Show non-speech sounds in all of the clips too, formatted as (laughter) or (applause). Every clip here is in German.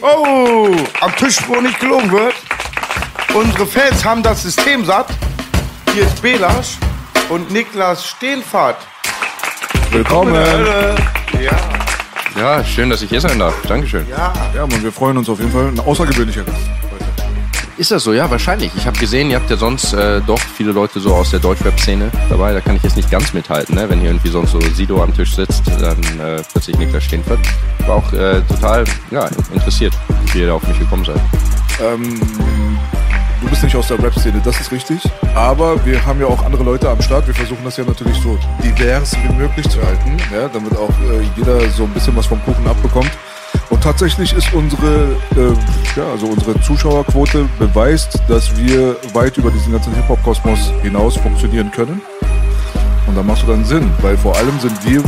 Oh, am Tisch, wo nicht gelogen wird. Unsere Fans haben das System satt. Hier ist Belasch und Niklas Steenfahrt. Willkommen. Ja, Ja, schön, dass ich hier sein darf. Dankeschön. ja. Ja, Mann, wir freuen uns auf jeden Fall. Ein außergewöhnlicher Gast heute. Ist das so? Ja, wahrscheinlich. Ich habe gesehen, ihr habt ja sonst äh, doch viele Leute so aus der Deutschrap-Szene dabei. Da kann ich jetzt nicht ganz mithalten, ne? wenn hier irgendwie sonst so Sido am Tisch sitzt, dann äh, plötzlich Niklas Steenfurt. War auch äh, total ja, interessiert, wie ihr da auf mich gekommen seid. Ähm, du bist nicht aus der Rap-Szene, das ist richtig. Aber wir haben ja auch andere Leute am Start. Wir versuchen das ja natürlich so divers wie möglich zu halten, ja, damit auch äh, jeder so ein bisschen was vom Kuchen abbekommt. Und tatsächlich ist unsere, äh, ja, also unsere Zuschauerquote beweist, dass wir weit über diesen ganzen Hip-Hop-Kosmos hinaus funktionieren können. Und da macht du dann Sinn, weil vor allem sind wir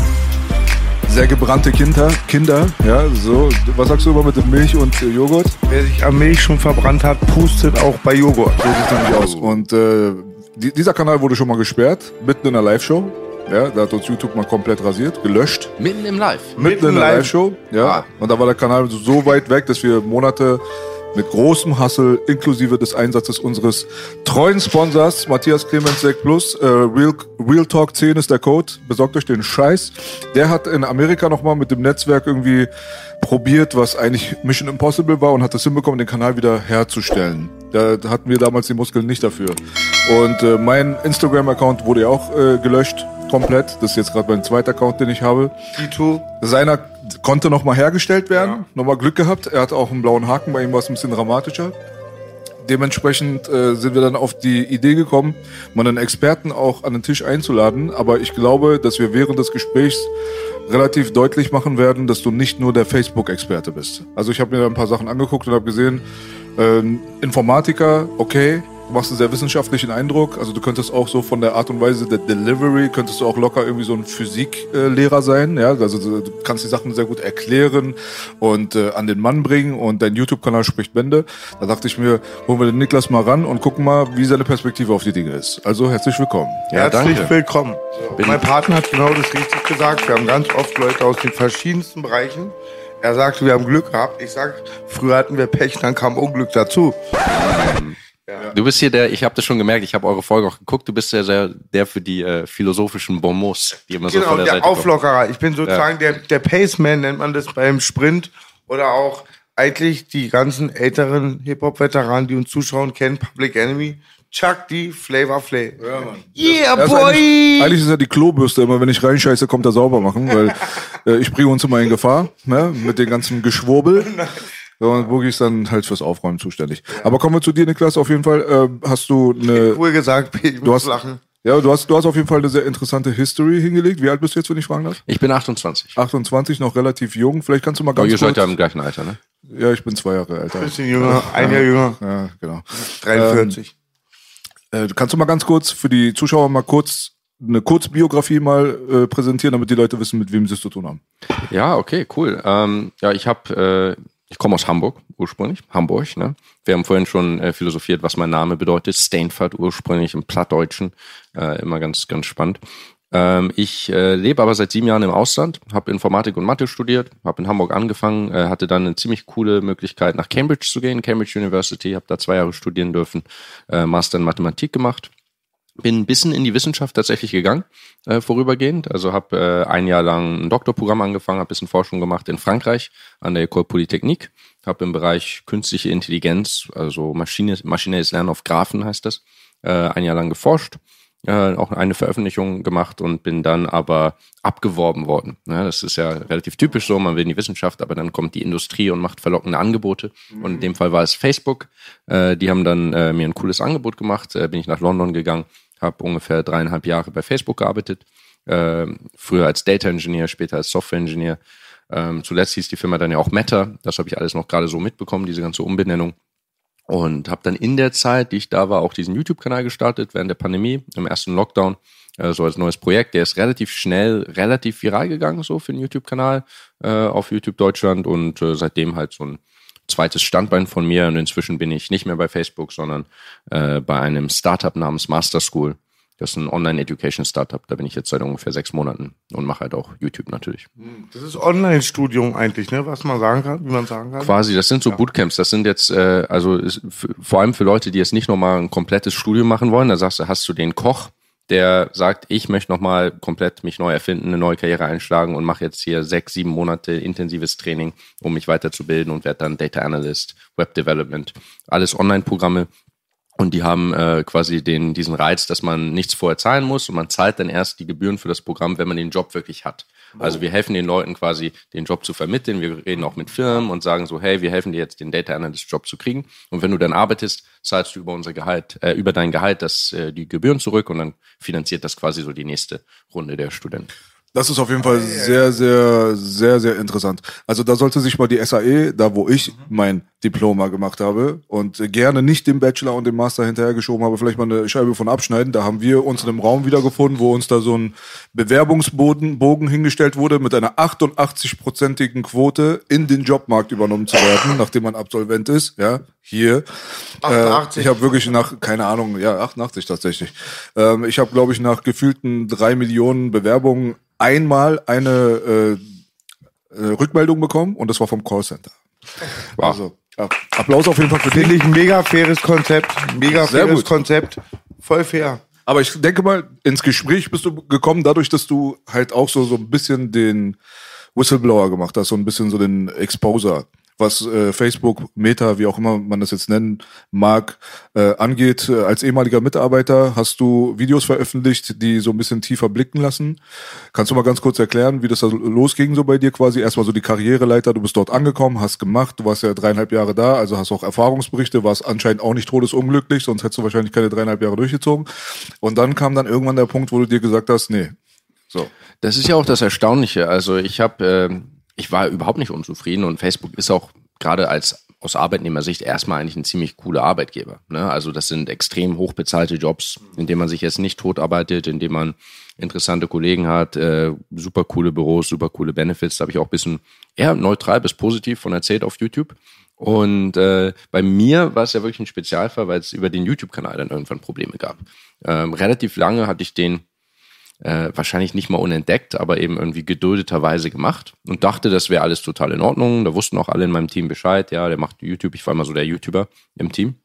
sehr gebrannte Kinder, Kinder, ja, so. Was sagst du immer mit dem Milch und äh, Joghurt? Wer sich am Milch schon verbrannt hat, pustet auch bei Joghurt. So sieht nämlich aus. Und äh, die, dieser Kanal wurde schon mal gesperrt, mitten in einer Live-Show. Ja, da hat uns YouTube mal komplett rasiert, gelöscht. Mitten im Live. Mitten in einer live. Live-Show. Ja. Ah. Und da war der Kanal so weit weg, dass wir Monate mit großem Hassel, inklusive des Einsatzes unseres treuen Sponsors, Matthias Clemens Sek Plus, äh, Real, Real Talk 10 ist der Code, besorgt euch den Scheiß. Der hat in Amerika nochmal mit dem Netzwerk irgendwie probiert, was eigentlich Mission Impossible war und hat es hinbekommen, den Kanal wieder herzustellen. Da hatten wir damals die Muskeln nicht dafür. Und äh, mein Instagram-Account wurde ja auch äh, gelöscht, komplett. Das ist jetzt gerade mein zweiter Account, den ich habe. Tito. Seiner konnte nochmal hergestellt werden, Ja. nochmal Glück gehabt. Er hatte auch einen blauen Haken, bei ihm war es ein bisschen dramatischer. Dementsprechend äh, sind wir dann auf die Idee gekommen, mal einen Experten auch an den Tisch einzuladen. Aber ich glaube, dass wir während des Gesprächs relativ deutlich machen werden, dass du nicht nur der Facebook-Experte bist. Also ich habe mir da ein paar Sachen angeguckt und habe gesehen, äh, Informatiker, okay, du machst einen sehr wissenschaftlichen Eindruck. Also du könntest auch so von der Art und Weise der Delivery, könntest du auch locker irgendwie so ein Physiklehrer sein. Ja, also du kannst die Sachen sehr gut erklären und äh, an den Mann bringen und dein YouTube-Kanal spricht Bände. Da dachte ich mir, holen wir den Niklas mal ran und gucken mal, wie seine Perspektive auf die Dinge ist. Also herzlich willkommen. Ja, Herzlich danke. willkommen. Bin- mein Partner hat genau das richtig gesagt. Wir haben ganz oft Leute aus den verschiedensten Bereichen. Er sagte, wir haben Glück gehabt. Ich sag, früher hatten wir Pech, dann kam Unglück dazu. Du bist hier der, ich habe das schon gemerkt, ich habe eure Folge auch geguckt, du bist ja sehr, der für die äh, philosophischen Bonmots, die immer so Genau, von der, der Seite kommen. Auflockerer. Ich bin sozusagen der, der Paceman, nennt man das beim Sprint. Oder auch eigentlich die ganzen älteren Hip-Hop-Veteranen, die uns zuschauen, kennen Public Enemy. Chuck D, Flavor Flav. Ja, Mann. Yeah, ist boy! Eigentlich, eigentlich ist er die Klobürste, immer wenn ich reinscheiße, kommt er sauber machen, weil (laughs) äh, ich bringe uns immer in Gefahr, ne, mit dem ganzen Geschwurbel. (laughs) So, Und Boogie ist dann halt fürs Aufräumen zuständig. Aber kommen wir zu dir, Niklas, auf jeden Fall. Äh, hast du eine, Wohl gesagt, (laughs) ich du muss hast, lachen. ja, du hast, du hast auf jeden Fall eine sehr interessante History hingelegt. Wie alt bist du jetzt, wenn ich fragen darf? Ich bin 28. 28, noch relativ jung. Vielleicht kannst du mal Oh, ganz ihr seid kurz. ja im gleichen Alter, ne? ja, ich bin zwei Jahre älter. Bisschen jünger, ein Jahr jünger, Ja, genau. 43. Äh, kannst du mal ganz kurz für die Zuschauer mal kurz eine Kurzbiografie mal äh, präsentieren, damit die Leute wissen, mit wem sie es zu tun haben. Ja, okay, cool. Ähm, ja, ich habe, äh, ich komme aus Hamburg ursprünglich, Hamburg. Ne? Wir haben vorhin schon äh, philosophiert, was mein Name bedeutet. Steinfurt ursprünglich im Plattdeutschen, äh, immer ganz, ganz spannend. Ähm, ich äh, lebe aber seit sieben Jahren im Ausland, habe Informatik und Mathe studiert, habe in Hamburg angefangen, äh, hatte dann eine ziemlich coole Möglichkeit nach Cambridge zu gehen, Cambridge University, habe da zwei Jahre studieren dürfen, äh, Master in Mathematik gemacht bin ein bisschen in die Wissenschaft tatsächlich gegangen, äh, vorübergehend. Also habe äh, ein Jahr lang ein Doktorprogramm angefangen, habe bisschen Forschung gemacht in Frankreich an der École Polytechnique, habe im Bereich künstliche Intelligenz, also Maschine, maschinelles Lernen auf Graphen heißt das, äh, ein Jahr lang geforscht. äh, auch eine Veröffentlichung gemacht und bin dann aber abgeworben worden. Ja, das ist ja relativ typisch so, man will in die Wissenschaft, aber dann kommt die Industrie und macht verlockende Angebote. Mhm. Und in dem Fall war es Facebook. Äh, die haben dann äh, mir ein cooles Angebot gemacht, äh, bin ich nach London gegangen, habe ungefähr dreieinhalb Jahre bei Facebook gearbeitet, äh, früher als Data Engineer, später als Software Engineer. Ähm, zuletzt hieß die Firma dann ja auch Meta. Das habe ich alles noch gerade so mitbekommen, diese ganze Umbenennung. Und habe dann in der Zeit, die ich da war, auch diesen YouTube-Kanal gestartet, während der Pandemie, im ersten Lockdown, äh, so als neues Projekt. Der ist relativ schnell, relativ viral gegangen, so für den YouTube-Kanal äh, auf YouTube Deutschland und äh, seitdem halt so ein zweites Standbein von mir. Und inzwischen bin ich nicht mehr bei Facebook, sondern äh, bei einem Startup namens Master School. Das ist ein Online-Education-Startup. Da bin ich jetzt seit ungefähr sechs Monaten und mache halt auch YouTube natürlich. Das ist Online-Studium eigentlich, ne? Was man sagen kann, wie man sagen kann. Quasi, das sind so ja. Bootcamps. Das sind jetzt, äh, also ist, vor allem für Leute, die jetzt nicht nochmal ein komplettes Studium machen wollen. Da sagst du, hast du den Koch, der sagt, ich möchte nochmal komplett mich neu erfinden, eine neue Karriere einschlagen und mache jetzt hier sechs, sieben Monate intensives Training, um mich weiterzubilden und werde dann Data Analyst, Web Development. Alles Online-Programme, und die haben äh, quasi den, diesen Reiz, dass man nichts vorher zahlen muss und man zahlt dann erst die Gebühren für das Programm, wenn man den Job wirklich hat. Also wir helfen den Leuten quasi, den Job zu vermitteln. Wir reden auch mit Firmen und sagen so, hey, wir helfen dir jetzt, den Data Analyst Job zu kriegen. Und wenn du dann arbeitest, zahlst du über unser Gehalt, äh, über dein Gehalt das, äh, die Gebühren zurück und dann finanziert das quasi so die nächste Runde der Studenten. Das ist auf jeden Fall sehr, sehr, sehr, sehr interessant. Also da sollte sich mal die SAE, da wo ich mein Diploma gemacht habe und gerne nicht den Bachelor und den Master hinterhergeschoben habe, vielleicht mal eine Scheibe von abschneiden. Da haben wir uns in einem Raum wiedergefunden, wo uns da so ein Bewerbungsbogen Bogen hingestellt wurde mit einer 88-prozentigen Quote in den Jobmarkt übernommen zu werden, (laughs) nachdem man Absolvent ist. Ja, hier. 88. Äh, ich habe wirklich nach, keine Ahnung, ja, 88 tatsächlich. Ähm, ich habe, glaube ich, nach gefühlten drei Millionen Bewerbungen einmal eine äh, äh, Rückmeldung bekommen und das war vom Callcenter. Wow. Also, Applaus auf jeden Fall für dich. Finde ich ein mega faires Konzept. Mega Sehr faires gut. Konzept. Voll fair. Aber ich denke mal, ins Gespräch bist du gekommen, dadurch, dass du halt auch so, so ein bisschen den Whistleblower gemacht hast, so ein bisschen so den Exposer was äh, Facebook, Meta, wie auch immer man das jetzt nennen mag, äh, angeht. Äh, als ehemaliger Mitarbeiter hast du Videos veröffentlicht, die so ein bisschen tiefer blicken lassen. Kannst du mal ganz kurz erklären, wie das da losging so bei dir quasi? Erstmal so die Karriereleiter, du bist dort angekommen, hast gemacht, du warst ja dreieinhalb Jahre da, also hast auch Erfahrungsberichte, warst anscheinend auch nicht todesunglücklich, sonst hättest du wahrscheinlich keine dreieinhalb Jahre durchgezogen. Und dann kam dann irgendwann der Punkt, wo du dir gesagt hast, nee, so. Das ist ja auch das Erstaunliche. Also ich habe äh, ich war überhaupt nicht unzufrieden und Facebook ist auch gerade als aus Arbeitnehmersicht erstmal eigentlich ein ziemlich cooler Arbeitgeber. Ne? Also das sind extrem hochbezahlte Jobs, in denen man sich jetzt nicht totarbeitet, in denen man interessante Kollegen hat, äh, super coole Büros, super coole Benefits. Da habe ich auch ein bisschen eher neutral bis positiv von erzählt auf YouTube. Und äh, bei mir war es ja wirklich ein Spezialfall, weil es über den YouTube-Kanal dann irgendwann Probleme gab. Ähm, relativ lange hatte ich den äh, wahrscheinlich nicht mal unentdeckt, aber eben irgendwie geduldeterweise gemacht und dachte, das wäre alles total in Ordnung. Da wussten auch alle in meinem Team Bescheid, ja, der macht YouTube, ich war immer so der YouTuber im Team.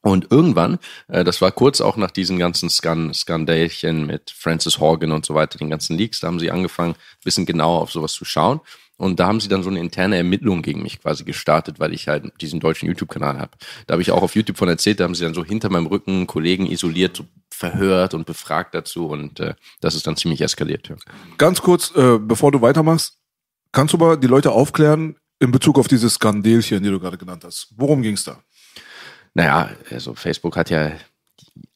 Und irgendwann, äh, das war kurz auch nach diesen ganzen Skan Skandälchen mit Francis Horgan und so weiter, den ganzen Leaks, da haben sie angefangen, ein bisschen genauer auf sowas zu schauen. Und da haben sie dann so eine interne Ermittlung gegen mich quasi gestartet, weil ich halt diesen deutschen YouTube-Kanal habe. Da habe ich auch auf YouTube von erzählt, da haben sie dann so hinter meinem Rücken Kollegen isoliert, so verhört und befragt dazu und äh, das ist dann ziemlich eskaliert. Ja. Ganz kurz, äh, bevor du weitermachst, kannst du mal die Leute aufklären in Bezug auf dieses Skandelchen, die du gerade genannt hast. Worum ging es da? Naja, also Facebook hat ja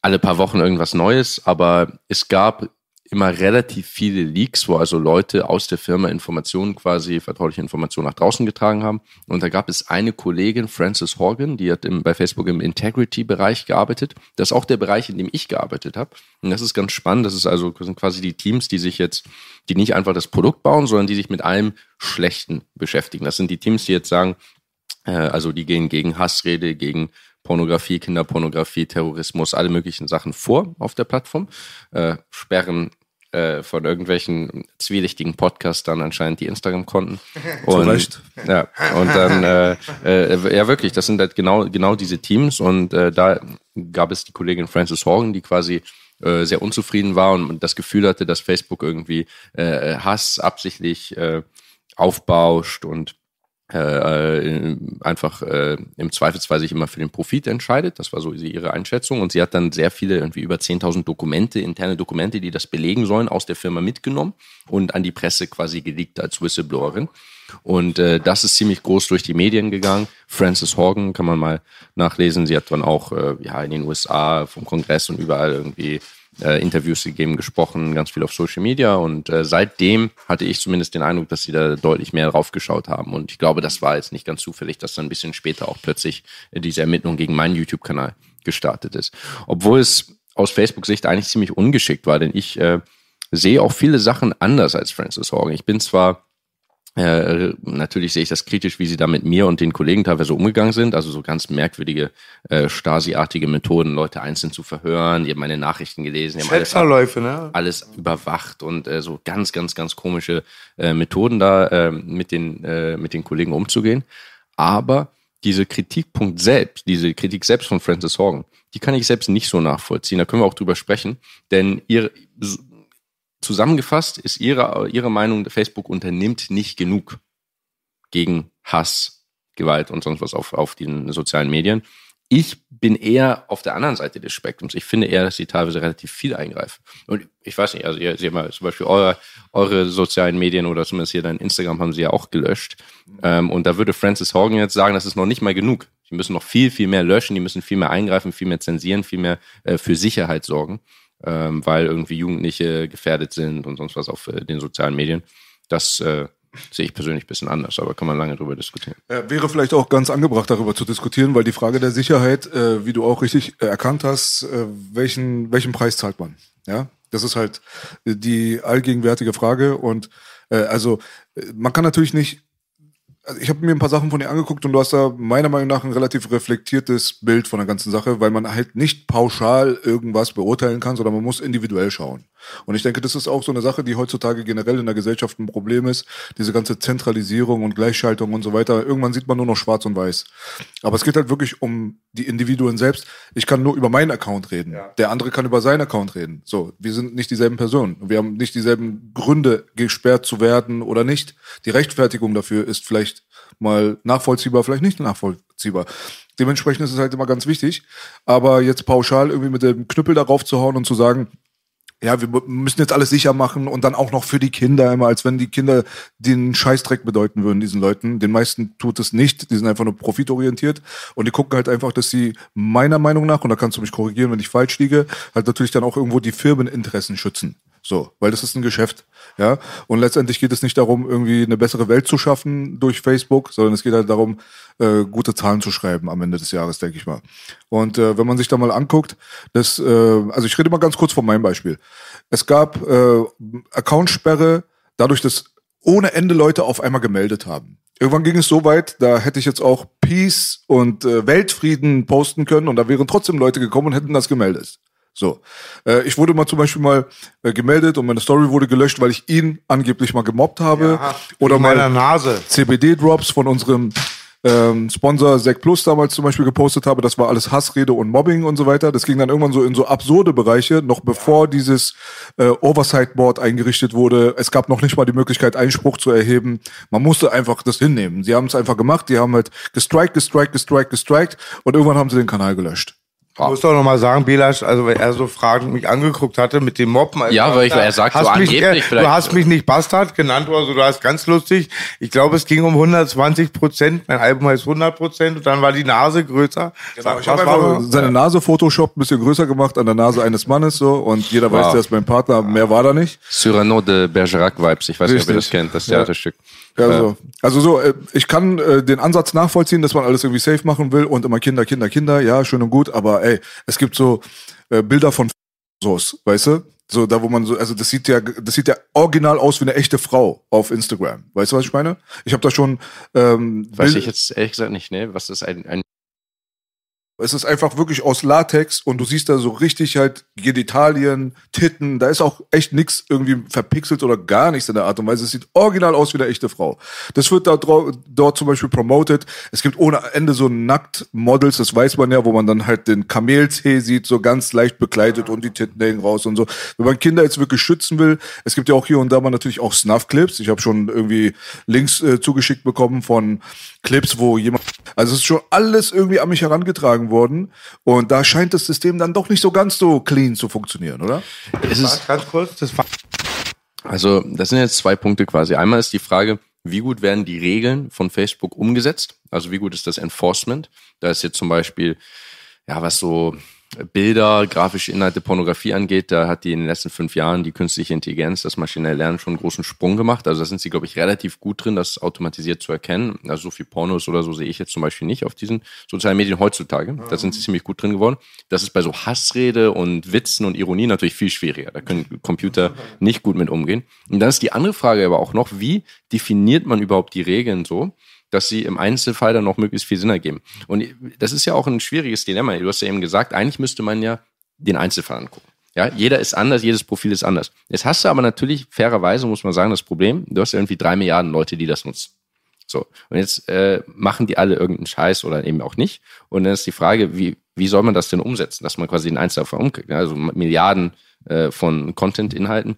alle paar Wochen irgendwas Neues, aber es gab immer relativ viele Leaks, wo also Leute aus der Firma Informationen quasi, vertrauliche Informationen nach draußen getragen haben. Und da gab es eine Kollegin, Frances Horgan, die hat im, bei Facebook im Integrity-Bereich gearbeitet. Das ist auch der Bereich, in dem ich gearbeitet habe. Und das ist ganz spannend. Das ist also das sind quasi die Teams, die sich jetzt, die nicht einfach das Produkt bauen, sondern die sich mit allem Schlechten beschäftigen. Das sind die Teams, die jetzt sagen, äh, also die gehen gegen Hassrede, gegen Pornografie, Kinderpornografie, Terrorismus, alle möglichen Sachen vor auf der Plattform, äh, sperren äh, von irgendwelchen zwielichtigen Podcastern anscheinend die Instagram-Konten. (laughs) Und. Ja, und dann, äh, äh, ja wirklich, das sind halt genau, genau diese Teams und äh, da gab es die Kollegin Frances Horgan, die quasi äh, sehr unzufrieden war und das Gefühl hatte, dass Facebook irgendwie Hass absichtlich aufbauscht und äh, einfach äh, im Zweifelsfall sich immer für den Profit entscheidet. Das war so ihre Einschätzung. Und sie hat dann sehr viele, irgendwie über 10.000 Dokumente, interne Dokumente, die das belegen sollen, aus der Firma mitgenommen und an die Presse quasi geleakt als Whistleblowerin. Und äh, das ist ziemlich groß durch die Medien gegangen. Frances Horgan kann man mal nachlesen. Sie hat dann auch äh, ja, in den USA vom Kongress und überall irgendwie äh, Interviews gegeben, gesprochen, ganz viel auf Social Media. Und äh, seitdem hatte ich zumindest den Eindruck, dass sie da deutlich mehr drauf geschaut haben. Und ich glaube, das war jetzt nicht ganz zufällig, dass dann ein bisschen später auch plötzlich äh, diese Ermittlung gegen meinen YouTube-Kanal gestartet ist. Obwohl es aus Facebook-Sicht eigentlich ziemlich ungeschickt war, denn ich äh, sehe auch viele Sachen anders als Francis Horgan. Ich bin zwar äh, natürlich sehe ich das kritisch, wie sie da mit mir und den Kollegen teilweise umgegangen sind. Also so ganz merkwürdige äh, Stasi-artige Methoden, Leute einzeln zu verhören. Die haben meine Nachrichten gelesen, die haben alles, ne? alles überwacht und äh, so ganz, ganz, ganz komische äh, Methoden da äh, mit, den, äh, mit den Kollegen umzugehen. Aber diese Kritikpunkt selbst, diese Kritik selbst von Francis Horgan, die kann ich selbst nicht so nachvollziehen. Da können wir auch drüber sprechen. Denn ihr Zusammengefasst ist Ihre, Ihre Meinung, Facebook unternimmt nicht genug gegen Hass, Gewalt und sonst was auf, auf den sozialen Medien. Ich bin eher auf der anderen Seite des Spektrums. Ich finde eher, dass sie teilweise relativ viel eingreifen. Und ich weiß nicht, also ihr, Sie haben zum Beispiel eure, eure sozialen Medien oder zumindest hier dein Instagram haben sie ja auch gelöscht. Ähm, und da würde Francis Horgan jetzt sagen, das ist noch nicht mal genug. Die müssen noch viel, viel mehr löschen, die müssen viel mehr eingreifen, viel mehr zensieren, viel mehr äh, für Sicherheit sorgen ähm, weil irgendwie Jugendliche gefährdet sind und sonst was auf äh, den sozialen Medien. Das äh, sehe ich persönlich ein bisschen anders, aber kann man lange darüber diskutieren. Ja, wäre vielleicht auch ganz angebracht, darüber zu diskutieren, weil die Frage der Sicherheit, äh, wie du auch richtig äh, erkannt hast, äh, welchen, welchen Preis zahlt man? Ja, das ist halt die allgegenwärtige Frage und äh, also äh, man kann natürlich nicht also ich habe mir ein paar Sachen von dir angeguckt und du hast da meiner Meinung nach ein relativ reflektiertes Bild von der ganzen Sache, weil man halt nicht pauschal irgendwas beurteilen kann, sondern man muss individuell schauen. Und ich denke, das ist auch so eine Sache, die heutzutage generell in der Gesellschaft ein Problem ist. Diese ganze Zentralisierung und Gleichschaltung und so weiter. Irgendwann sieht man nur noch schwarz und weiß. Aber es geht halt wirklich um die Individuen selbst. Ich kann nur über meinen Account reden. Ja. Der andere kann über seinen Account reden. So, wir sind nicht dieselben Personen. Wir haben nicht dieselben Gründe, gesperrt zu werden oder nicht. Die Rechtfertigung dafür ist vielleicht mal nachvollziehbar, vielleicht nicht nachvollziehbar. Dementsprechend ist es halt immer ganz wichtig. Aber jetzt pauschal irgendwie mit dem Knüppel darauf zu hauen und zu sagen, ja, wir müssen jetzt alles sicher machen und dann auch noch für die Kinder immer, als wenn die Kinder den Scheißdreck bedeuten würden, diesen Leuten. Den meisten tut es nicht, die sind einfach nur profitorientiert und die gucken halt einfach, dass sie meiner Meinung nach, und da kannst du mich korrigieren, wenn ich falsch liege, halt natürlich dann auch irgendwo die Firmeninteressen schützen. So, weil das ist ein Geschäft, ja. Und letztendlich geht es nicht darum, irgendwie eine bessere Welt zu schaffen durch Facebook, sondern es geht halt darum, äh, gute Zahlen zu schreiben am Ende des Jahres, denke ich mal. Und äh, wenn man sich da mal anguckt, das, äh, also ich rede mal ganz kurz von meinem Beispiel. Es gab äh, Accountsperre dadurch, dass ohne Ende Leute auf einmal gemeldet haben. Irgendwann ging es so weit, da hätte ich jetzt auch Peace und äh, Weltfrieden posten können und da wären trotzdem Leute gekommen und hätten das gemeldet. So. Äh, ich wurde mal zum Beispiel mal äh, gemeldet und meine Story wurde gelöscht, weil ich ihn angeblich mal gemobbt habe. Ja, oder mal Nase. CBD-Drops von unserem ähm, Sponsor Zack Plus damals zum Beispiel gepostet habe, das war alles Hassrede und Mobbing und so weiter. Das ging dann irgendwann so in so absurde Bereiche, noch bevor dieses äh, Oversight Board eingerichtet wurde. Es gab noch nicht mal die Möglichkeit, Einspruch zu erheben. Man musste einfach das hinnehmen. Sie haben es einfach gemacht, die haben halt gestrikt, gestrikt, gestrikt, gestrikt und irgendwann haben sie den Kanal gelöscht. Ich muss doch noch mal sagen, Belasch, also wenn er so fragend mich angeguckt hatte mit dem Mobben. Also ja, weil ich, er sagt so mich, angeblich äh, Du hast mich nicht Bastard genannt oder so, du hast ganz lustig. Ich glaube, es ging um 120 Prozent. Mein Album heißt 100 Prozent und dann war die Nase größer. Genau, ich habe einfach seine Nase Photoshop ein bisschen größer gemacht an der Nase eines Mannes so und jeder wow. weiß, der ist mein Partner, mehr war da nicht. Cyrano de Bergerac Vibes, ich weiß Richtig. nicht, ob ihr das kennt, das Theaterstück. Ja. Ja, so. Also so, äh, ich kann äh, den Ansatz nachvollziehen, dass man alles irgendwie safe machen will und immer Kinder, Kinder, Kinder, ja, schön und gut, aber ey, es gibt so äh, Bilder von Soos, weißt du? So, da wo man so, also das sieht ja, das sieht ja original aus wie eine echte Frau auf Instagram. Weißt du, was ich meine? Ich habe da schon ähm, Weiß Bild ich jetzt ehrlich gesagt nicht, ne? Was ist ein, ein Es ist einfach wirklich aus Latex und du siehst da so richtig halt Genitalien, Titten, da ist auch echt nix irgendwie verpixelt oder gar nichts in der Art und Weise. Es sieht original aus wie eine echte Frau. Das wird da dort zum Beispiel promoted. Es gibt ohne Ende so Nackt-Models, das weiß man ja, wo man dann halt den Kamelzeh sieht, so ganz leicht bekleidet und die Titten hängen raus und so. Wenn man Kinder jetzt wirklich schützen will, es gibt ja auch hier und da mal natürlich auch Snuff-Clips. Ich habe schon irgendwie Links äh, zugeschickt bekommen von Clips, wo jemand, also es ist schon alles irgendwie an mich herangetragen worden und da scheint das System dann doch nicht so ganz so clean zu funktionieren, oder? Es ist, Ganz kurz, das also, das sind jetzt zwei Punkte quasi. Einmal ist die Frage, wie gut werden die Regeln von Facebook umgesetzt? Also, wie gut ist das Enforcement? Da ist jetzt zum Beispiel, ja, was so Bilder, grafische Inhalte, Pornografie angeht, da hat die in den letzten fünf Jahren die künstliche Intelligenz, das maschinelle Lernen schon einen großen Sprung gemacht. Also da sind sie, glaube ich, relativ gut drin, das automatisiert zu erkennen. Also so viel Pornos oder so sehe ich jetzt zum Beispiel nicht auf diesen sozialen Medien heutzutage. Da sind sie ziemlich gut drin geworden. Das ist bei so Hassrede und Witzen und Ironie natürlich viel schwieriger. Da können Computer nicht gut mit umgehen. Und dann ist die andere Frage aber auch noch, wie definiert man überhaupt die Regeln so? Dass sie im Einzelfall dann noch möglichst viel Sinn ergeben. Und das ist ja auch ein schwieriges Dilemma. Du hast ja eben gesagt, eigentlich müsste man ja den Einzelfall angucken. Ja, jeder ist anders, jedes Profil ist anders. Jetzt hast du aber natürlich, fairerweise muss man sagen, das Problem, du hast ja irgendwie drei Milliarden Leute, die das nutzen. So. Und jetzt äh, machen die alle irgendeinen Scheiß oder eben auch nicht. Und dann ist die Frage, wie, wie soll man das denn umsetzen, dass man quasi den Einzelfall umkriegt? Ja, Also Milliarden äh, von Content-Inhalten.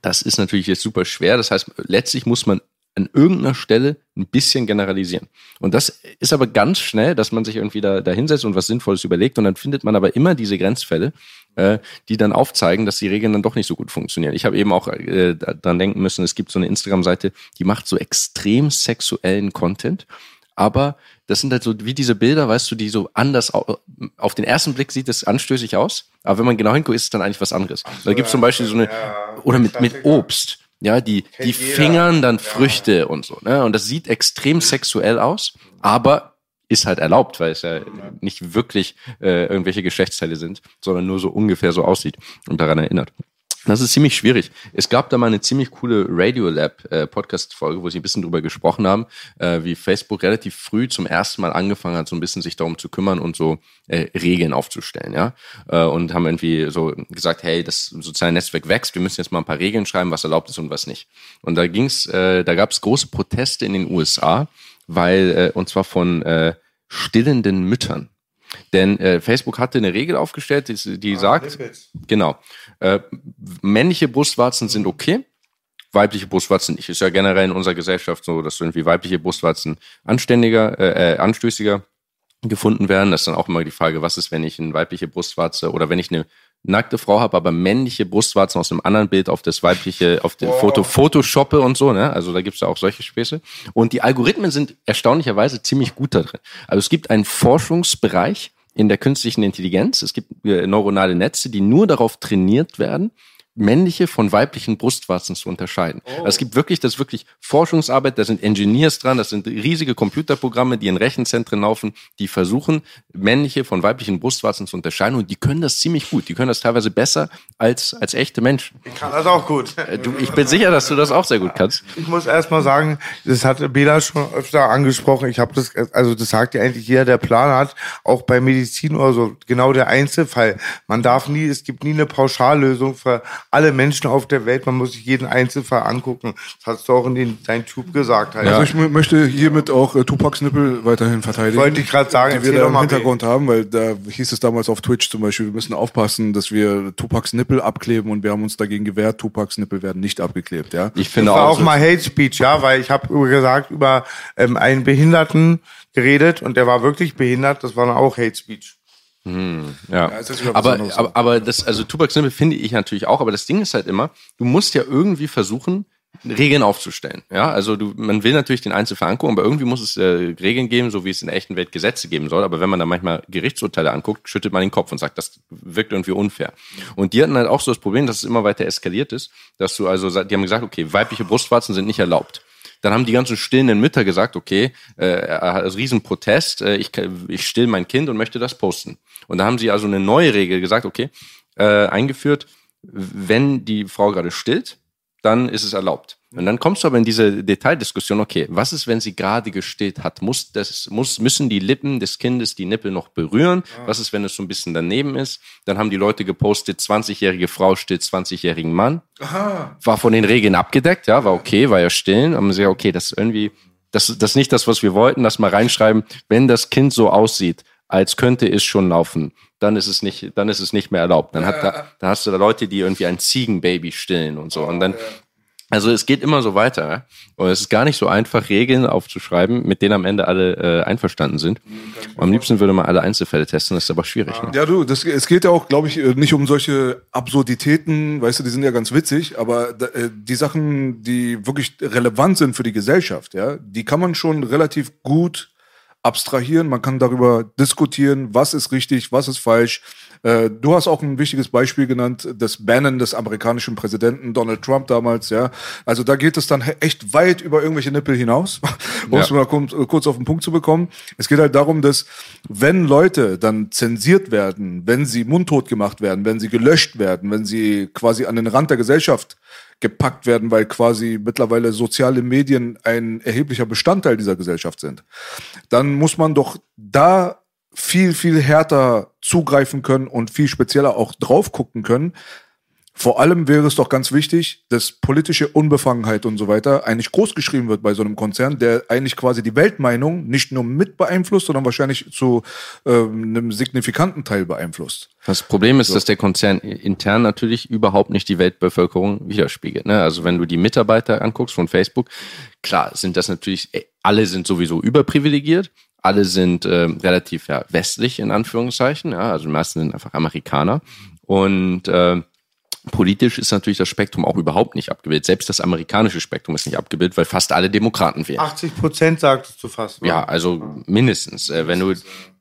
Das ist natürlich jetzt super schwer. Das heißt, letztlich muss man an irgendeiner Stelle ein bisschen generalisieren. Und das ist aber ganz schnell, dass man sich irgendwie da, da hinsetzt und was Sinnvolles überlegt und dann findet man aber immer diese Grenzfälle, äh, die dann aufzeigen, dass die Regeln dann doch nicht so gut funktionieren. Ich habe eben auch äh, daran denken müssen, es gibt so eine Instagram-Seite, die macht so extrem sexuellen Content, aber das sind halt so wie diese Bilder, weißt du, die so anders au- auf den ersten Blick sieht es anstößig aus, aber wenn man genau hinguckt, ist es dann eigentlich was anderes. da gibt es zum Beispiel so eine oder mit mit Obst, ja, die die jeder. fingern dann Früchte und so, ne? Und das sieht extrem sexuell aus, aber ist halt erlaubt, weil es ja nicht wirklich äh, irgendwelche Geschlechtsteile sind, sondern nur so ungefähr so aussieht und daran erinnert. Das ist ziemlich schwierig. Es gab da mal eine ziemlich coole Radiolab äh, wo sie ein bisschen drüber gesprochen haben, äh, wie Facebook relativ früh zum ersten Mal angefangen hat, so ein bisschen sich darum zu kümmern und so äh, Regeln aufzustellen, ja. Äh, und haben irgendwie so gesagt, hey, das soziale Netzwerk wächst, wir müssen jetzt mal ein paar Regeln schreiben, was erlaubt ist und was nicht. Und da ging's, äh, da gab es große Proteste in den USA, weil, äh, und zwar von äh, stillenden Müttern. Denn äh, Facebook hatte eine Regel aufgestellt, die, die sagt, genau, äh, männliche Brustwarzen sind okay, weibliche Brustwarzen nicht. Ist ja generell in unserer Gesellschaft so, dass irgendwie weibliche Brustwarzen anständiger, äh, äh, anstößiger gefunden werden. Das ist dann auch immer die Frage, was ist, wenn ich eine weibliche Brustwarze oder wenn ich eine nackte Frau habe, aber männliche Brustwarzen aus einem anderen Bild auf das weibliche, auf dem Foto Photoshoppe und so, ne? Also da gibt's ja auch solche Späße. Und die Algorithmen sind erstaunlicherweise ziemlich gut da drin. Also es gibt einen Forschungsbereich in der künstlichen Intelligenz. Es gibt äh, neuronale Netze, die nur darauf trainiert werden, männliche von weiblichen Brustwarzen zu unterscheiden. Also es gibt wirklich, das ist wirklich Forschungsarbeit, da sind Engineers dran, das sind riesige Computerprogramme, die in Rechenzentren laufen, die versuchen, männliche von weiblichen Brustwarzen zu unterscheiden und die können das ziemlich gut. Die können das teilweise besser als, als echte Menschen. Ich kann das auch gut. Äh, Du, ich bin sicher, dass du das auch sehr gut kannst. Ich muss erst mal sagen, das hatte Bela schon öfter angesprochen. Ich habe das, also das sagt ja eigentlich jeder, der Plan hat, auch bei Medizin oder so, genau der Einzelfall. Man darf nie, es gibt nie eine Pauschallösung für alle Menschen auf der Welt. Man muss sich jeden Einzelfall angucken. Das hast du auch in den, dein Tube gesagt. Halt. Also ich mö- möchte hiermit auch äh, Tupacs Nippel weiterhin verteidigen. Wollte ich gerade sagen, die wir da im Hintergrund haben, weil da hieß es damals auf Twitch zum Beispiel, wir müssen aufpassen, dass wir Tupacs Nippel abkleben und wir haben uns dagegen gewehrt, Tupacs Nippel werden nicht abgeklebt, ja. Ich Das finde war auch, auch mal Hate Speech, ja, weil ich habe gesagt über ähm, einen Behinderten geredet und der war wirklich behindert. Das war dann auch Hate Speech. Ja, ist jetzt wieder was aber, anderes. aber, aber das, also Tupac Simple finde ich natürlich auch, aber das Ding ist halt immer, du musst ja irgendwie versuchen, Regeln aufzustellen. Ja, also du, man will natürlich den Einzelfall angucken, aber irgendwie muss es äh, Regeln geben, so wie es in der echten Welt Gesetze geben soll. Aber wenn man dann manchmal Gerichtsurteile anguckt, schüttelt man den Kopf und sagt, das wirkt irgendwie unfair. Und die hatten halt auch so das Problem, dass es immer weiter eskaliert ist, dass du also, die haben gesagt, okay, weibliche Brustwarzen sind nicht erlaubt. Dann haben die ganzen stillenden Mütter gesagt, okay, äh, also Riesenprotest, äh, ich, ich still mein Kind und möchte das posten. Und da haben sie also eine neue Regel gesagt, okay, äh, eingeführt, wenn die Frau gerade stillt, dann ist es erlaubt. Und dann kommst du aber in diese Detaildiskussion, okay, was ist, wenn sie gerade gestillt hat? Muss das, muss, müssen die Lippen des Kindes die Nippel noch berühren? Was ist, wenn es so ein bisschen daneben ist? Dann haben die Leute gepostet, 20-jährige Frau stillt 20-jährigen Mann. Aha. War von den Regeln abgedeckt, ja, war okay, war ja stillen. Haben sie gesagt, okay, das ist irgendwie, das, das ist nicht das, was wir wollten. Lass mal reinschreiben, wenn das Kind so aussieht, als könnte es schon laufen, dann ist es nicht, dann ist es nicht mehr erlaubt. Dann, hat da, dann hast du da Leute, die irgendwie ein Ziegenbaby stillen und so. Und dann, also es geht immer so weiter. Ja? Und es ist gar nicht so einfach, Regeln aufzuschreiben, mit denen am Ende alle äh, einverstanden sind. Und am liebsten würde man alle Einzelfälle testen, das ist aber schwierig. Ne? Ja, du, das, es geht ja auch, glaube ich, äh, nicht um solche Absurditäten, weißt du, die sind ja ganz witzig, aber äh, die Sachen, die wirklich relevant sind für die Gesellschaft, ja, die kann man schon relativ gut abstrahieren, man kann darüber diskutieren, was ist richtig, was ist falsch. Äh, du hast auch ein wichtiges Beispiel genannt, das Bannen des amerikanischen Präsidenten Donald Trump damals, ja. Also da geht es dann echt weit über irgendwelche Nippel hinaus, (laughs) um es Ja. mal kurz, kurz auf den Punkt zu bekommen. Es geht halt darum, dass wenn Leute dann zensiert werden, wenn sie mundtot gemacht werden, wenn sie gelöscht werden, wenn sie quasi an den Rand der Gesellschaft gepackt werden, weil quasi mittlerweile soziale Medien ein erheblicher Bestandteil dieser Gesellschaft sind, dann muss man doch da viel, viel härter zugreifen können und viel spezieller auch drauf gucken können. Vor allem wäre es doch ganz wichtig, dass politische Unbefangenheit und so weiter eigentlich groß geschrieben wird bei so einem Konzern, der eigentlich quasi die Weltmeinung nicht nur mit beeinflusst, sondern wahrscheinlich zu ähm, einem signifikanten Teil beeinflusst. Das Problem ist, dass der Konzern intern natürlich überhaupt nicht die Weltbevölkerung widerspiegelt. Ne? Also wenn du die Mitarbeiter anguckst von Facebook, klar sind das natürlich, alle sind sowieso überprivilegiert, alle sind äh, relativ ja, westlich in Anführungszeichen, ja? also die meisten sind einfach Amerikaner und äh, Politisch ist natürlich das Spektrum auch überhaupt nicht abgebildet. Selbst das amerikanische Spektrum ist nicht abgebildet, weil fast alle Demokraten wählen. 80 Prozent sagtest du fast. ne? Ja, also mindestens. Äh, wenn du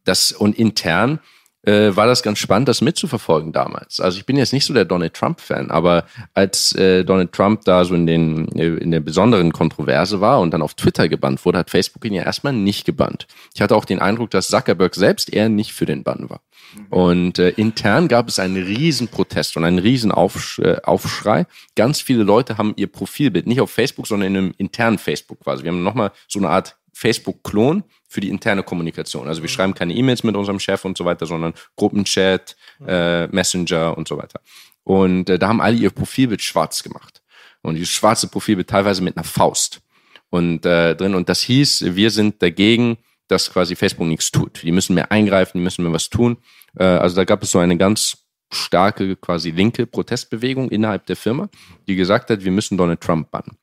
das und intern äh, war das ganz spannend, das mitzuverfolgen damals. Also ich bin jetzt nicht so der Donald Trump-Fan, aber als äh, Donald Trump da so in den äh, in der besonderen Kontroverse war und dann auf Twitter gebannt wurde, hat Facebook ihn ja erstmal nicht gebannt. Ich hatte auch den Eindruck, dass Zuckerberg selbst eher nicht für den Bann war. Und äh, intern gab es einen riesen Protest und einen riesen Aufsch äh, Aufschrei. Ganz viele Leute haben ihr Profilbild nicht auf Facebook, sondern in einem internen Facebook quasi. Wir haben nochmal so eine Art Facebook-Klon für die interne Kommunikation. Also wir schreiben keine E-Mails mit unserem Chef und so weiter, sondern Gruppenchat, äh, Messenger und so weiter. Und äh, da haben alle ihr Profilbild schwarz gemacht. Und dieses schwarze Profilbild teilweise mit einer Faust und äh, drin. Und das hieß, wir sind dagegen, dass quasi Facebook nichts tut. Die müssen mehr eingreifen, die müssen mehr was tun. Äh, also da gab es so eine ganz starke quasi linke Protestbewegung innerhalb der Firma, die gesagt hat, wir müssen Donald Trump bannen.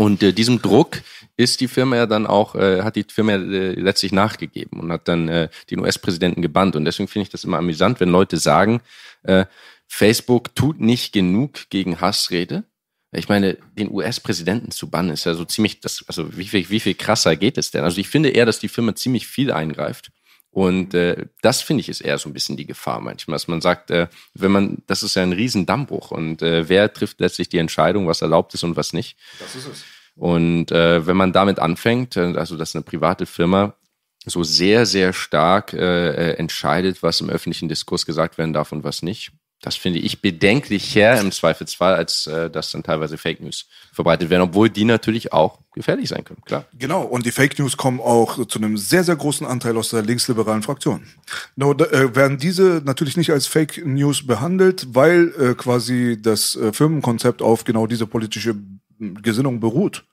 Und äh, diesem Druck ist die Firma ja dann auch, äh, hat die Firma äh, letztlich nachgegeben und hat dann äh, den US-Präsidenten gebannt. Und deswegen finde ich das immer amüsant, wenn Leute sagen, äh, Facebook tut nicht genug gegen Hassrede. Ich meine, den US-Präsidenten zu bannen ist ja so ziemlich, das, also wie viel, wie viel krasser geht es denn? Also ich finde eher, dass die Firma ziemlich viel eingreift. Und äh, das finde ich ist eher so ein bisschen die Gefahr manchmal, dass man sagt, äh, wenn man, das ist ja ein riesen Dammbruch und äh, wer trifft letztlich die Entscheidung, was erlaubt ist und was nicht. Das ist es. Und äh, wenn man damit anfängt, äh, also dass eine private Firma so sehr, sehr stark äh, äh, entscheidet, was im öffentlichen Diskurs gesagt werden darf und was nicht, das finde ich bedenklicher im Zweifelsfall, als äh, dass dann teilweise Fake News verbreitet werden, obwohl die natürlich auch gefährlich sein können, klar. Genau, und die Fake News kommen auch zu einem sehr, sehr großen Anteil aus der linksliberalen Fraktion. Nur da, äh, werden diese natürlich nicht als Fake News behandelt, weil äh, quasi das äh, Firmenkonzept auf genau diese politische Gesinnung beruht.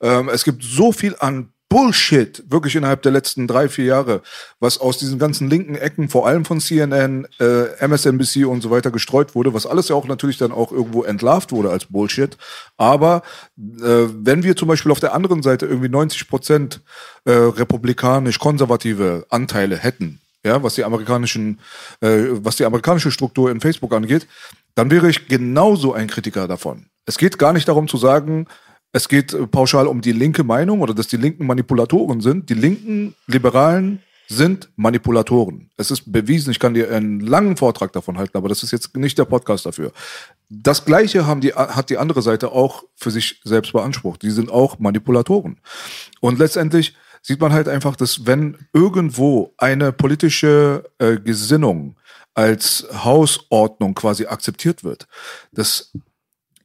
Ähm, es gibt so viel an Bullshit, wirklich innerhalb der letzten drei, vier Jahre, was aus diesen ganzen linken Ecken, vor allem von CNN, äh, MSNBC und so weiter gestreut wurde, was alles ja auch natürlich dann auch irgendwo entlarvt wurde als Bullshit. Aber äh, wenn wir zum Beispiel auf der anderen Seite irgendwie 90 Prozent äh, republikanisch-konservative Anteile hätten, ja, was die amerikanischen, äh, was die amerikanische Struktur in Facebook angeht, dann wäre ich genauso ein Kritiker davon. Es geht gar nicht darum zu sagen, es geht äh, pauschal um die linke Meinung oder dass die Linken Manipulatoren sind. Die linken Liberalen sind Manipulatoren. Es ist bewiesen, ich kann dir einen langen Vortrag davon halten, aber das ist jetzt nicht der Podcast dafür. Das Gleiche haben die, hat die andere Seite auch für sich selbst beansprucht. Die sind auch Manipulatoren. Und letztendlich sieht man halt einfach, dass wenn irgendwo eine politische äh, Gesinnung als Hausordnung quasi akzeptiert wird, dass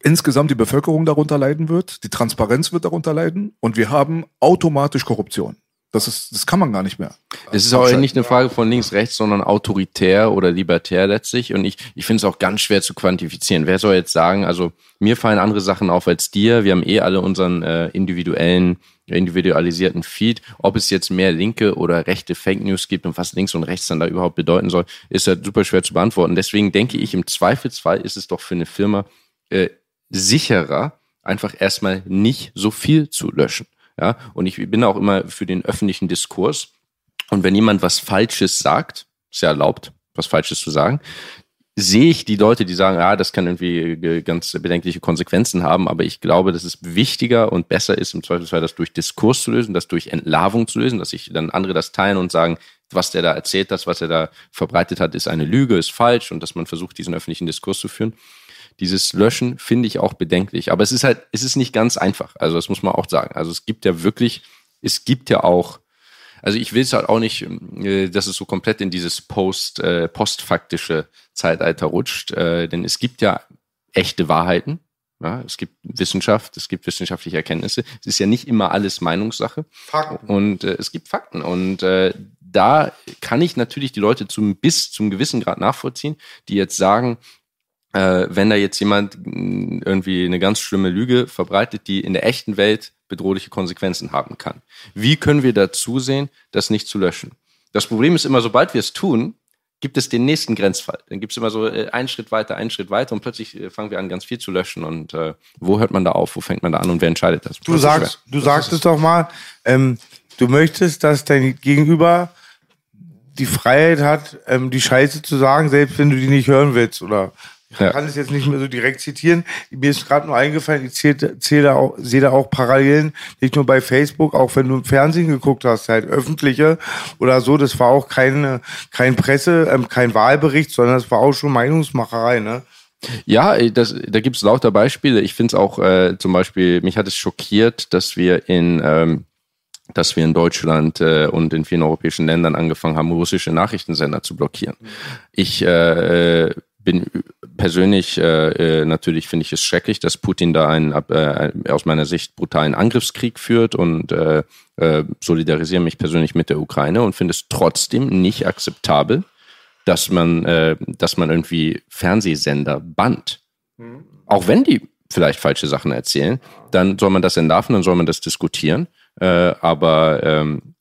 insgesamt die Bevölkerung darunter leiden wird, die Transparenz wird darunter leiden und wir haben automatisch Korruption. Das ist, das kann man gar nicht mehr. Es ist auch nicht eine Frage von links, rechts, sondern autoritär oder libertär letztlich. Und ich, ich finde es auch ganz schwer zu quantifizieren. Wer soll jetzt sagen, also mir fallen andere Sachen auf als dir. Wir haben eh alle unseren äh, individuellen, individualisierten Feed. Ob es jetzt mehr linke oder rechte Fake News gibt und was links und rechts dann da überhaupt bedeuten soll, ist halt super schwer zu beantworten. Deswegen denke ich, im Zweifelsfall ist es doch für eine Firma äh, sicherer, einfach erstmal nicht so viel zu löschen. Ja, und ich bin auch immer für den öffentlichen Diskurs. Und wenn jemand was Falsches sagt, ist ja erlaubt, was Falsches zu sagen, sehe ich die Leute, die sagen, ja, das kann irgendwie ganz bedenkliche Konsequenzen haben, aber ich glaube, dass es wichtiger und besser ist, im Zweifelsfall das durch Diskurs zu lösen, das durch Entlarvung zu lösen, dass sich dann andere das teilen und sagen, was der da erzählt hat, was er da verbreitet hat, ist eine Lüge, ist falsch und dass man versucht, diesen öffentlichen Diskurs zu führen dieses Löschen finde ich auch bedenklich. Aber es ist halt, es ist nicht ganz einfach. Also das muss man auch sagen. Also es gibt ja wirklich, es gibt ja auch, also ich will es halt auch nicht, äh, dass es so komplett in dieses Post, äh, postfaktische Zeitalter rutscht, äh, denn es gibt ja echte Wahrheiten. Ja, es gibt Wissenschaft, es gibt wissenschaftliche Erkenntnisse. Es ist ja nicht immer alles Meinungssache. Fakten. Und äh, es gibt Fakten. Und äh, da kann ich natürlich die Leute zum bis zum gewissen Grad nachvollziehen, die jetzt sagen, äh, wenn da jetzt jemand mm, irgendwie eine ganz schlimme Lüge verbreitet, die in der echten Welt bedrohliche Konsequenzen haben kann. Wie können wir da zusehen, das nicht zu löschen? Das Problem ist immer, sobald wir es tun, gibt es den nächsten Grenzfall. Dann gibt es immer so äh, einen Schritt weiter, einen Schritt weiter und plötzlich äh, fangen wir an, ganz viel zu löschen. Und äh, wo hört man da auf? Wo fängt man da an und wer entscheidet das? Du sagst, du sagst es doch mal, ähm, du möchtest, dass dein Gegenüber die Freiheit hat, ähm, die Scheiße zu sagen, selbst wenn du die nicht hören willst, oder? Ich ja. kann es jetzt nicht mehr so direkt zitieren. Mir ist gerade nur eingefallen, ich zähle, zähle auch, sehe da auch Parallelen, nicht nur bei Facebook, auch wenn du im Fernsehen geguckt hast, halt öffentliche oder so, das war auch keine, kein Presse, ähm, kein Wahlbericht, sondern das war auch schon Meinungsmacherei, ne? Ja, das, da gibt es lauter Beispiele. Ich finde es auch äh, zum Beispiel, mich hat es schockiert, dass wir in ähm, dass wir in Deutschland äh, und in vielen europäischen Ländern angefangen haben, russische Nachrichtensender zu blockieren. Ich äh, bin persönlich äh, äh, natürlich finde ich es schrecklich, dass Putin da einen äh, aus meiner Sicht brutalen Angriffskrieg führt und äh, äh, solidarisiere mich persönlich mit der Ukraine und finde es trotzdem nicht akzeptabel, dass man äh, dass man irgendwie Fernsehsender bannt, mhm. auch wenn die vielleicht falsche Sachen erzählen, dann soll man das entlarven, dann soll man das diskutieren, äh, aber ähm, äh,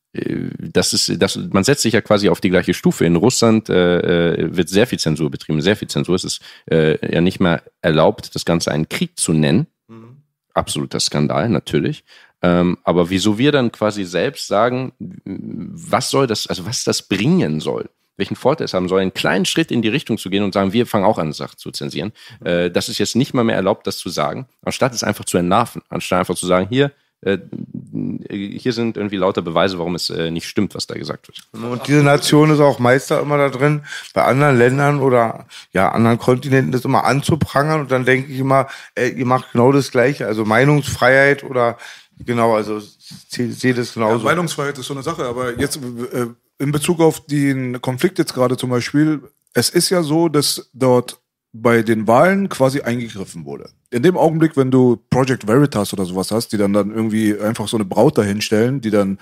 das ist, das, man setzt sich ja quasi auf die gleiche Stufe. In Russland äh, äh, wird sehr viel Zensur betrieben, sehr viel Zensur. Es ist äh, ja nicht mehr erlaubt, das Ganze einen Krieg zu nennen. Mhm. Absoluter Skandal, natürlich. Ähm, aber wieso wir dann quasi selbst sagen, was soll das, also was das bringen soll, welchen Vorteil es haben soll, einen kleinen Schritt in die Richtung zu gehen und sagen, wir fangen auch an, Sachen zu zensieren. Mhm. Äh, das ist jetzt nicht mal mehr erlaubt, das zu sagen, anstatt es einfach zu entlarven, anstatt einfach zu sagen, hier, äh, hier sind irgendwie lauter Beweise, warum es äh, nicht stimmt, was da gesagt wird. Und diese Nation ist auch Meister immer da drin, bei anderen Ländern oder ja anderen Kontinenten das immer anzuprangern und dann denke ich immer, ey, ihr macht genau das Gleiche, also Meinungsfreiheit oder genau, also sehe das genauso. Ja, Meinungsfreiheit ist so eine Sache, aber jetzt äh, in Bezug auf den Konflikt jetzt gerade zum Beispiel, es ist ja so, dass dort bei den Wahlen quasi eingegriffen wurde. In dem Augenblick, wenn du Project Veritas oder sowas hast, die dann dann irgendwie einfach so eine Braut dahinstellen, die dann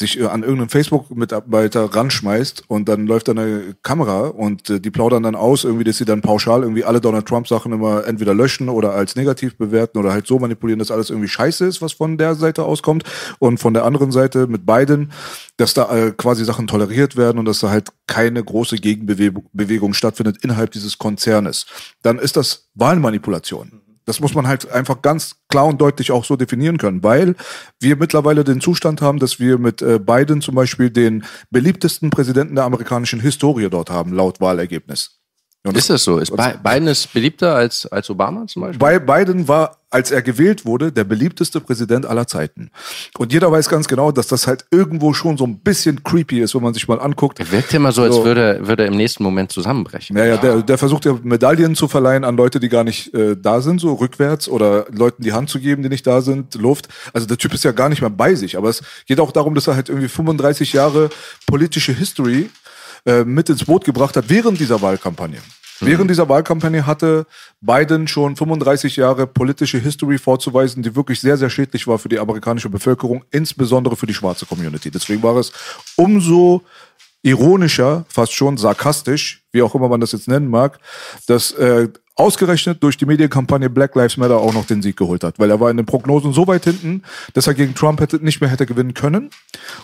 sich äh, an irgendeinen Facebook-Mitarbeiter ranschmeißt und dann läuft da eine Kamera und äh, die plaudern dann aus, irgendwie, dass sie dann pauschal irgendwie alle Donald Trump-Sachen immer entweder löschen oder als negativ bewerten oder halt so manipulieren, dass alles irgendwie scheiße ist, was von der Seite auskommt und von der anderen Seite mit beiden, dass da äh, quasi Sachen toleriert werden und dass da halt keine große Gegenbewegung stattfindet innerhalb dieses Konzernes. Dann ist das Wahlmanipulation. Das muss man halt einfach ganz klar und deutlich auch so definieren können, weil wir mittlerweile den Zustand haben, dass wir mit äh, Biden zum Beispiel den beliebtesten Präsidenten der amerikanischen Historie dort haben, laut Wahlergebnis. Und ist das so? Ist Biden ist beliebter als, als Obama zum Beispiel? Biden war, als er gewählt wurde, der beliebteste Präsident aller Zeiten. Und jeder weiß ganz genau, dass das halt irgendwo schon so ein bisschen creepy ist, wenn man sich mal anguckt. Er wirkt immer so, als würde, würde er im nächsten Moment zusammenbrechen. Naja, ja. der, der versucht ja Medaillen zu verleihen an Leute, die gar nicht äh, da sind, so rückwärts, oder Leuten die Hand zu geben, die nicht da sind, Luft. Also der Typ ist ja gar nicht mehr bei sich. Aber es geht auch darum, dass er halt irgendwie 35 Jahre politische History äh, mit ins Boot gebracht hat während dieser Wahlkampagne. Während dieser Wahlkampagne hatte Biden schon 35 Jahre politische History vorzuweisen, die wirklich sehr, sehr schädlich war für die amerikanische Bevölkerung, insbesondere für die schwarze Community. Deswegen war es umso ironischer, fast schon sarkastisch, wie auch immer man das jetzt nennen mag, dass äh, ausgerechnet durch die Medienkampagne Black Lives Matter auch noch den Sieg geholt hat, weil er war in den Prognosen so weit hinten, dass er gegen Trump hätte, nicht mehr hätte gewinnen können.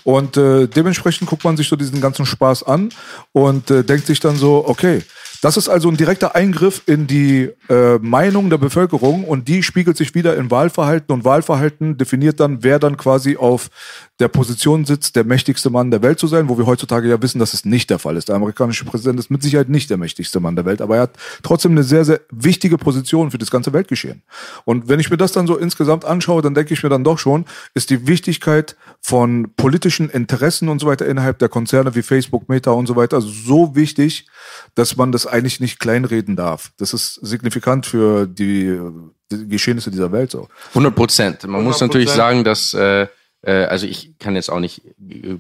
Und äh, dementsprechend guckt man sich so diesen ganzen Spaß an und äh, denkt sich dann so, okay, das ist also ein direkter Eingriff in die äh, Meinung der Bevölkerung und die spiegelt sich wieder in Wahlverhalten und Wahlverhalten definiert dann, wer dann quasi auf der Position sitzt, der mächtigste Mann der Welt zu sein, wo wir heutzutage ja wissen, dass es nicht der Fall ist. Der amerikanische Präsident ist mit Sicherheit nicht der mächtigste Mann der Welt, aber er hat trotzdem eine sehr, sehr wichtige Position für das ganze Weltgeschehen. Und wenn ich mir das dann so insgesamt anschaue, dann denke ich mir dann doch schon, ist die Wichtigkeit von politischen Interessen und so weiter innerhalb der Konzerne wie Facebook, Meta und so weiter so wichtig, dass man das eigentlich nicht kleinreden darf. Das ist signifikant für die, die Geschehnisse dieser Welt so. 100 Prozent. Man 100%. muss natürlich sagen, dass äh, äh, also ich kann jetzt auch nicht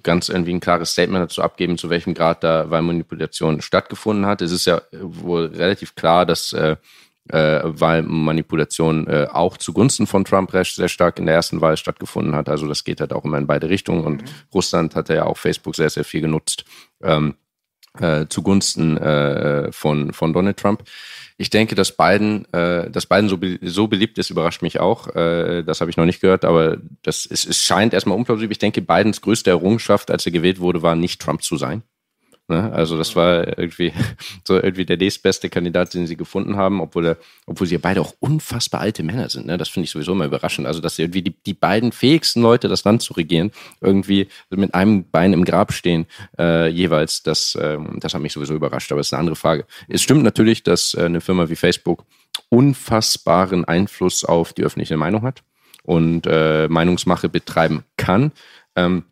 ganz irgendwie ein klares Statement dazu abgeben, zu welchem Grad da Wahlmanipulation stattgefunden hat. Es ist ja wohl relativ klar, dass äh, äh, Wahlmanipulation äh, auch zugunsten von Trump sehr stark in der ersten Wahl stattgefunden hat. Also das geht halt auch immer in beide Richtungen. Und mhm. Russland hat ja auch Facebook sehr, sehr viel genutzt ähm, äh, zugunsten äh, von, von Donald Trump. Ich denke, dass Biden, äh, dass Biden so, be so beliebt ist, überrascht mich auch. Äh, das habe ich noch nicht gehört, aber das ist, es scheint erstmal unplausibel. Ich denke, Bidens größte Errungenschaft, als er gewählt wurde, war nicht Trump zu sein. Ne? Also das war irgendwie (laughs) so irgendwie der nächstbeste Kandidat, den sie gefunden haben, obwohl obwohl sie ja beide auch unfassbar alte Männer sind. Ne? Das finde ich sowieso immer überraschend. Also dass irgendwie die, die beiden fähigsten Leute, das Land zu regieren, irgendwie mit einem Bein im Grab stehen äh, jeweils, das, ähm, das hat mich sowieso überrascht. Aber das ist eine andere Frage. Es stimmt natürlich, dass äh, eine Firma wie Facebook unfassbaren Einfluss auf die öffentliche Meinung hat und äh, Meinungsmache betreiben kann. Ähm,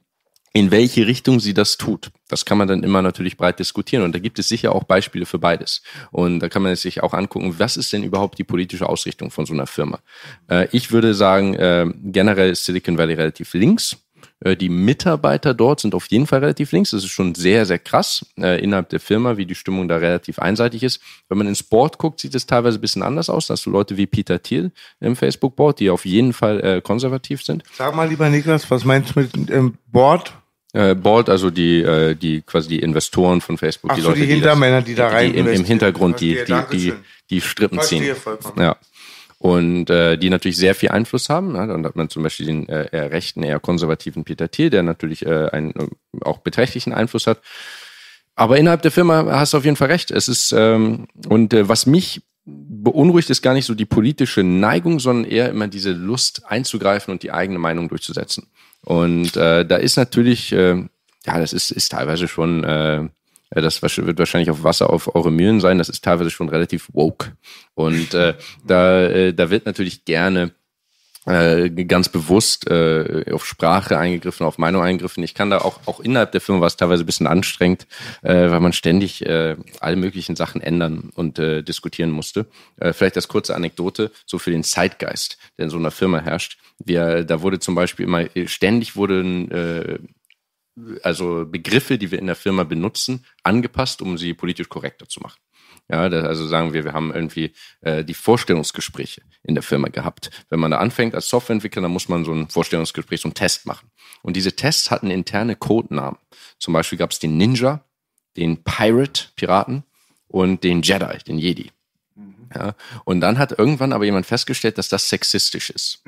in welche Richtung sie das tut. Das kann man dann immer natürlich breit diskutieren. Und da gibt es sicher auch Beispiele für beides. Und da kann man sich auch angucken, was ist denn überhaupt die politische Ausrichtung von so einer Firma? Äh, ich würde sagen, äh, generell ist Silicon Valley relativ links. Äh, die Mitarbeiter dort sind auf jeden Fall relativ links. Das ist schon sehr, sehr krass äh, innerhalb der Firma, wie die Stimmung da relativ einseitig ist. Wenn man ins Board guckt, sieht es teilweise ein bisschen anders aus. Da hast du Leute wie Peter Thiel im Facebook-Board, die auf jeden Fall konservativ sind. Sag mal, lieber Niklas, was meinst du mit dem Board? Äh, Board, also die, äh, die quasi die Investoren von Facebook, Ach die so, Leute, die Hintermänner, die, da rein die im, im Hintergrund die, die, die, die Strippen ziehen. Ja. Und äh, die natürlich sehr viel Einfluss haben. Ne? Dann hat man zum Beispiel den äh, eher rechten, eher konservativen Peter Thiel, der natürlich äh, einen äh, auch beträchtlichen Einfluss hat. Aber innerhalb der Firma hast du auf jeden Fall recht. Es ist ähm, und äh, was mich beunruhigt, ist gar nicht so die politische Neigung, sondern eher immer diese Lust einzugreifen und die eigene Meinung durchzusetzen. Und äh, da ist natürlich, äh, ja, das ist, ist teilweise schon, äh, das wird wahrscheinlich auf Wasser auf eure Mühlen sein, das ist teilweise schon relativ woke. Und äh, da, äh, da wird natürlich gerne äh, ganz bewusst äh, auf Sprache eingegriffen, auf Meinung eingegriffen. Ich kann da auch, auch innerhalb der Firma war es teilweise ein bisschen anstrengend, äh, weil man ständig äh, alle möglichen Sachen ändern und äh, diskutieren musste. Äh, vielleicht als kurze Anekdote, so für den Zeitgeist, der in so einer Firma herrscht. Wir, da wurde zum Beispiel immer, ständig wurden äh, also Begriffe, die wir in der Firma benutzen, angepasst, um sie politisch korrekter zu machen. Ja, das, also sagen wir, wir haben irgendwie äh, die Vorstellungsgespräche in der Firma gehabt. Wenn man da anfängt als Softwareentwickler, dann muss man so ein Vorstellungsgespräch, so einen Test machen. Und diese Tests hatten interne Codenamen. Zum Beispiel gab es den Ninja, den Pirate, Piraten und den Jedi, den Jedi. Mhm. Ja, und dann hat irgendwann aber jemand festgestellt, dass das sexistisch ist.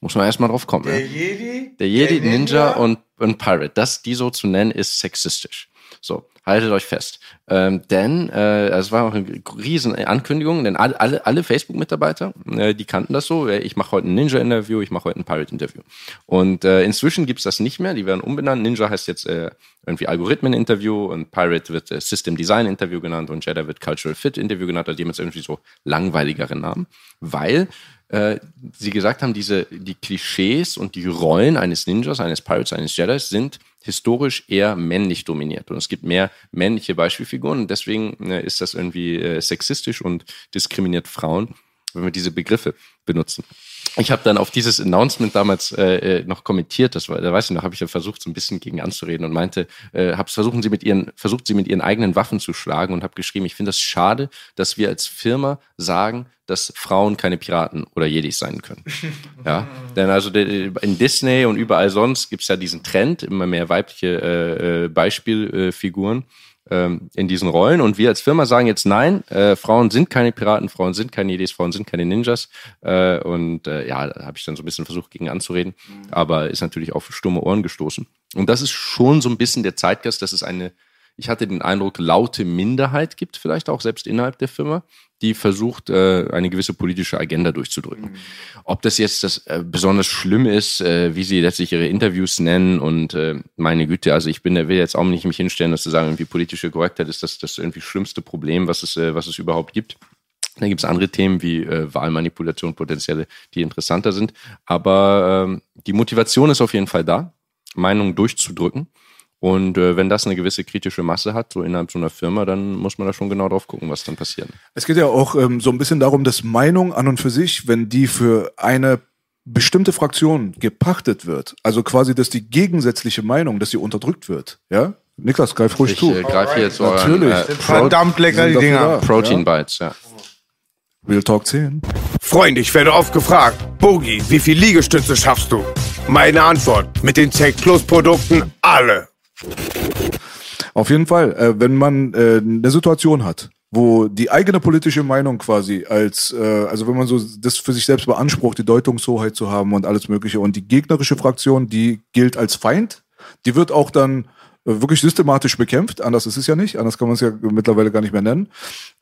Muss man erstmal drauf kommen. Der ja. Jedi? Der Jedi, der Ninja, Ninja und, und Pirate. Das, die so zu nennen, ist sexistisch. So, haltet euch fest. Ähm, denn äh, es war auch eine riesen Ankündigung, denn alle, alle, alle Facebook-Mitarbeiter, äh, die kannten das so. Ich mache heute ein Ninja-Interview, ich mache heute ein Pirate-Interview. Und äh, inzwischen gibt's das nicht mehr, die werden umbenannt. Ninja heißt jetzt äh, irgendwie Algorithmen-Interview und Pirate wird äh, System Design-Interview genannt und Jedi wird Cultural Fit-Interview genannt, also die haben jetzt irgendwie so langweiligere Namen, weil äh, sie gesagt haben, diese, die Klischees und die Rollen eines Ninjas, eines Pirates, eines Jedis sind historisch eher männlich dominiert. Und es gibt mehr männliche Beispielfiguren und deswegen äh, ist das irgendwie äh, sexistisch und diskriminiert Frauen, wenn wir diese Begriffe benutzen. Ich habe dann auf dieses Announcement damals äh, äh, noch kommentiert, das war, da weiß ich noch, habe ich ja versucht, so ein bisschen gegen anzureden und meinte, äh, hab's versuchen sie mit ihren, versucht sie mit ihren eigenen Waffen zu schlagen und habe geschrieben, ich finde das schade, dass wir als Firma sagen, dass Frauen keine Piraten oder Jedis sein können. (laughs) Ja, denn also in Disney und überall sonst gibt's ja diesen Trend, immer mehr weibliche äh, äh Beispielfiguren ähm, in diesen Rollen. Und wir als Firma sagen jetzt nein, äh, Frauen sind keine Piraten, Frauen sind keine Ideen, Frauen sind keine Ninjas. Äh, und äh, ja, da habe ich dann so ein bisschen versucht, gegen anzureden, aber ist natürlich auf stumme Ohren gestoßen. Und das ist schon so ein bisschen der Zeitgeist, dass es eine, ich hatte den Eindruck, laute Minderheit gibt, vielleicht auch selbst innerhalb der Firma, die versucht, äh, eine gewisse politische Agenda durchzudrücken. Mhm. Ob das jetzt das äh, besonders schlimm ist, äh, wie sie letztlich ihre Interviews nennen und äh, meine Güte, also ich bin, der will jetzt auch nicht mich hinstellen, dass zu sagen, irgendwie politische Korrektheit ist das das irgendwie schlimmste Problem, was es, äh, was es überhaupt gibt. Da gibt es andere Themen wie äh, Wahlmanipulation, potenzielle, die interessanter sind. Aber ähm, die Motivation ist auf jeden Fall da, Meinungen durchzudrücken. Und äh, wenn das eine gewisse kritische Masse hat, so innerhalb so einer Firma, dann muss man da schon genau drauf gucken, was dann passiert. Es geht ja auch ähm, so ein bisschen darum, dass Meinung an und für sich, wenn die für eine bestimmte Fraktion gepachtet wird, also quasi, dass die gegensätzliche Meinung, dass sie unterdrückt wird, ja? Niklas, greif ruhig ich, zu. Ich äh, greife jetzt so Natürlich. Äh, verdammt lecker, die Dinger. Protein Bites, ja. Real Talk 10. Freunde, ich werde oft gefragt, Bogi, wie viel Liegestütze schaffst du? Meine Antwort, mit den Tech Plus Produkten alle. Auf jeden Fall, äh, wenn man äh, eine Situation hat, wo die eigene politische Meinung quasi als, äh, also wenn man so das für sich selbst beansprucht, die Deutungshoheit zu haben und alles Mögliche und die gegnerische Fraktion, die gilt als Feind, die wird auch dann wirklich systematisch bekämpft, anders ist es ja nicht, anders kann man es ja mittlerweile gar nicht mehr nennen,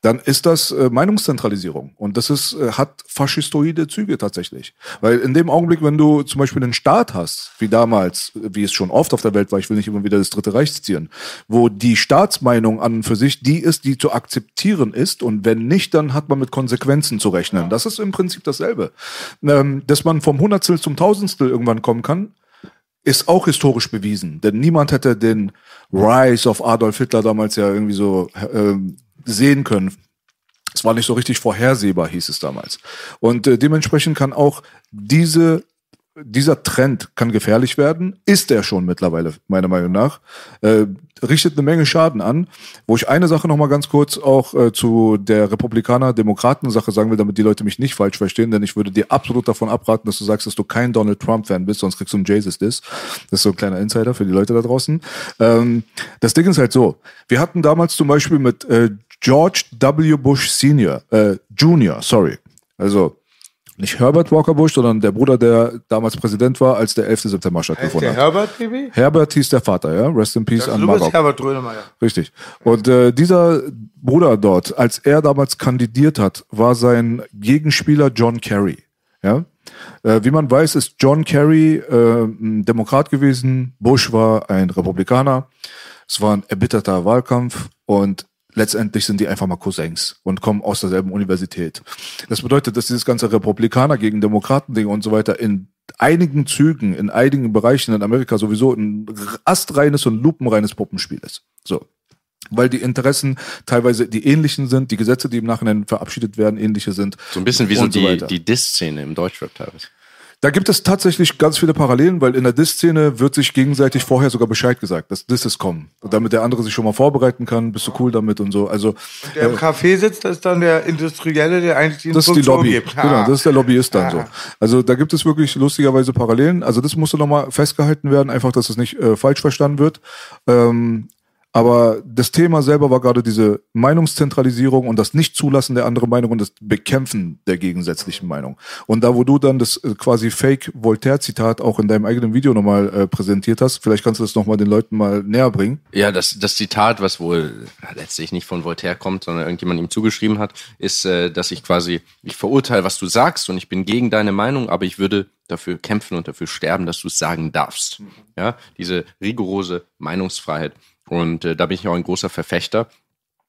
dann ist das äh, Meinungszentralisierung. Und das ist, äh, hat faschistoide Züge tatsächlich. Weil in dem Augenblick, wenn du zum Beispiel einen Staat hast, wie damals, wie es schon oft auf der Welt war, ich will nicht immer wieder das Dritte Reich zitieren, wo die Staatsmeinung an und für sich die ist, die zu akzeptieren ist und wenn nicht, dann hat man mit Konsequenzen zu rechnen. Das ist im Prinzip dasselbe. Ähm, dass man vom Hundertstel zum Tausendstel irgendwann kommen kann, ist auch historisch bewiesen. Denn niemand hätte den Rise of Adolf Hitler damals ja irgendwie so äh, sehen können. Es war nicht so richtig vorhersehbar, hieß es damals. Und äh, dementsprechend kann auch diese dieser Trend kann gefährlich werden, ist er schon mittlerweile, meiner Meinung nach, äh, richtet eine Menge Schaden an. Wo ich eine Sache nochmal ganz kurz auch äh, zu der Republikaner-Demokraten-Sache sagen will, damit die Leute mich nicht falsch verstehen, denn ich würde dir absolut davon abraten, dass du sagst, dass du kein Donald Trump-Fan bist, sonst kriegst du einen Jesus-Diss. Das ist so ein kleiner Insider für die Leute da draußen. Ähm, das Ding ist halt so, wir hatten damals zum Beispiel mit äh, George W. Bush Senior, äh, Junior, sorry, also nicht Herbert Walker Bush, sondern der Bruder, der damals Präsident war, als der 11. September stattgefunden hat. Herbert, Baby? Herbert hieß der Vater, ja. Rest in Peace also, an du Marok. bist Herbert Rönemeyer. Richtig. Und äh, dieser Bruder dort, als er damals kandidiert hat, war sein Gegenspieler John Kerry. Ja. Äh, wie man weiß, ist John Kerry äh, ein Demokrat gewesen. Bush war ein Republikaner. Es war ein erbitterter Wahlkampf und letztendlich sind die einfach mal Cousins und kommen aus derselben Universität. Das bedeutet, dass dieses ganze Republikaner gegen Demokraten-Ding und so weiter in einigen Zügen, in einigen Bereichen in Amerika sowieso ein astreines und lupenreines Puppenspiel ist. So. Weil die Interessen teilweise die ähnlichen sind, die Gesetze, die im Nachhinein verabschiedet werden, ähnliche sind. So ein bisschen wie so die, so die Diss-Szene im Deutschrap teilweise. Da gibt es tatsächlich ganz viele Parallelen, weil in der Diss-Szene wird sich gegenseitig vorher sogar Bescheid gesagt, dass Disses kommen. Und damit der andere sich schon mal vorbereiten kann, bist du cool damit und so. Also, und der äh, im Café sitzt, das ist dann der Industrielle, der eigentlich die Das ist die Lobby. Gibt. Genau, das ist der Lobbyist dann so. Also da gibt es wirklich lustigerweise Parallelen. Also das musste nochmal festgehalten werden, einfach, dass es nicht äh, falsch verstanden wird. Ähm, aber das Thema selber war gerade diese Meinungszentralisierung und das Nicht-Zulassen der anderen Meinung und das Bekämpfen der gegensätzlichen Meinung. Und da, wo du dann das äh, quasi Fake-Voltaire-Zitat auch in deinem eigenen Video nochmal äh, präsentiert hast, vielleicht kannst du das nochmal den Leuten mal näher bringen. Ja, das, das Zitat, was wohl letztlich nicht von Voltaire kommt, sondern irgendjemand ihm zugeschrieben hat, ist, äh, dass ich quasi, ich verurteile, was du sagst und ich bin gegen deine Meinung, aber ich würde dafür kämpfen und dafür sterben, dass du es sagen darfst. Ja, diese rigorose Meinungsfreiheit. Und äh, da bin ich auch ein großer Verfechter.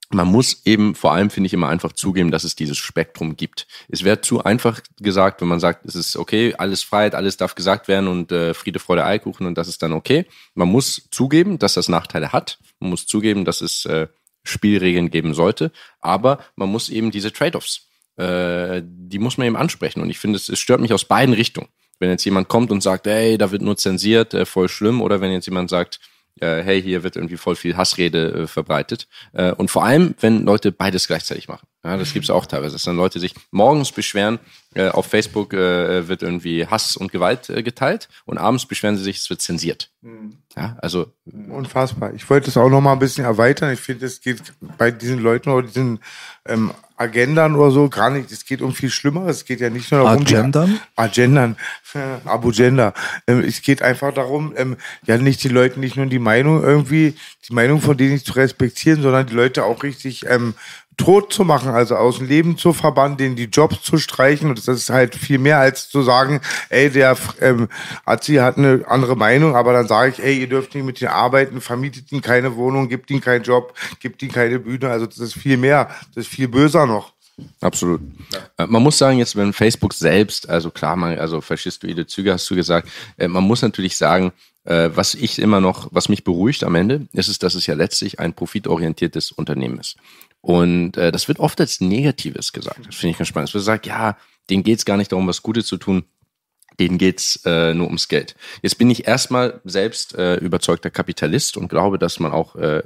Man muss eben vor allem, finde ich, immer einfach zugeben, dass es dieses Spektrum gibt. Es wäre zu einfach gesagt, wenn man sagt, es ist okay, alles Freiheit, alles darf gesagt werden und äh, Friede, Freude, Eikuchen und das ist dann okay. Man muss zugeben, dass das Nachteile hat. Man muss zugeben, dass es äh, Spielregeln geben sollte. Aber man muss eben diese Trade-offs äh, die muss man eben ansprechen. Und ich finde, es, es stört mich aus beiden Richtungen. Wenn jetzt jemand kommt und sagt, ey, da wird nur zensiert, äh, voll schlimm, oder wenn jetzt jemand sagt, äh, hey, hier wird irgendwie voll viel Hassrede äh, verbreitet. Äh, und vor allem, wenn Leute beides gleichzeitig machen. Ja, das gibt's auch teilweise, dass dann Leute sich morgens beschweren, äh, auf Facebook äh, wird irgendwie Hass und Gewalt äh, geteilt und abends beschweren sie sich, es wird zensiert. Mhm. Ja, also Unfassbar. Ich wollte es auch noch mal ein bisschen erweitern. Ich finde, es geht bei diesen Leuten oder diesen ähm, Agendern oder so gar nicht. Es geht um viel Schlimmeres. Es geht ja nicht nur darum, Agendern? Agendern, (laughs) äh, Abugender. Ähm, es geht einfach darum, ähm, ja nicht die Leute nicht nur die Meinung irgendwie, die Meinung von denen nicht zu respektieren, sondern die Leute auch richtig ähm, tot zu machen, also aus dem Leben zu verbannen, denen die Jobs zu streichen. Und das ist halt viel mehr als zu sagen, ey, der ähm, Azi hat eine andere Meinung, aber dann sage ich, ey, ihr dürft nicht mit ihm arbeiten, vermietet ihm keine Wohnung, gibt ihm keinen Job, gibt ihm keine Bühne. Also das ist viel mehr, das ist viel böser noch. Absolut. Äh, Man muss sagen, jetzt, wenn Facebook selbst, also klar, man, also faschistoide Züge hast du gesagt, äh, man muss natürlich sagen, äh, was ich immer noch, was mich beruhigt am Ende, ist es, dass es ja letztlich ein profitorientiertes Unternehmen ist. Und äh, das wird oft als Negatives gesagt. Das finde ich ganz spannend. Es wird gesagt, ja, denen geht's gar nicht darum, was Gutes zu tun. Denen geht's äh, nur ums Geld. Jetzt bin ich erstmal selbst äh, überzeugter Kapitalist und glaube, dass man auch äh,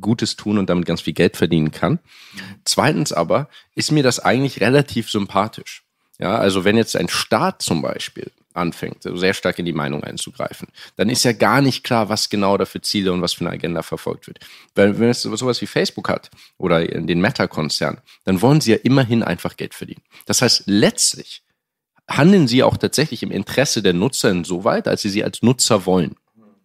Gutes tun und damit ganz viel Geld verdienen kann. Zweitens aber ist mir das eigentlich relativ sympathisch. Ja, also wenn jetzt ein Staat zum Beispiel anfängt, sehr stark in die Meinung einzugreifen, dann ist ja gar nicht klar, was genau da für Ziele und was für eine Agenda verfolgt wird. Weil wenn es sowas wie Facebook hat oder den Meta-Konzern, dann wollen sie ja immerhin einfach Geld verdienen. Das heißt, letztlich handeln sie auch tatsächlich im Interesse der Nutzer insoweit, als sie sie als Nutzer wollen.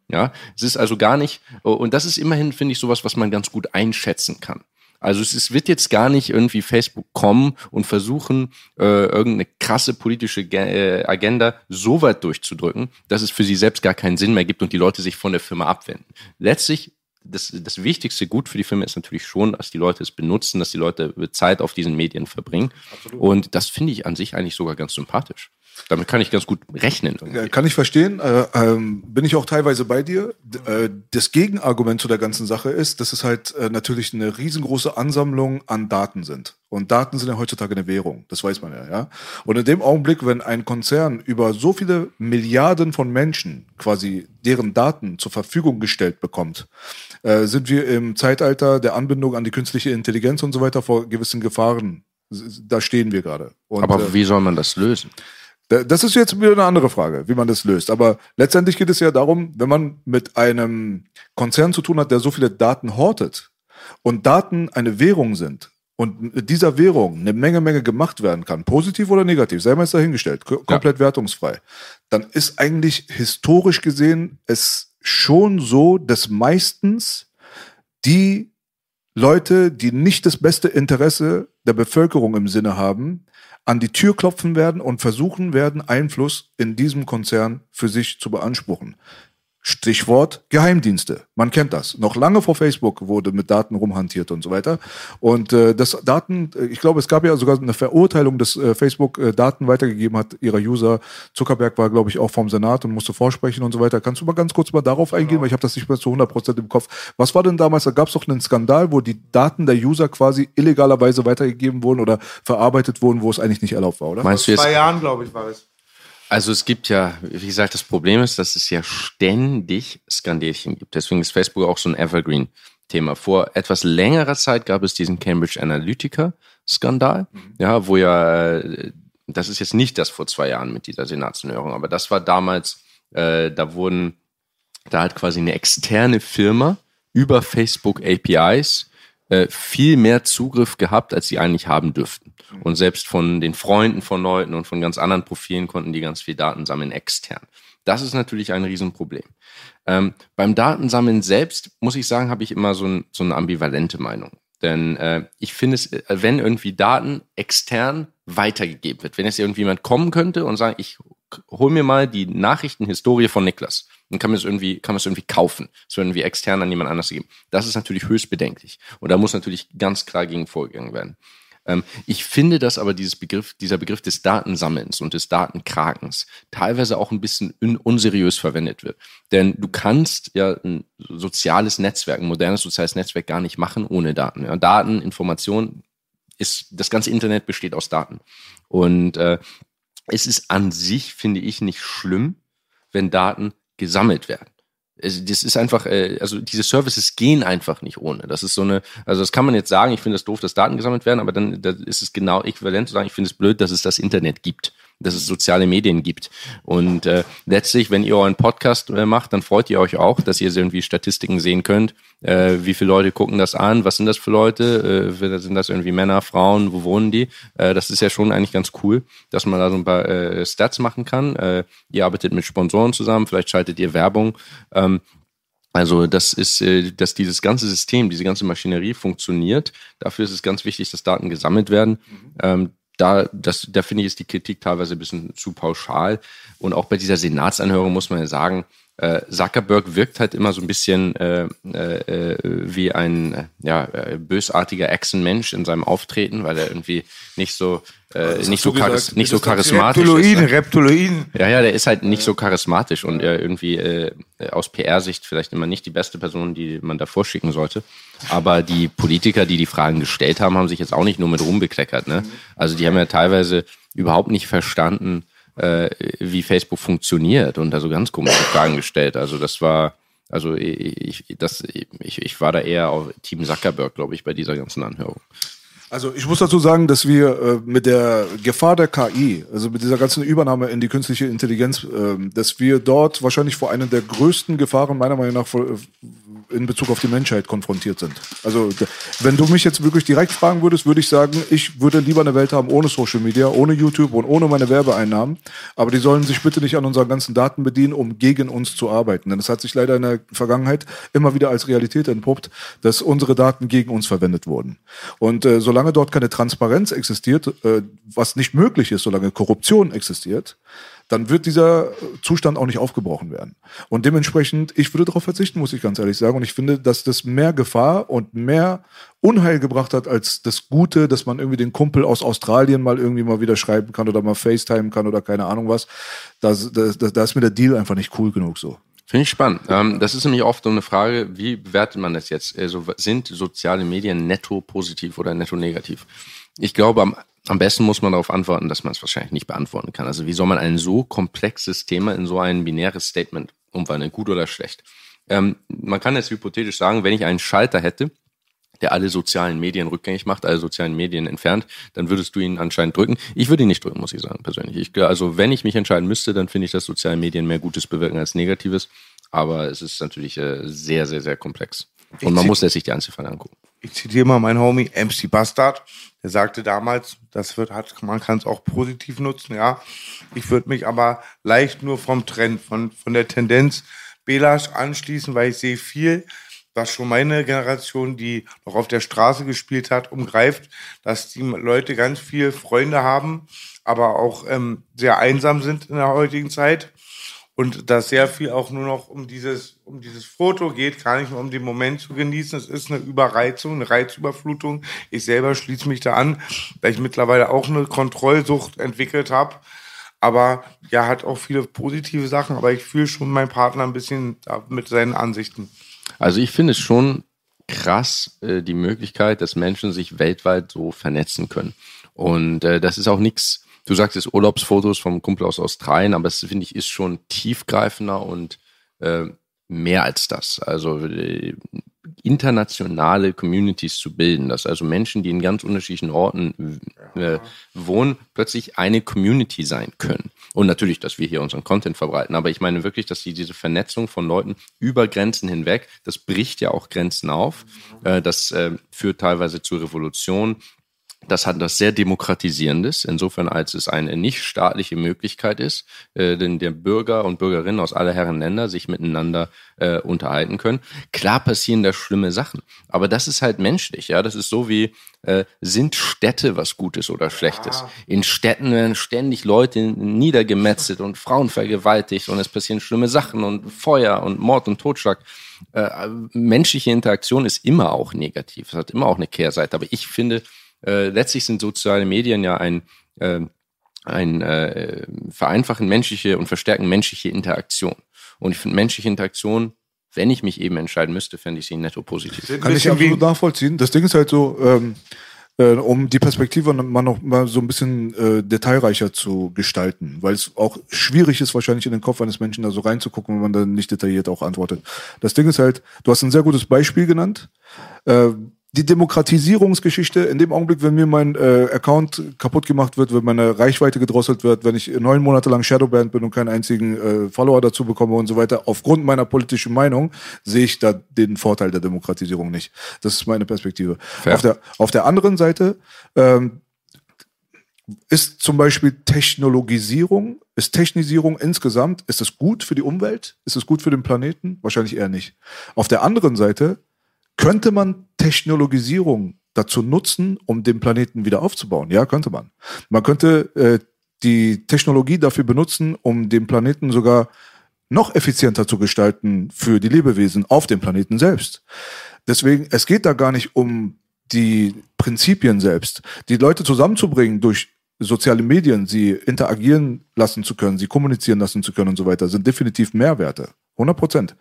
Ja, es ist also gar nicht, und das ist immerhin, finde ich, sowas, was man ganz gut einschätzen kann. Also es ist, wird jetzt gar nicht irgendwie Facebook kommen und versuchen, äh, irgendeine krasse politische äh, Agenda so weit durchzudrücken, dass es für sie selbst gar keinen Sinn mehr gibt und die Leute sich von der Firma abwenden. Letztlich, das, das wichtigste Gut für die Firma ist natürlich schon, dass die Leute es benutzen, dass die Leute Zeit auf diesen Medien verbringen. Und das finde ich an sich eigentlich sogar ganz sympathisch. Damit kann ich ganz gut rechnen. irgendwie. Kann ich verstehen. Äh, ähm, bin ich auch teilweise bei dir. D äh, das Gegenargument zu der ganzen Sache ist, dass es halt äh, natürlich eine riesengroße Ansammlung an Daten sind. Und Daten sind ja heutzutage eine Währung. Das weiß man ja, ja. Und in dem Augenblick, wenn ein Konzern über so viele Milliarden von Menschen quasi deren Daten zur Verfügung gestellt bekommt, äh, sind wir im Zeitalter der Anbindung an die künstliche Intelligenz und so weiter vor gewissen Gefahren. Da stehen wir gerade. Und, Aber äh, wie soll man das lösen? Da- Das ist jetzt wieder eine andere Frage, wie man das löst. Aber letztendlich geht es ja darum, wenn man mit einem Konzern zu tun hat, der so viele Daten hortet und Daten eine Währung sind und mit dieser Währung eine Menge, Menge gemacht werden kann, positiv oder negativ, sei mal jetzt dahingestellt, ko- komplett wertungsfrei, dann ist eigentlich historisch gesehen es schon so, dass meistens die Leute, die nicht das beste Interesse der Bevölkerung im Sinne haben, an die Tür klopfen werden und versuchen werden, Einfluss in diesem Konzern für sich zu beanspruchen. Stichwort Geheimdienste. Man kennt das. Noch lange vor Facebook wurde mit Daten rumhantiert und so weiter. Und äh, das Daten, äh, ich glaube, es gab ja sogar eine Verurteilung, dass äh, Facebook äh, Daten weitergegeben hat ihrer User. Zuckerberg war, glaube ich, auch vom Senat und musste vorsprechen und so weiter. Kannst du mal ganz kurz mal darauf eingehen, weil ich habe das nicht mehr zu 100 Prozent im Kopf. Was war denn damals? Da gab es doch einen Skandal, wo die Daten der User quasi illegalerweise weitergegeben wurden oder verarbeitet wurden, wo es eigentlich nicht erlaubt war, oder? Meinst du Vor zwei? Jahren, glaube ich, war es. Also es gibt ja, wie gesagt, das Problem ist, dass es ja ständig Skandelchen gibt. Deswegen ist Facebook auch so ein Evergreen-Thema. Vor etwas längerer Zeit gab es diesen Cambridge Analytica-Skandal, ja, wo ja, äh, das ist jetzt nicht das vor zwei Jahren mit dieser Senatsanhörung, aber das war damals, äh, da wurden, da hat quasi eine externe Firma über Facebook APIs äh, viel mehr Zugriff gehabt, als sie eigentlich haben dürften. Und selbst von den Freunden von Leuten und von ganz anderen Profilen konnten die ganz viel Daten sammeln extern. Das ist natürlich ein Riesenproblem. Ähm, beim Datensammeln selbst, muss ich sagen, habe ich immer so, ein, so eine ambivalente Meinung. Denn äh, ich finde es, äh, wenn irgendwie Daten extern weitergegeben wird, wenn jetzt irgendjemand kommen könnte und sagen, ich hol mir mal die Nachrichtenhistorie von Niklas und kann mir das irgendwie, kann man es irgendwie kaufen, es irgendwie extern an jemand anders geben. Das ist natürlich höchst bedenklich. Und da muss natürlich ganz klar gegen vorgegangen werden. Ähm, ich finde, dass aber dieses Begriff, dieser Begriff des Datensammelns und des Datenkrakens teilweise auch ein bisschen un unseriös verwendet wird. Denn du kannst ja ein soziales Netzwerk, ein modernes soziales Netzwerk gar nicht machen ohne Daten. Ja, Daten, Informationen, ist, das ganze Internet besteht aus Daten. Und äh, es ist an sich, finde ich, nicht schlimm, wenn Daten gesammelt werden. Also das ist einfach, äh, also diese Services gehen einfach nicht ohne. Das ist so eine, also das kann man jetzt sagen, ich finde es das doof, dass Daten gesammelt werden, aber dann da ist es genau äquivalent zu sagen, ich finde es blöd, dass es das Internet gibt dass es soziale Medien gibt. Und äh, letztlich, wenn ihr euren Podcast äh, macht, dann freut ihr euch auch, dass ihr irgendwie Statistiken sehen könnt. Äh, wie viele Leute gucken das an? Was sind das für Leute? Äh, sind das irgendwie Männer, Frauen? Wo wohnen die? Äh, das ist ja schon eigentlich ganz cool, dass man da so ein paar äh, Stats machen kann. Äh, ihr arbeitet mit Sponsoren zusammen, vielleicht schaltet ihr Werbung. Ähm, also das ist, äh, dass dieses ganze System, diese ganze Maschinerie funktioniert. Dafür ist es ganz wichtig, dass Daten gesammelt werden. Mhm. Da, das, da finde ich, ist die Kritik teilweise ein bisschen zu pauschal. Und auch bei dieser Senatsanhörung muss man ja sagen, äh, Zuckerberg wirkt halt immer so ein bisschen äh, äh, wie ein äh, ja, äh, bösartiger Echsenmensch in seinem Auftreten, weil er irgendwie nicht so äh, nicht so, gesagt, nicht so charismatisch Reptiloiden, ist. Reptiloiden. Ja, ja, der ist halt nicht so charismatisch und äh, irgendwie äh, aus PR-Sicht vielleicht immer nicht die beste Person, die man da vorschicken sollte. Aber die Politiker, die die Fragen gestellt haben, haben sich jetzt auch nicht nur mit Ruhm bekleckert. Ne? Also die haben ja teilweise überhaupt nicht verstanden, äh, wie Facebook funktioniert und da so ganz komische Fragen gestellt. Also das war, also ich, das, ich, ich war da eher auf Team Zuckerberg, glaube ich, bei dieser ganzen Anhörung. Also ich muss dazu sagen, dass wir äh, mit der Gefahr der KI, also mit dieser ganzen Übernahme in die künstliche Intelligenz, äh, dass wir dort wahrscheinlich vor einer der größten Gefahren meiner Meinung nach in Bezug auf die Menschheit konfrontiert sind. Also wenn du mich jetzt wirklich direkt fragen würdest, würde ich sagen, ich würde lieber eine Welt haben ohne Social Media, ohne YouTube und ohne meine Werbeeinnahmen. Aber die sollen sich bitte nicht an unseren ganzen Daten bedienen, um gegen uns zu arbeiten. Denn es hat sich leider in der Vergangenheit immer wieder als Realität entpuppt, dass unsere Daten gegen uns verwendet wurden. Und äh, solange dort keine Transparenz existiert, äh, was nicht möglich ist, solange Korruption existiert, dann wird dieser Zustand auch nicht aufgebrochen werden. Und dementsprechend, ich würde darauf verzichten, muss ich ganz ehrlich sagen. Und ich finde, dass das mehr Gefahr und mehr Unheil gebracht hat als das Gute, dass man irgendwie den Kumpel aus Australien mal irgendwie mal wieder schreiben kann oder mal FaceTime kann oder keine Ahnung was. Da das ist mir der Deal einfach nicht cool genug so. Finde ich spannend. Ähm, das ist nämlich oft so eine Frage, wie bewertet man das jetzt? Also sind soziale Medien netto positiv oder netto negativ? Ich glaube, am am besten muss man darauf antworten, dass man es wahrscheinlich nicht beantworten kann. Also wie soll man ein so komplexes Thema in so ein binäres Statement umwandeln, gut oder schlecht? Ähm, man kann jetzt hypothetisch sagen, wenn ich einen Schalter hätte, der alle sozialen Medien rückgängig macht, alle sozialen Medien entfernt, dann würdest du ihn anscheinend drücken. Ich würde ihn nicht drücken, muss ich sagen, persönlich. Ich, also wenn ich mich entscheiden müsste, dann finde ich, dass soziale Medien mehr Gutes bewirken als Negatives. Aber es ist natürlich äh, sehr, sehr, sehr komplex. Und man muss sich die Einzelfälle angucken. Ich zitiere mal meinen Homie MC Bastard. Der sagte damals, das wird, hat, man kann es auch positiv nutzen, ja. Ich würde mich aber leicht nur vom Trend, von, von der Tendenz Belasch anschließen, weil ich sehe viel, was schon meine Generation, die noch auf der Straße gespielt hat, umgreift, dass die Leute ganz viel Freunde haben, aber auch ähm, sehr einsam sind in der heutigen Zeit und dass sehr viel auch nur noch um dieses, um dieses Foto geht, gar nicht mehr um den Moment zu genießen. Es ist eine Überreizung, eine Reizüberflutung. Ich selber schließe mich da an, weil ich mittlerweile auch eine Kontrollsucht entwickelt habe. Aber ja, hat auch viele positive Sachen, aber ich fühle schon meinen Partner ein bisschen mit seinen Ansichten. Also ich finde es schon krass, äh, die Möglichkeit, dass Menschen sich weltweit so vernetzen können. Und äh, das ist auch nichts Du sagst jetzt Urlaubsfotos vom Kumpel aus Australien, aber es finde ich ist schon tiefgreifender und äh, mehr als das. Also äh, internationale Communities zu bilden, dass also Menschen, die in ganz unterschiedlichen Orten äh, wohnen, plötzlich eine Community sein können. Und natürlich, dass wir hier unseren Content verbreiten. Aber ich meine wirklich, dass die, diese Vernetzung von Leuten über Grenzen hinweg, das bricht ja auch Grenzen auf. Äh, das äh, führt teilweise zu Revolutionen das hat das sehr Demokratisierendes, insofern als es eine nicht staatliche Möglichkeit ist, äh, denn der Bürger und Bürgerinnen aus aller Herren Länder sich miteinander äh, unterhalten können. Klar passieren da schlimme Sachen, aber das ist halt menschlich, ja. Das ist so wie, äh, sind Städte was Gutes oder Schlechtes? In Städten werden ständig Leute niedergemetzelt und Frauen vergewaltigt und es passieren schlimme Sachen und Feuer und Mord und Totschlag. Äh, menschliche Interaktion ist immer auch negativ, es hat immer auch eine Kehrseite, aber ich finde, äh, letztlich sind soziale Medien ja ein, äh, ein äh, vereinfachen menschliche und verstärken menschliche Interaktion. Und ich finde menschliche Interaktion, wenn ich mich eben entscheiden müsste, fände ich sie netto positiv. Kann ich absolut nachvollziehen. Das Ding ist halt so, ähm, äh, um die Perspektive mal noch mal so ein bisschen äh, detailreicher zu gestalten, weil es auch schwierig ist, wahrscheinlich in den Kopf eines Menschen da so reinzugucken, wenn man dann nicht detailliert auch antwortet. Das Ding ist halt, du hast ein sehr gutes Beispiel genannt. Äh, die Demokratisierungsgeschichte, in dem Augenblick, wenn mir mein äh, Account kaputt gemacht wird, wenn meine Reichweite gedrosselt wird, wenn ich neun Monate lang Shadowband bin und keinen einzigen äh, Follower dazu bekomme und so weiter, aufgrund meiner politischen Meinung, sehe ich da den Vorteil der Demokratisierung nicht. Das ist meine Perspektive. Auf der, auf der anderen Seite ähm, ist zum Beispiel Technologisierung, ist Technisierung insgesamt, ist es gut für die Umwelt? Ist es gut für den Planeten? Wahrscheinlich eher nicht. Auf der anderen Seite könnte man Technologisierung dazu nutzen, um den Planeten wieder aufzubauen? Ja, könnte man. Man könnte äh, die Technologie dafür benutzen, um den Planeten sogar noch effizienter zu gestalten für die Lebewesen auf dem Planeten selbst. Deswegen, es geht da gar nicht um die Prinzipien selbst. Die Leute zusammenzubringen durch soziale Medien, sie interagieren lassen zu können, sie kommunizieren lassen zu können und so weiter, sind definitiv Mehrwerte. 100 Prozent.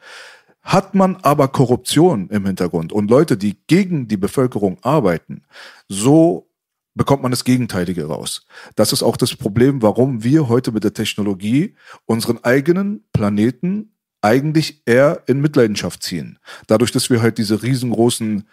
Hat man aber Korruption im Hintergrund und Leute, die gegen die Bevölkerung arbeiten, so bekommt man das Gegenteilige raus. Das ist auch das Problem, warum wir heute mit der Technologie unseren eigenen Planeten eigentlich eher in Mitleidenschaft ziehen. Dadurch, dass wir halt diese riesengroßen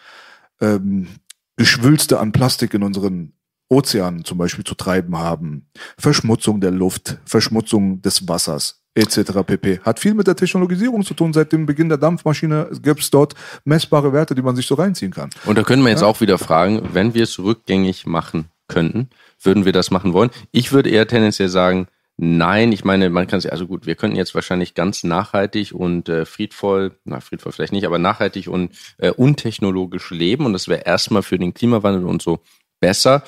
ähm, Geschwülste an Plastik in unseren Ozeanen zum Beispiel zu treiben haben, Verschmutzung der Luft, Verschmutzung des Wassers, etc. pp. Hat viel mit der Technologisierung zu tun. Seit dem Beginn der Dampfmaschine gibt es dort messbare Werte, die man sich so reinziehen kann. Und da können wir jetzt ja? auch wieder fragen, wenn wir es rückgängig machen könnten, würden wir das machen wollen? Ich würde eher tendenziell sagen, nein. Ich meine, man kann es, also gut, wir könnten jetzt wahrscheinlich ganz nachhaltig und äh, friedvoll, na, friedvoll vielleicht nicht, aber nachhaltig und äh, untechnologisch leben. Und das wäre erstmal für den Klimawandel und so besser.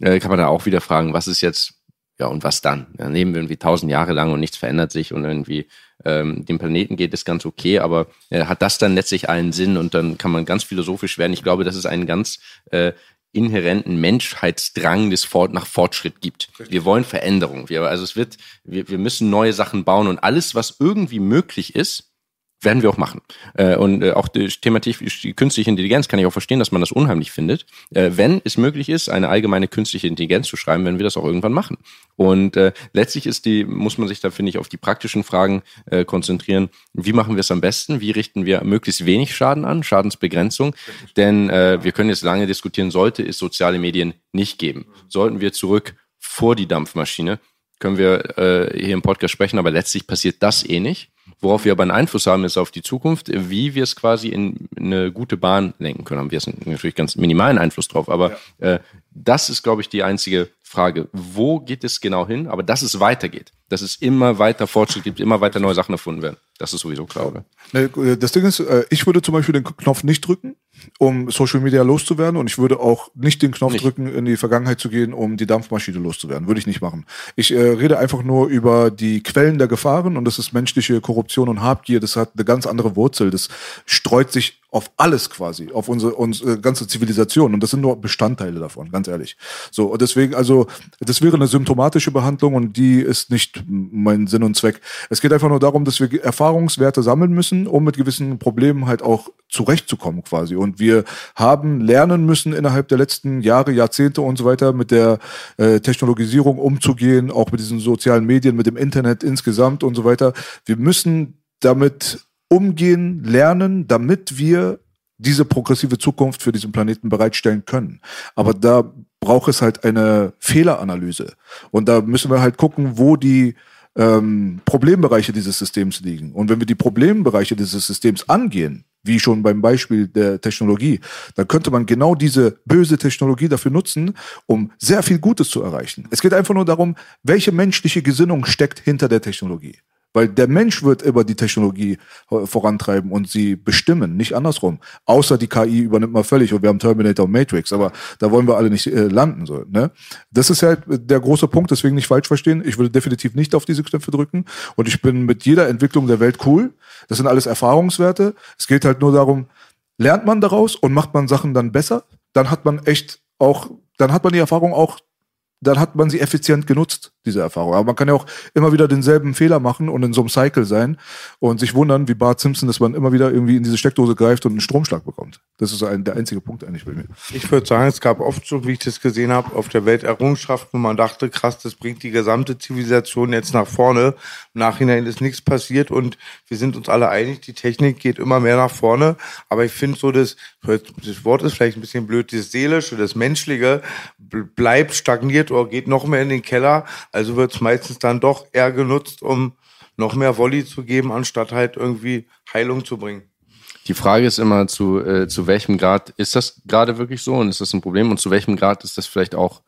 Äh, kann man da auch wieder fragen, was ist jetzt ja, und was dann? Dann leben wir irgendwie tausend Jahre lang und nichts verändert sich und irgendwie ähm, dem Planeten geht es ganz okay, aber äh, hat das dann letztlich einen Sinn und dann kann man ganz philosophisch werden. Ich glaube, dass es einen ganz äh, inhärenten Menschheitsdrang des Fort nach Fortschritt gibt. Wir wollen Veränderung. Wir, also es wird, wir, wir müssen neue Sachen bauen und alles, was irgendwie möglich ist, werden wir auch machen. Äh, und äh, auch die Thema die künstliche Intelligenz kann ich auch verstehen, dass man das unheimlich findet. Äh, wenn es möglich ist, eine allgemeine künstliche Intelligenz zu schreiben, werden wir das auch irgendwann machen. Und äh, letztlich ist die, muss man sich da, finde ich, auf die praktischen Fragen äh, konzentrieren. Wie machen wir es am besten? Wie richten wir möglichst wenig Schaden an? Schadensbegrenzung. Denn äh, wir können jetzt lange diskutieren, sollte es soziale Medien nicht geben. Sollten wir zurück vor die Dampfmaschine, können wir äh, hier im Podcast sprechen, aber letztlich passiert das eh nicht. Worauf wir aber einen Einfluss haben, ist auf die Zukunft, wie wir es quasi in eine gute Bahn lenken können. Haben wir jetzt natürlich ganz minimalen Einfluss drauf, aber ja. äh, das ist, glaube ich, die einzige Frage. Wo geht es genau hin? Aber dass es weitergeht, dass es immer weiter Fortschritt gibt, immer weiter neue Sachen erfunden werden. Das ist sowieso klar, oder? Äh, das Ding ist, äh, ich würde zum Beispiel den Knopf nicht drücken, um Social Media loszuwerden. Und ich würde auch nicht den Knopf nicht. drücken, in die Vergangenheit zu gehen, um die Dampfmaschine loszuwerden. Würde ich nicht machen. Ich äh, rede einfach nur über die Quellen der Gefahren und das ist menschliche Korruption und Habgier. Das hat eine ganz andere Wurzel. Das streut sich auf alles quasi, auf unsere, unsere ganze Zivilisation. Und das sind nur Bestandteile davon, ganz ehrlich. So, und deswegen, also, das wäre eine symptomatische Behandlung und die ist nicht mein Sinn und Zweck. Es geht einfach nur darum, dass wir Erfahrungswerte sammeln müssen, um mit gewissen Problemen halt auch zurechtzukommen quasi. Und wir haben lernen müssen innerhalb der letzten Jahre, Jahrzehnte und so weiter mit der äh, Technologisierung umzugehen, auch mit diesen sozialen Medien, mit dem Internet insgesamt und so weiter. Wir müssen damit umgehen, lernen, damit wir diese progressive Zukunft für diesen Planeten bereitstellen können. Aber da braucht es halt eine Fehleranalyse. Und da müssen wir halt gucken, wo die ähm, Problembereiche dieses Systems liegen. Und wenn wir die Problembereiche dieses Systems angehen, wie schon beim Beispiel der Technologie, dann könnte man genau diese böse Technologie dafür nutzen, um sehr viel Gutes zu erreichen. Es geht einfach nur darum, welche menschliche Gesinnung steckt hinter der Technologie. Weil der Mensch wird immer die Technologie vorantreiben und sie bestimmen, nicht andersrum. Außer die KI übernimmt mal völlig und wir haben Terminator und Matrix, aber da wollen wir alle nicht äh, landen. So, ne? Das ist halt der große Punkt, deswegen nicht falsch verstehen. Ich würde definitiv nicht auf diese Knöpfe drücken und ich bin mit jeder Entwicklung der Welt cool. Das sind alles Erfahrungswerte. Es geht halt nur darum, lernt man daraus und macht man Sachen dann besser, dann hat man echt auch, dann hat man die Erfahrung auch dann hat man sie effizient genutzt, diese Erfahrung. Aber man kann ja auch immer wieder denselben Fehler machen und in so einem Cycle sein und sich wundern, wie Bart Simpson, dass man immer wieder irgendwie in diese Steckdose greift und einen Stromschlag bekommt. Das ist ein, der einzige Punkt eigentlich bei mir. Ich würde sagen, es gab oft so, wie ich das gesehen habe, auf der Welt Errungenschaften, wo man dachte, krass, das bringt die gesamte Zivilisation jetzt nach vorne. Im Nachhinein ist nichts passiert und wir sind uns alle einig, die Technik geht immer mehr nach vorne. Aber ich finde so, das, das Wort ist vielleicht ein bisschen blöd, das Seelische, das Menschliche bleibt stagniert oder geht noch mehr in den Keller. Also wird es meistens dann doch eher genutzt, um noch mehr Volley zu geben, anstatt halt irgendwie Heilung zu bringen. Die Frage ist immer, zu, äh, zu welchem Grad ist das gerade wirklich so und ist das ein Problem und zu welchem Grad ist das vielleicht auch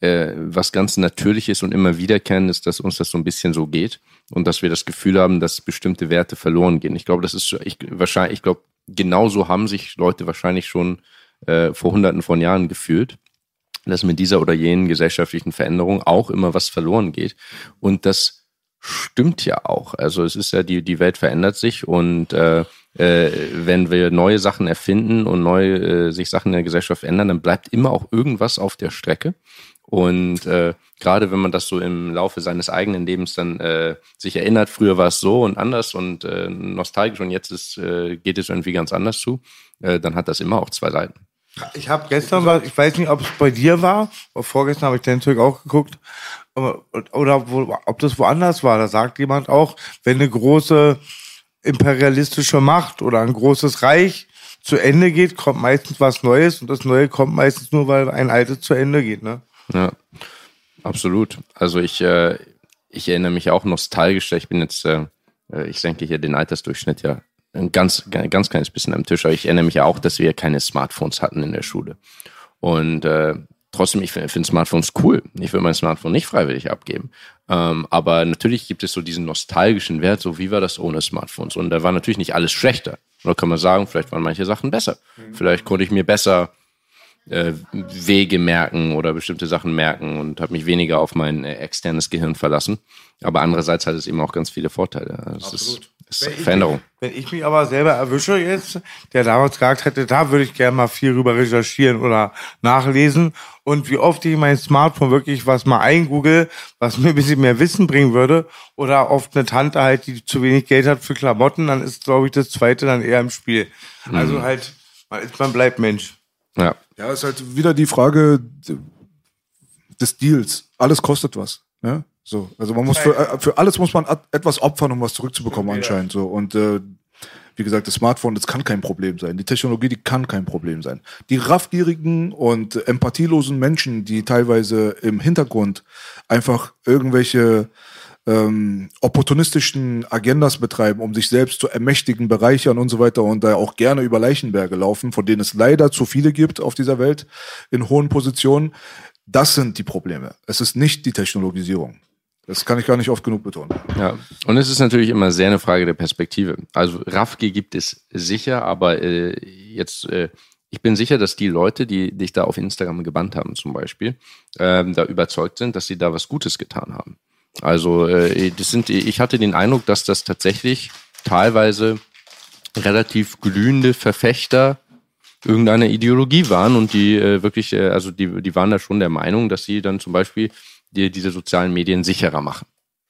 äh, was ganz Natürliches und immer wiederkehrendes, dass uns das so ein bisschen so geht und dass wir das Gefühl haben, dass bestimmte Werte verloren gehen. Ich glaube, das ist ich, wahrscheinlich, ich glaube, genauso haben sich Leute wahrscheinlich schon äh, vor hunderten von Jahren gefühlt, dass mit dieser oder jenen gesellschaftlichen Veränderung auch immer was verloren geht. Und das stimmt ja auch. Also es ist ja, die, die Welt verändert sich und äh, äh, wenn wir neue Sachen erfinden und neue äh, sich Sachen in der Gesellschaft ändern, dann bleibt immer auch irgendwas auf der Strecke. Und äh, gerade wenn man das so im Laufe seines eigenen Lebens dann äh, sich erinnert, früher war es so und anders und äh, nostalgisch und jetzt ist, äh, geht es irgendwie ganz anders zu, äh, dann hat das immer auch zwei Seiten. Ich habe gestern was, ich weiß nicht, ob es bei dir war, aber vorgestern habe ich den Zeug auch geguckt, oder wo, ob das woanders war. Da sagt jemand auch, wenn eine große imperialistische Macht oder ein großes Reich zu Ende geht, kommt meistens was Neues und das Neue kommt meistens nur, weil ein altes zu Ende geht. Ne? Ja, absolut. Also ich, äh, ich erinnere mich auch nostalgisch. Ich bin jetzt, äh, ich denke hier den Altersdurchschnitt ja ein ganz, ganz kleines bisschen am Tisch, aber ich erinnere mich ja auch, dass wir keine Smartphones hatten in der Schule. Und äh, trotzdem, ich finde Smartphones cool. Ich will mein Smartphone nicht freiwillig abgeben. Ähm, aber natürlich gibt es so diesen nostalgischen Wert, so wie war das ohne Smartphones? Und da war natürlich nicht alles schlechter. Oder kann man sagen, vielleicht waren manche Sachen besser. Mhm. Vielleicht konnte ich mir besser äh, Wege merken oder bestimmte Sachen merken und habe mich weniger auf mein äh, externes Gehirn verlassen. Aber andererseits hat es eben auch ganz viele Vorteile. Also Absolut. Ist, ist Veränderung. Ich, wenn ich mich aber selber erwische jetzt, der damals gesagt hätte, da würde ich gerne mal viel rüber recherchieren oder nachlesen und wie oft ich mein Smartphone wirklich was mal eingoogle, was mir ein bisschen mehr Wissen bringen würde oder oft eine Tante halt, die zu wenig Geld hat für Klamotten, dann ist, glaube ich, das zweite dann eher im Spiel. Also mhm. halt, man, ist, man bleibt Mensch. Ja. Ja, ist halt wieder die Frage des Deals. Alles kostet was. Ne? So, also man muss für, äh, für alles muss man etwas opfern, um was zurückzubekommen anscheinend. So und äh, wie gesagt, das Smartphone, das kann kein Problem sein. Die Technologie, die kann kein Problem sein. Die raffgierigen und empathielosen Menschen, die teilweise im Hintergrund einfach irgendwelche ähm, opportunistischen Agendas betreiben, um sich selbst zu ermächtigen, bereichern und so weiter und da auch gerne über Leichenberge laufen, von denen es leider zu viele gibt auf dieser Welt in hohen Positionen. Das sind die Probleme. Es ist nicht die Technologisierung. Das kann ich gar nicht oft genug betonen. Ja, und es ist natürlich immer sehr eine Frage der Perspektive. Also Rafki gibt es sicher, aber äh, jetzt, äh, ich bin sicher, dass die Leute, die dich da auf Instagram gebannt haben zum Beispiel, ähm, da überzeugt sind, dass sie da was Gutes getan haben. Also äh, das sind, ich hatte den Eindruck, dass das tatsächlich teilweise relativ glühende Verfechter irgendeiner Ideologie waren und die äh, wirklich, äh, also die, die waren da schon der Meinung, dass sie dann zum Beispiel die, diese sozialen Medien sicherer machen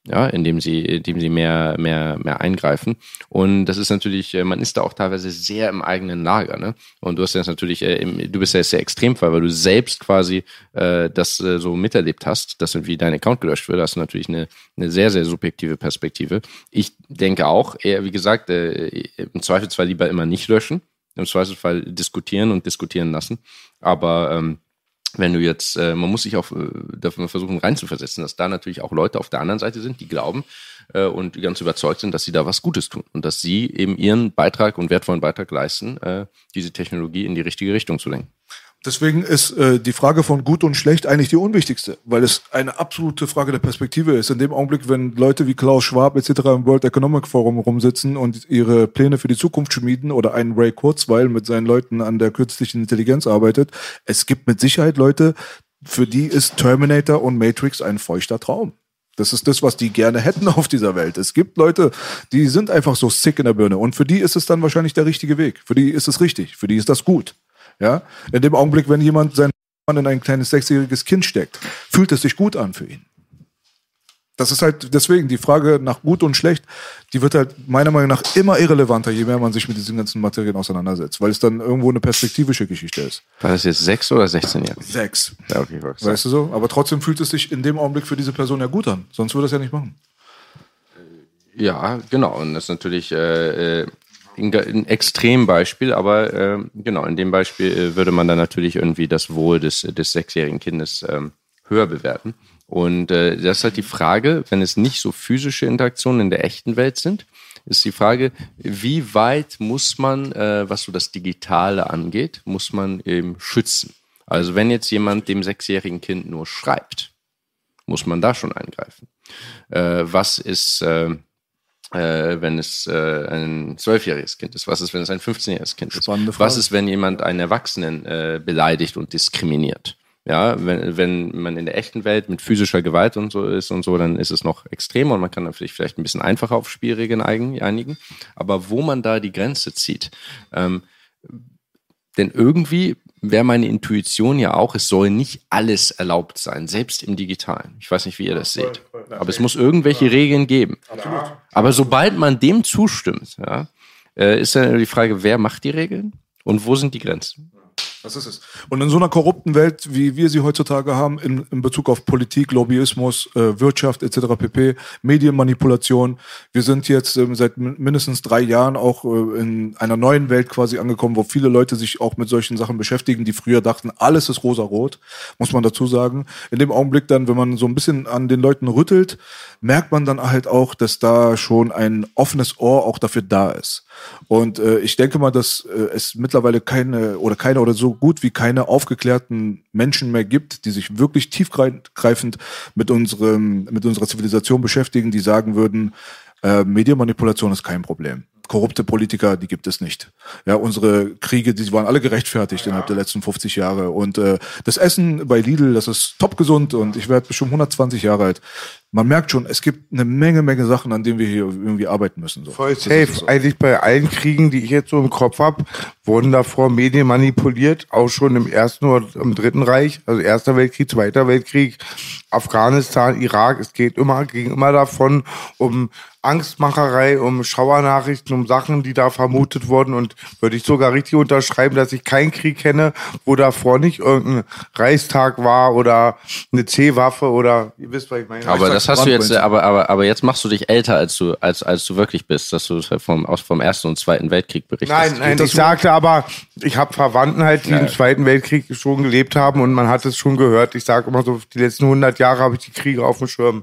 ja, indem sie, indem sie mehr, mehr, mehr eingreifen. Und das ist natürlich, äh, man ist da auch teilweise sehr im eigenen Lager, ne? Und du hast ja natürlich, äh, du bist ja sehr Extremfall, weil du selbst quasi äh, das äh, so miterlebt hast, dass irgendwie dein Account gelöscht wird. Das ist natürlich eine, eine sehr, sehr subjektive Perspektive. Ich denke auch, eher, wie gesagt, äh, im Zweifelsfall lieber immer nicht löschen, im Zweifelsfall diskutieren und diskutieren lassen. Aber ähm, wenn du jetzt, äh, man muss sich auch äh, dafür versuchen reinzuversetzen, dass da natürlich auch Leute auf der anderen Seite sind, die glauben äh, und ganz überzeugt sind, dass sie da was Gutes tun und dass sie eben ihren Beitrag und wertvollen Beitrag leisten, äh, diese Technologie in die richtige Richtung zu lenken. Deswegen ist äh, die Frage von gut und schlecht eigentlich die unwichtigste, weil es eine absolute Frage der Perspektive ist. In dem Augenblick, wenn Leute wie Klaus Schwab etc. im World Economic Forum rumsitzen und ihre Pläne für die Zukunft schmieden oder ein Ray Kurzweil mit seinen Leuten an der künstlichen Intelligenz arbeitet, es gibt mit Sicherheit Leute, für die ist Terminator und Matrix ein feuchter Traum. Das ist das, was die gerne hätten auf dieser Welt. Es gibt Leute, die sind einfach so sick in der Birne und für die ist es dann wahrscheinlich der richtige Weg. Für die ist es richtig. Für die ist das gut. Ja? In dem Augenblick, wenn jemand seinen Mann in ein kleines sechsjähriges Kind steckt, fühlt es sich gut an für ihn. Das ist halt deswegen die Frage nach gut und schlecht, die wird halt meiner Meinung nach immer irrelevanter, je mehr man sich mit diesen ganzen Materien auseinandersetzt, weil es dann irgendwo eine perspektivische Geschichte ist. War das jetzt sechs oder 16 Jahre? Sechs. Ja, okay. Weißt du so? Aber trotzdem fühlt es sich in dem Augenblick für diese Person ja gut an. Sonst würde er es ja nicht machen. Ja, genau. Und das ist natürlich äh, äh, ein, Extrembeispiel, aber äh, genau, in dem Beispiel äh, würde man dann natürlich irgendwie das Wohl des, des sechsjährigen Kindes ähm, höher bewerten. Und äh, das ist halt die Frage, wenn es nicht so physische Interaktionen in der echten Welt sind, ist die Frage, wie weit muss man, äh, was so das Digitale angeht, muss man eben schützen. Also wenn jetzt jemand dem sechsjährigen Kind nur schreibt, muss man da schon eingreifen. Äh, was ist, äh, äh, wenn es äh, ein zwölfjähriges Kind ist? Was ist, wenn es ein 15-jähriges Kind ist? Was ist, wenn jemand einen Erwachsenen äh, beleidigt und diskriminiert? Ja, wenn, wenn man in der echten Welt mit physischer Gewalt und so ist und so, dann ist es noch extremer und man kann dann vielleicht, ein bisschen einfacher auf Spielregeln einigen. Aber wo man da die Grenze zieht, ähm, denn irgendwie wäre meine Intuition ja auch, es soll nicht alles erlaubt sein, selbst im Digitalen. Ich weiß nicht, wie ihr das seht. Aber es muss irgendwelche Regeln geben. Aber sobald man dem zustimmt, ja, äh, ist dann die Frage, wer macht die Regeln und wo sind die Grenzen? Das ist es. Und in so einer korrupten Welt, wie wir sie heutzutage haben, in, in Bezug auf Politik, Lobbyismus, äh, Wirtschaft etc. pp., Medienmanipulation, wir sind jetzt ähm, seit min- mindestens drei Jahren auch äh, in einer neuen Welt quasi angekommen, wo viele Leute sich auch mit solchen Sachen beschäftigen, die früher dachten, alles ist rosarot, muss man dazu sagen. In dem Augenblick dann, wenn man so ein bisschen an den Leuten rüttelt, merkt man dann halt auch, dass da schon ein offenes Ohr auch dafür da ist. Und äh, ich denke mal, dass äh, es mittlerweile keine oder keine oder so gut wie keine aufgeklärten Menschen mehr gibt, die sich wirklich tiefgreifend mit unserem mit unserer Zivilisation beschäftigen, die sagen würden, äh, Medienmanipulation ist kein Problem. Korrupte Politiker, die gibt es nicht. Ja, unsere Kriege, die waren alle gerechtfertigt innerhalb der letzten 50 Jahre. Und äh, das Essen bei Lidl, das ist top gesund und ich werde bestimmt 120 Jahre alt. Man merkt schon, es gibt eine Menge, Menge Sachen, an denen wir hier irgendwie arbeiten müssen. So. Voll safe. so. Eigentlich bei allen Kriegen, die ich jetzt so im Kopf hab, wurden davor Medien manipuliert, auch schon im Ersten oder im Dritten Reich, also Erster Weltkrieg, Zweiter Weltkrieg, Afghanistan, Irak. Es geht immer, ging immer davon um Angstmacherei, um Schauernachrichten, um Sachen, die da vermutet wurden. Und würde ich sogar richtig unterschreiben, dass ich keinen Krieg kenne, wo davor nicht irgendein Reichstag war oder eine C-Waffe oder ihr wisst, was ich meine. Aber das hast du jetzt, aber, aber, aber jetzt machst du dich älter, als du, als, als du wirklich bist, dass du vom, aus, vom Ersten und Zweiten Weltkrieg berichtest. Nein, nein, ich sagte aber, ich habe Verwandten halt, die Ja. im Zweiten Weltkrieg schon gelebt haben und man hat es schon gehört. Ich sage immer so, die letzten 100 Jahre habe ich die Kriege auf dem Schirm.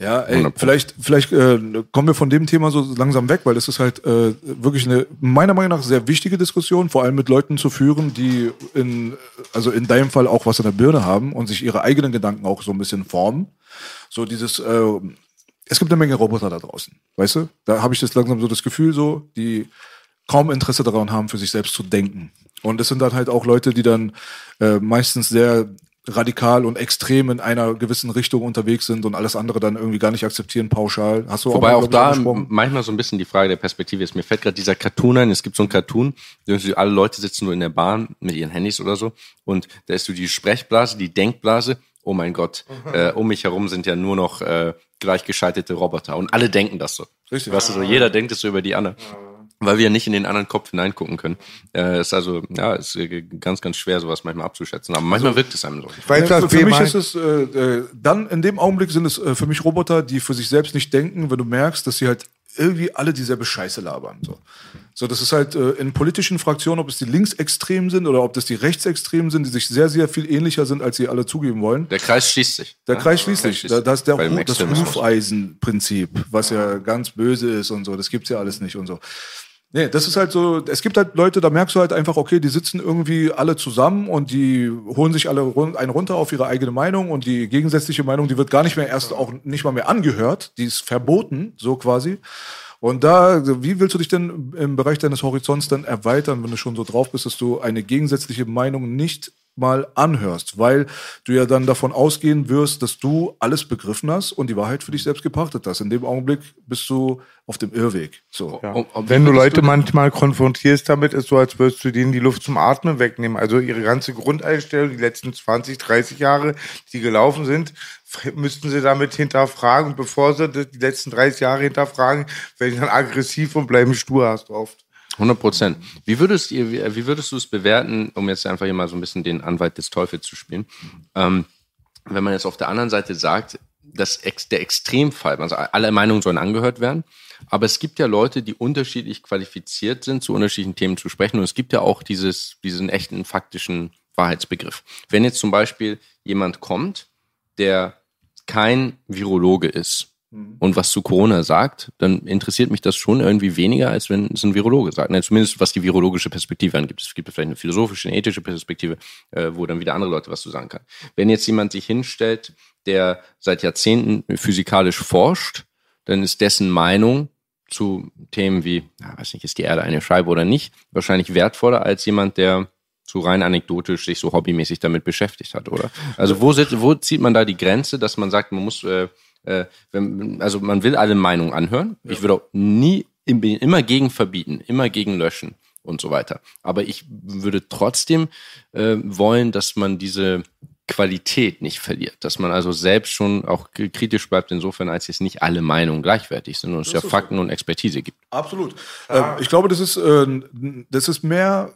Ja, ey, 100%. vielleicht, vielleicht äh, kommen wir von dem Thema so langsam weg, weil das ist halt äh, wirklich eine meiner Meinung nach sehr wichtige Diskussion, vor allem mit Leuten zu führen, die in, also in deinem Fall auch was in der Birne haben und sich ihre eigenen Gedanken auch so ein bisschen formen. So dieses, äh, es gibt eine Menge Roboter da draußen, weißt du? Da habe ich das langsam so das Gefühl, so, die kaum Interesse daran haben, für sich selbst zu denken. Und es sind dann halt auch Leute, die dann äh, meistens sehr radikal und extrem in einer gewissen Richtung unterwegs sind und alles andere dann irgendwie gar nicht akzeptieren pauschal. Hast du Wobei mal, auch glaub ich, da manchmal so ein bisschen die Frage der Perspektive ist. Mir fällt gerade dieser Cartoon ein. Es gibt so einen Cartoon, alle Leute sitzen nur in der Bahn mit ihren Handys oder so und da ist so die Sprechblase, die Denkblase. Oh mein Gott, äh, um mich herum sind ja nur noch äh, gleichgeschaltete Roboter und alle denken das so. Richtig. Weißt du, so jeder denkt es so über die anderen. Weil wir nicht in den anderen Kopf hineingucken können. Äh, ist also, ja, ist ganz, ganz schwer, sowas manchmal abzuschätzen. Aber manchmal wirkt es einem so. Was für, für mich ist es, äh, äh, dann in dem Augenblick sind es äh, für mich Roboter, die für sich selbst nicht denken, wenn du merkst, dass sie halt irgendwie alle dieselbe Scheiße labern. So, so das ist halt äh, in politischen Fraktionen, ob es die Linksextremen sind oder ob das die Rechtsextremen sind, die sich sehr, sehr viel ähnlicher sind, als sie alle zugeben wollen. Der Kreis schließt sich. Der Ja, Kreis schließt sich. Da, das ist der, das Extremismus. Hufeisenprinzip, was ja ganz böse ist und so. Das gibt's ja alles nicht und so. Nee, das ist halt so, es gibt halt Leute, da merkst du halt einfach, okay, die sitzen irgendwie alle zusammen und die holen sich alle run- einen runter auf ihre eigene Meinung und die gegensätzliche Meinung, die wird gar nicht mehr erst auch nicht mal mehr angehört, die ist verboten, so quasi. Und da, wie willst du dich denn im Bereich deines Horizonts dann erweitern, wenn du schon so drauf bist, dass du eine gegensätzliche Meinung nicht mal anhörst, weil du ja dann davon ausgehen wirst, dass du alles begriffen hast und die Wahrheit für dich selbst gepachtet hast. In dem Augenblick bist du auf dem Irrweg. So. Und- und wie Wenn du Leute manchmal konfrontierst damit, ist so, als würdest du denen die Luft zum Atmen wegnehmen. Also ihre ganze Grundeinstellung, die letzten 20, 30 Jahre, die gelaufen sind, müssten sie damit hinterfragen. Und bevor sie das die letzten 30 Jahre hinterfragen, werden sie dann aggressiv und bleiben stur, hast du oft. 100 Prozent. Wie würdest, wie würdest du es bewerten, um jetzt einfach hier mal so ein bisschen den Anwalt des Teufels zu spielen? Ähm, wenn man jetzt auf der anderen Seite sagt, dass der Extremfall, also alle Meinungen sollen angehört werden, aber es gibt ja Leute, die unterschiedlich qualifiziert sind, zu unterschiedlichen Themen zu sprechen. Und es gibt ja auch dieses, diesen echten faktischen Wahrheitsbegriff. Wenn jetzt zum Beispiel jemand kommt, der kein Virologe ist und was zu Corona sagt, dann interessiert mich das schon irgendwie weniger, als wenn es ein Virologe sagt. Ne, zumindest was die virologische Perspektive angibt. Es gibt vielleicht eine philosophische, eine ethische Perspektive, äh, wo dann wieder andere Leute was zu sagen kann. Wenn jetzt jemand sich hinstellt, der seit Jahrzehnten physikalisch forscht, dann ist dessen Meinung zu Themen wie, ja, weiß nicht, ist die Erde eine Scheibe oder nicht, wahrscheinlich wertvoller als jemand, der so rein anekdotisch sich so hobbymäßig damit beschäftigt hat, oder? Also wo, wo zieht man da die Grenze, dass man sagt, man muss, äh, äh, wenn, also man will alle Meinungen anhören. Ich würde auch nie, im- immer gegen verbieten, immer gegen löschen und so weiter. Aber ich würde trotzdem äh, wollen, dass man diese Qualität nicht verliert, dass man also selbst schon auch kritisch bleibt insofern, als jetzt nicht alle Meinungen gleichwertig sind und es ja Fakten und Expertise gibt. Absolut. Ähm, ich glaube, das ist, äh, das ist mehr,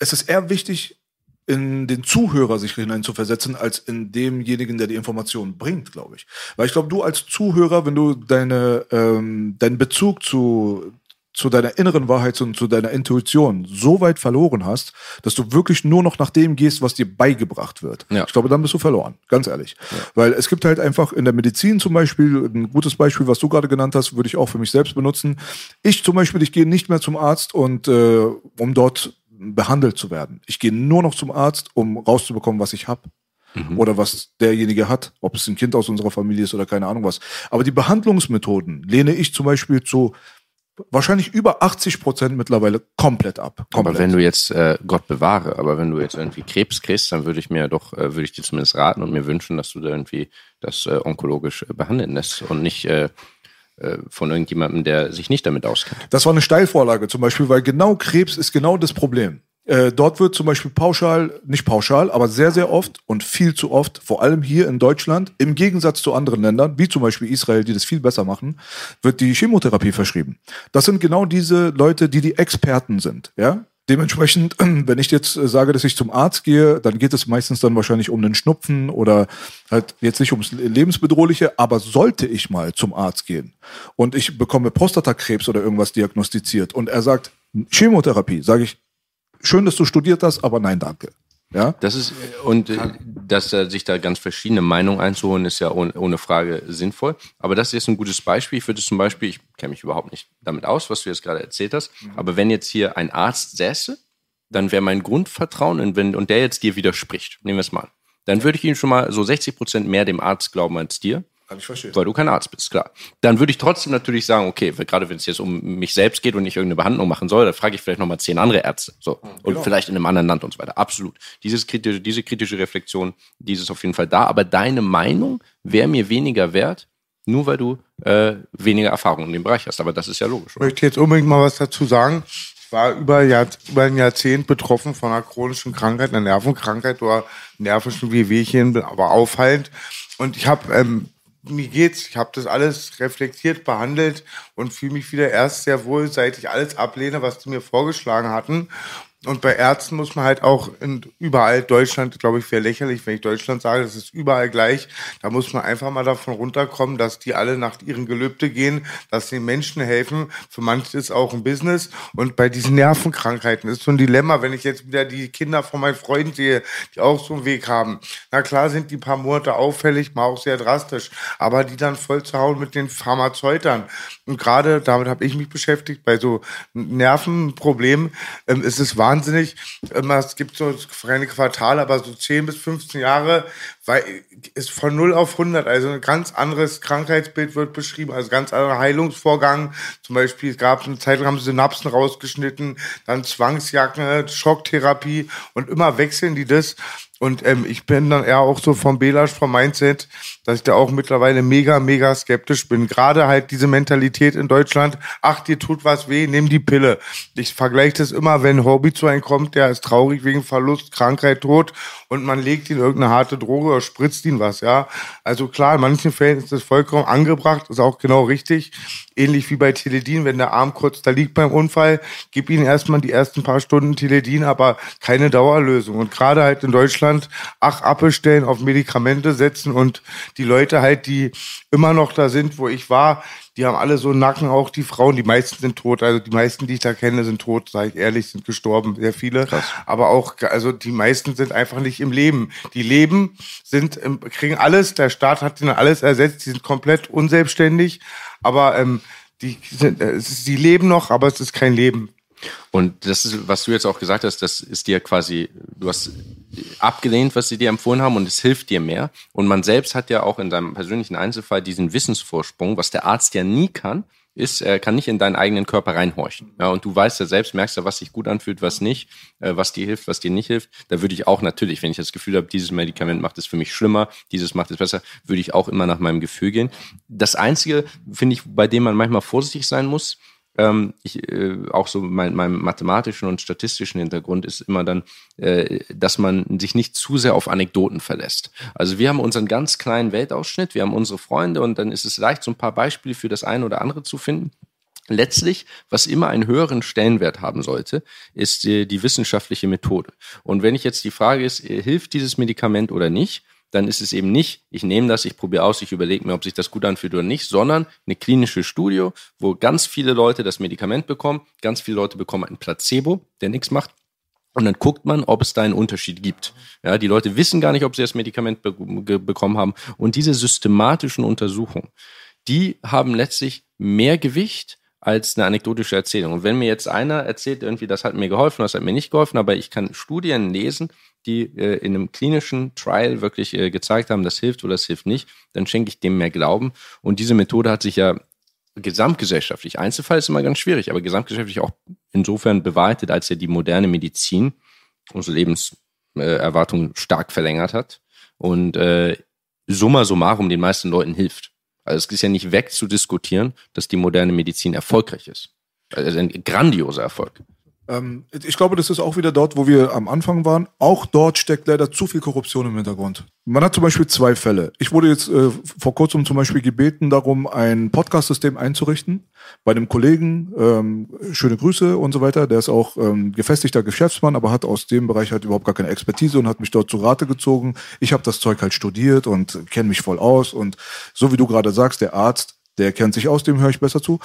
es ist eher wichtig, in den Zuhörer sich hineinzuversetzen, als in demjenigen, der die Information bringt, glaube ich. Weil ich glaube, du als Zuhörer, wenn du deine, ähm, deinen Bezug zu, zu deiner inneren Wahrheit und zu deiner Intuition so weit verloren hast, dass du wirklich nur noch nach dem gehst, was dir beigebracht wird. Ja. Ich glaube, dann bist du verloren, ganz ehrlich. Weil es gibt halt einfach in der Medizin zum Beispiel, ein gutes Beispiel, was du gerade genannt hast, würde ich auch für mich selbst benutzen. Ich zum Beispiel, ich gehe nicht mehr zum Arzt und äh, um dort behandelt zu werden. Ich gehe nur noch zum Arzt, um rauszubekommen, was ich habe. Oder was derjenige hat, ob es ein Kind aus unserer Familie ist oder keine Ahnung was. Aber die Behandlungsmethoden lehne ich zum Beispiel zu wahrscheinlich über 80 Prozent mittlerweile komplett ab. Komplett. Aber wenn du jetzt, äh, Gott bewahre, aber wenn du jetzt irgendwie Krebs kriegst, dann würde ich mir doch, äh, würde ich dir zumindest raten und mir wünschen, dass du da irgendwie das äh, onkologisch äh, behandeln lässt und nicht äh, von irgendjemandem, der sich nicht damit auskennt. Das war eine Steilvorlage zum Beispiel, weil genau Krebs ist genau das Problem. Äh, dort wird zum Beispiel pauschal, nicht pauschal, aber sehr, sehr oft und viel zu oft, vor allem hier in Deutschland, im Gegensatz zu anderen Ländern, wie zum Beispiel Israel, die das viel besser machen, wird die Chemotherapie verschrieben. Das sind genau diese Leute, die die Experten sind, ja. Dementsprechend, (clears throat) wenn ich jetzt äh, sage, dass ich zum Arzt gehe, dann geht es meistens dann wahrscheinlich um einen Schnupfen oder halt jetzt nicht ums Lebensbedrohliche, aber sollte ich mal zum Arzt gehen und ich bekomme Prostatakrebs oder irgendwas diagnostiziert und er sagt Chemotherapie, sage ich, schön, dass du studiert hast, aber nein, danke. Ja? Das ist, und äh, dass äh, sich da ganz verschiedene Meinungen einzuholen, ist ja ohne, ohne Frage sinnvoll. Aber das ist jetzt ein gutes Beispiel. Ich würde zum Beispiel, ich kenne mich überhaupt nicht damit aus, was du jetzt gerade erzählt hast, aber wenn jetzt hier ein Arzt säße, dann wäre mein Grundvertrauen, und, wenn, und der jetzt dir widerspricht, nehmen wir es mal an, dann würde ich ihm schon mal so 60 Prozent mehr dem Arzt glauben als dir. Kann ich verstehen. Weil du kein Arzt bist, klar. Dann würde ich trotzdem natürlich sagen, okay, gerade wenn es jetzt um mich selbst geht und ich irgendeine Behandlung machen soll, dann frage ich vielleicht nochmal zehn andere Ärzte. So. Und vielleicht in einem anderen Land und so weiter. Absolut. Dieses kritische, diese kritische Reflexion, dieses auf jeden Fall da. Aber deine Meinung wäre mir weniger wert, nur weil du äh, weniger Erfahrung in dem Bereich hast. Aber das ist ja logisch. Ich Oder? möchte jetzt unbedingt mal was dazu sagen. Ich war über, über ein Jahrzehnt betroffen von einer chronischen Krankheit, einer Nervenkrankheit oder nervischen Wehwehchen, aber auffallend. Und ich habe, ähm, mir geht's, ich habe das alles reflektiert, behandelt und fühle mich wieder erst sehr wohl, seit ich alles ablehne, was die mir vorgeschlagen hatten. Und bei Ärzten muss man halt auch in überall Deutschland, glaube ich, wäre lächerlich, wenn ich Deutschland sage, das ist überall gleich. Da muss man einfach mal davon runterkommen, dass die alle nach ihren Gelübde gehen, dass den Menschen helfen. Für manche ist auch ein Business. Und bei diesen Nervenkrankheiten ist so ein Dilemma, wenn ich jetzt wieder die Kinder von meinen Freunden sehe, die auch so einen Weg haben. Na klar sind die paar Monate auffällig, mal auch sehr drastisch, aber die dann voll zu hauen mit den Pharmazeutern. Und gerade damit habe ich mich beschäftigt, bei so Nervenproblemen ähm, ist es wahnsinnig. Es gibt so keine Quartale, aber so 10 bis 15 Jahre weil ist von 0 auf 100, also ein ganz anderes Krankheitsbild wird beschrieben, also ganz anderer Heilungsvorgang. Zum Beispiel, es gab eine Zeit lang haben Synapsen rausgeschnitten, dann Zwangsjacke, Schocktherapie und immer wechseln die das. Und ähm, ich bin dann eher auch so vom Belasch, vom Mindset, dass ich da auch mittlerweile mega, mega skeptisch bin. Gerade halt diese Mentalität in Deutschland, ach, dir tut was weh, nimm die Pille. Ich vergleiche das immer, wenn ein Hobby zu einem kommt, der ist traurig wegen Verlust, Krankheit, Tod und man legt ihm irgendeine harte Droge oder spritzt ihn was, ja. Also klar, in manchen Fällen ist das vollkommen angebracht, ist auch genau richtig. Ähnlich wie bei Teledin, wenn der Arm kurz da liegt beim Unfall, gib ihm erstmal die ersten paar Stunden Teledin, aber keine Dauerlösung. Und gerade halt in Deutschland, ach, Abbestellen, auf Medikamente setzen und die Leute halt, die immer noch da sind, wo ich war, die haben alle so einen Nacken, auch die Frauen, die meisten sind tot, also die meisten, die ich da kenne, sind tot, sage ich ehrlich, sind gestorben, sehr viele. Krass. Aber auch, also die meisten sind einfach nicht im Leben. Die leben, sind, kriegen alles, der Staat hat ihnen alles ersetzt, die sind komplett unselbstständig, aber ähm, die, sind, äh, die leben noch, aber es ist kein Leben. Und das ist, was du jetzt auch gesagt hast, das ist dir quasi, du hast abgelehnt, was sie dir empfohlen haben und es hilft dir mehr. Und man selbst hat ja auch in seinem persönlichen Einzelfall diesen Wissensvorsprung, was der Arzt ja nie kann, ist, er kann nicht in deinen eigenen Körper reinhorchen. Ja, und du weißt ja selbst, merkst ja, was sich gut anfühlt, was nicht, äh, was dir hilft, was dir nicht hilft. Da würde ich auch natürlich, wenn ich das Gefühl habe, dieses Medikament macht es für mich schlimmer, dieses macht es besser, würde ich auch immer nach meinem Gefühl gehen. Das Einzige, finde ich, bei dem man manchmal vorsichtig sein muss, ähm, ich, äh, auch so mein, meinem mathematischen und statistischen Hintergrund ist immer dann, äh, dass man sich nicht zu sehr auf Anekdoten verlässt. Also wir haben unseren ganz kleinen Weltausschnitt, wir haben unsere Freunde und dann ist es leicht, so ein paar Beispiele für das eine oder andere zu finden. Letztlich, was immer einen höheren Stellenwert haben sollte, ist die, die wissenschaftliche Methode. Und wenn ich jetzt die Frage ist, äh, hilft dieses Medikament oder nicht, dann ist es eben nicht, ich nehme das, ich probiere aus, ich überlege mir, ob sich das gut anfühlt oder nicht, sondern eine klinische Studie, wo ganz viele Leute das Medikament bekommen, ganz viele Leute bekommen ein Placebo, der nichts macht. Und dann guckt man, ob es da einen Unterschied gibt. Ja, die Leute wissen gar nicht, ob sie das Medikament be bekommen haben. Und diese systematischen Untersuchungen, die haben letztlich mehr Gewicht als eine anekdotische Erzählung. Und wenn mir jetzt einer erzählt, irgendwie, das hat mir geholfen, das hat mir nicht geholfen, aber ich kann Studien lesen, die äh, in einem klinischen Trial wirklich äh, gezeigt haben, das hilft oder das hilft nicht, dann schenke ich dem mehr Glauben. Und diese Methode hat sich ja gesamtgesellschaftlich, Einzelfall ist immer ganz schwierig, aber gesamtgesellschaftlich auch insofern bewahrheitet, als ja die moderne Medizin unsere Lebenserwartung stark verlängert hat und äh, summa summarum den meisten Leuten hilft. Also es ist ja nicht wegzudiskutieren, dass die moderne Medizin erfolgreich ist. Also ein grandioser Erfolg. Ähm, ich glaube, das ist auch wieder dort, wo wir am Anfang waren. Auch dort steckt leider zu viel Korruption im Hintergrund. Man hat zum Beispiel zwei Fälle. Ich wurde jetzt äh, vor kurzem zum Beispiel gebeten, darum ein Podcast-System einzurichten. Bei einem Kollegen, ähm, schöne Grüße und so weiter. Der ist auch ähm, gefestigter Geschäftsmann, aber hat aus dem Bereich halt überhaupt gar keine Expertise und hat mich dort zu Rate gezogen. Ich habe das Zeug halt studiert und kenne mich voll aus. Und so wie du gerade sagst, der Arzt, der kennt sich aus, dem höre ich besser zu.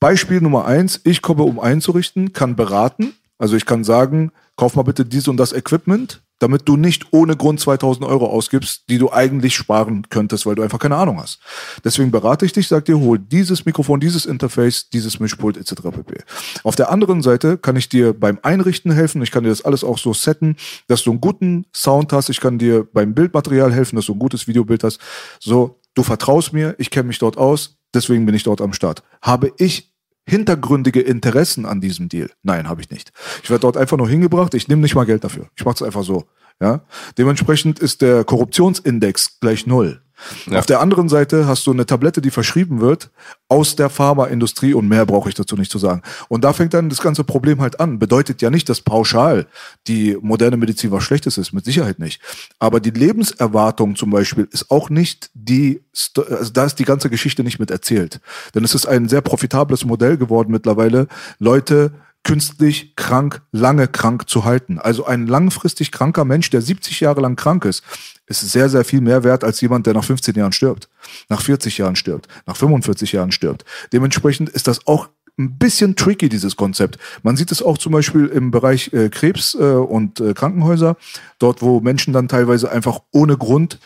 Beispiel Nummer eins, ich komme, um einzurichten, kann beraten. Also ich kann sagen, kauf mal bitte dies und das Equipment, damit du nicht ohne Grund 2000 Euro ausgibst, die du eigentlich sparen könntest, weil du einfach keine Ahnung hast. Deswegen berate ich dich, sag dir, hol dieses Mikrofon, dieses Interface, dieses Mischpult etc. pp. Auf der anderen Seite kann ich dir beim Einrichten helfen. Ich kann dir das alles auch so setten, dass du einen guten Sound hast. Ich kann dir beim Bildmaterial helfen, dass du ein gutes Videobild hast. So, du vertraust mir, ich kenne mich dort aus Deswegen bin ich dort am Start. Habe ich hintergründige Interessen an diesem Deal? Nein, habe ich nicht. Ich werde dort einfach nur hingebracht. Ich nehme nicht mal Geld dafür. Ich mache es einfach so. Ja? Dementsprechend ist der Korruptionsindex gleich null. Ja. Auf der anderen Seite hast du eine Tablette, die verschrieben wird aus der Pharmaindustrie und mehr brauche ich dazu nicht zu sagen. Und da fängt dann das ganze Problem halt an. Bedeutet ja nicht, dass pauschal die moderne Medizin was Schlechtes ist, mit Sicherheit nicht. Aber die Lebenserwartung zum Beispiel ist auch nicht die, also da ist die ganze Geschichte nicht mit erzählt. Denn es ist ein sehr profitables Modell geworden mittlerweile, Leute künstlich krank, lange krank zu halten. Also ein langfristig kranker Mensch, der 70 Jahre lang krank ist, ist sehr, sehr viel mehr wert als jemand, der nach 15 Jahren stirbt, nach 40 Jahren stirbt, nach 45 Jahren stirbt. Dementsprechend ist das auch ein bisschen tricky, dieses Konzept. Man sieht es auch zum Beispiel im Bereich äh, Krebs äh, und äh, Krankenhäuser, dort wo Menschen dann teilweise einfach ohne Grund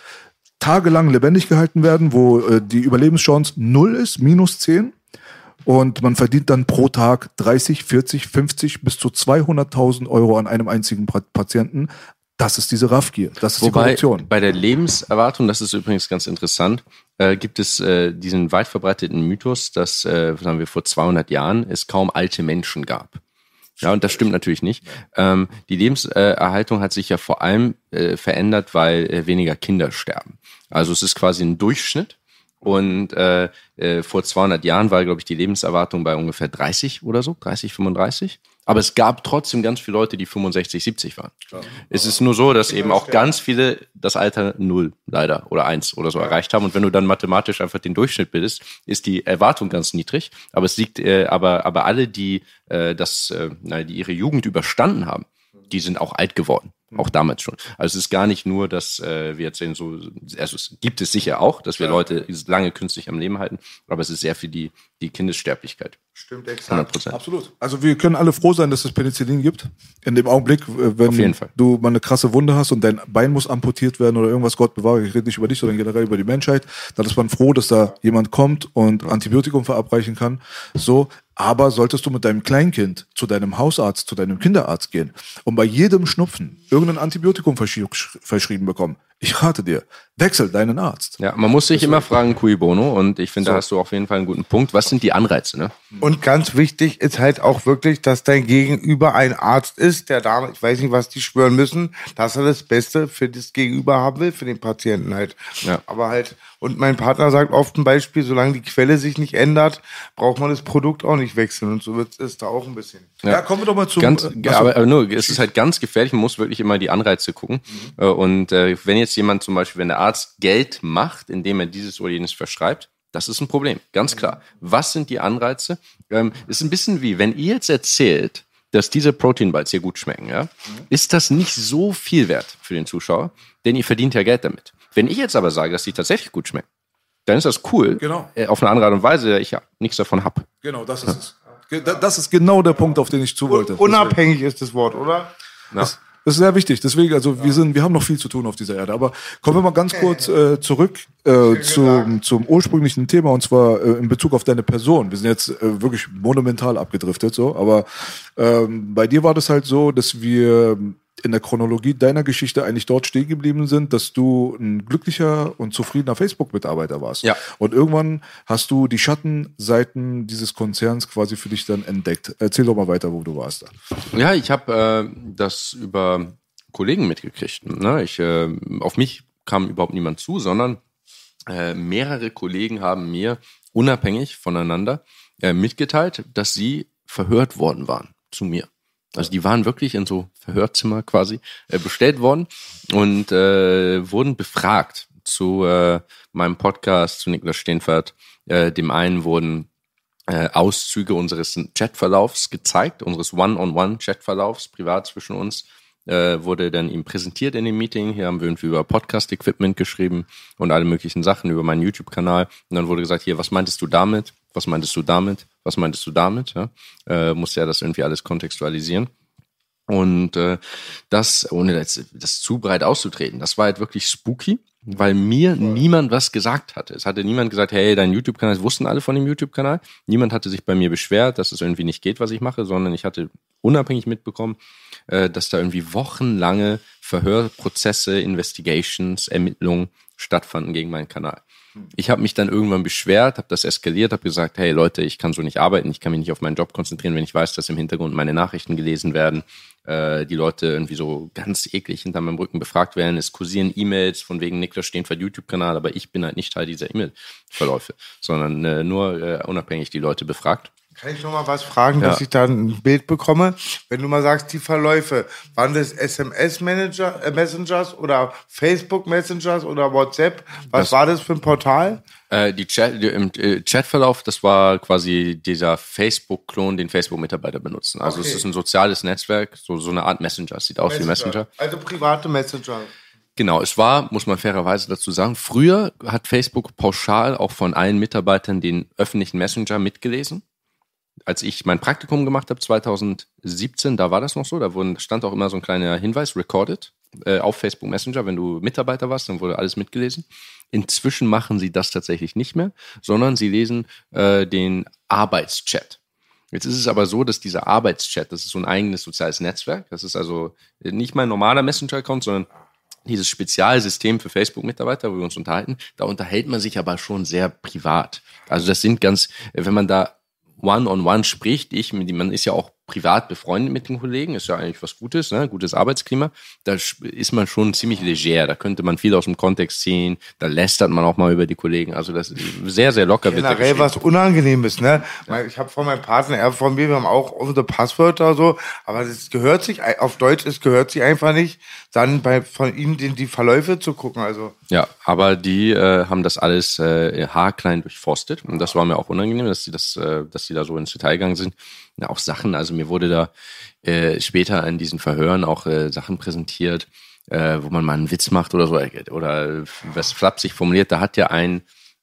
tagelang lebendig gehalten werden, wo äh, die Überlebenschance null ist, minus 10 und man verdient dann pro Tag 30, 40, 50 bis zu 200.000 Euro an einem einzigen Patienten. Das ist diese Raffgier, das ist Wobei, die Korruption. Bei der Lebenserwartung, das ist übrigens ganz interessant, äh, gibt es äh, diesen weit verbreiteten Mythos, dass, äh, sagen wir, vor 200 Jahren es kaum alte Menschen gab. Ja, und das stimmt natürlich nicht. Ähm, die Lebenserhaltung hat sich ja vor allem äh, verändert, weil äh, weniger Kinder sterben. Also es ist quasi ein Durchschnitt und äh, äh, vor 200 Jahren war, glaube ich, die Lebenserwartung bei ungefähr 30 oder so, 30, 35. Aber es gab trotzdem ganz viele Leute, die 65, 70 waren. Es ist nur so, dass eben auch ganz viele das Alter null leider oder eins oder so erreicht haben. Und wenn du dann mathematisch einfach den Durchschnitt bildest, ist die Erwartung ganz niedrig. Aber es liegt, äh, aber, aber alle, die äh, das, äh, na, die ihre Jugend überstanden haben, die sind auch alt geworden. Auch damals schon. Also es ist gar nicht nur, dass äh, wir jetzt sehen, so, also es gibt es sicher auch, dass wir Leute lange künstlich am Leben halten, aber es ist sehr viel die, die Kindessterblichkeit. Stimmt, exakt. 100 Prozent. Absolut. Also wir können alle froh sein, dass es Penicillin gibt. In dem Augenblick, äh, wenn du mal eine krasse Wunde hast und dein Bein muss amputiert werden oder irgendwas, Gott bewahre, ich rede nicht über dich, sondern generell über die Menschheit, dann ist man froh, dass da jemand kommt und Antibiotikum verabreichen kann. So, aber solltest du mit deinem Kleinkind zu deinem Hausarzt, zu deinem Kinderarzt gehen und bei jedem Schnupfen irgendein Antibiotikum verschri verschrieben bekommen, ich rate dir, wechsel deinen Arzt. Ja, man muss sich immer fragen, cui bono, und ich finde, da hast du auf jeden Fall einen guten Punkt. Was sind die Anreize, ne? Und ganz wichtig ist halt auch wirklich, dass dein Gegenüber ein Arzt ist, der da, ich weiß nicht, was die schwören müssen, dass er das Beste für das Gegenüber haben will, für den Patienten halt. Ja. Aber halt, und mein Partner sagt oft ein Beispiel, solange die Quelle sich nicht ändert, braucht man das Produkt auch nicht wechseln. Und so wird es da auch ein bisschen. Ja, kommen wir doch mal zum. Ganz, äh, aber, aber nur, es ist halt ganz gefährlich, man muss wirklich immer die Anreize gucken. Äh, Und äh, wenn jetzt jemand zum Beispiel, wenn der Arzt Geld macht, indem er dieses oder jenes verschreibt, das ist ein Problem, ganz klar. Was sind die Anreize? Ähm, ist ein bisschen wie, wenn ihr jetzt erzählt, dass diese Protein Bites hier gut schmecken, ja, ist das nicht so viel wert für den Zuschauer, denn ihr verdient ja Geld damit. Wenn ich jetzt aber sage, dass die tatsächlich gut schmecken, dann ist das cool, Genau. äh, auf eine andere Art und Weise, ich ja nichts davon hab. Genau, das ist es. Da- Das ist genau der Punkt, auf den ich zu wollte. Unabhängig ist das Wort, oder? Das, das ist sehr wichtig. Deswegen, also wir sind, wir haben noch viel zu tun auf dieser Erde. Aber kommen wir mal ganz kurz äh, zurück äh, zum, zum ursprünglichen Thema und zwar äh, in Bezug auf deine Person. Wir sind jetzt äh, wirklich monumental abgedriftet, so. Aber ähm, bei dir war das halt so, dass wir in der Chronologie deiner Geschichte eigentlich dort stehen geblieben sind, dass du ein glücklicher und zufriedener Facebook-Mitarbeiter warst. Ja. Und irgendwann hast du die Schattenseiten dieses Konzerns quasi für dich dann entdeckt. Erzähl doch mal weiter, wo du warst da. Ja, ich habe äh, das über Kollegen mitgekriegt. Ne? Ich, äh, auf mich kam überhaupt niemand zu, sondern äh, mehrere Kollegen haben mir unabhängig voneinander äh, mitgeteilt, dass sie verhört worden waren zu mir. Also die waren wirklich in so Verhörzimmer quasi äh, bestellt worden und äh, wurden befragt zu äh, meinem Podcast, zu Niklas Steenfert. Äh, dem einen wurden äh, Auszüge unseres Chatverlaufs gezeigt, unseres One-on-One-Chatverlaufs, privat zwischen uns, äh, wurde dann ihm präsentiert in dem Meeting. Hier haben wir irgendwie über Podcast-Equipment geschrieben und alle möglichen Sachen über meinen YouTube-Kanal. Und dann wurde gesagt, hier, was meintest du damit? Was meintest du damit? Was meintest du damit? Ja? Äh, musste ja das irgendwie alles kontextualisieren. Und äh, das, ohne das, das zu breit auszutreten, das war halt wirklich spooky, weil mir niemand was gesagt hatte. Es hatte niemand gesagt, hey, dein YouTube-Kanal, das wussten alle von dem YouTube-Kanal. Niemand hatte sich bei mir beschwert, dass es irgendwie nicht geht, was ich mache, sondern ich hatte unabhängig mitbekommen, äh, dass da irgendwie wochenlange Verhörprozesse, Investigations, Ermittlungen stattfanden gegen meinen Kanal. Ich habe mich dann irgendwann beschwert, habe das eskaliert, habe gesagt, hey Leute, ich kann so nicht arbeiten, ich kann mich nicht auf meinen Job konzentrieren, wenn ich weiß, dass im Hintergrund meine Nachrichten gelesen werden, äh, die Leute irgendwie so ganz eklig hinter meinem Rücken befragt werden. Es kursieren E-Mails von wegen Niklas Steenfeld YouTube-Kanal, aber ich bin halt nicht Teil dieser E-Mail-Verläufe, sondern äh, nur äh, unabhängig die Leute befragt. Kann ich noch mal was fragen, Ja. dass ich da ein Bild bekomme? Wenn du mal sagst, die Verläufe, waren das SMS-Manager, äh, Messengers oder Facebook-Messengers oder WhatsApp? Was Das- war das für ein Portal? Äh, die Chat, die, im äh, Chatverlauf, das war quasi dieser Facebook-Klon, den Facebook-Mitarbeiter benutzen. Also es Okay. ist ein soziales Netzwerk, so, so eine Art Messenger. Es sieht aus wie Messenger. Also private Messenger. Genau, es war, muss man fairerweise dazu sagen, früher hat Facebook pauschal auch von allen Mitarbeitern den öffentlichen Messenger mitgelesen. Als ich mein Praktikum gemacht habe, 2017, da war das noch so, da wurden, stand auch immer so ein kleiner Hinweis, recorded, äh, auf Facebook Messenger. Wenn du Mitarbeiter warst, dann wurde alles mitgelesen. Inzwischen machen sie das tatsächlich nicht mehr, sondern sie lesen äh, den Arbeitschat. Jetzt ist es aber so, dass dieser Arbeitschat, das ist so ein eigenes soziales Netzwerk, das ist also nicht mein normaler Messenger-Account, sondern dieses Spezialsystem für Facebook-Mitarbeiter, wo wir uns unterhalten, da unterhält man sich aber schon sehr privat. Also das sind ganz, wenn man da one-on-one spricht, ich, man ist ja auch privat befreundet mit den Kollegen, ist ja eigentlich was Gutes, ne? gutes Arbeitsklima. Da ist man schon ziemlich leger, da könnte man viel aus dem Kontext ziehen, da lästert man auch mal über die Kollegen. Also das ist sehr, sehr locker. Generell was Unangenehmes, ne? Ich habe von meinem Partner, er von mir, wir haben auch unsere Passwörter so, aber das gehört sich, auf Deutsch, es gehört sich einfach nicht, dann bei von ihnen die, die Verläufe zu gucken. Also ja, aber die äh, haben das alles äh, haarklein durchforstet und das war mir auch unangenehm, dass sie das, äh, dass sie da so ins Detail gegangen sind. Auch Sachen, also mir wurde da äh, später in diesen Verhören auch äh, Sachen präsentiert, äh, wo man mal einen Witz macht oder so oder was flapsig formuliert. Da hat ja ein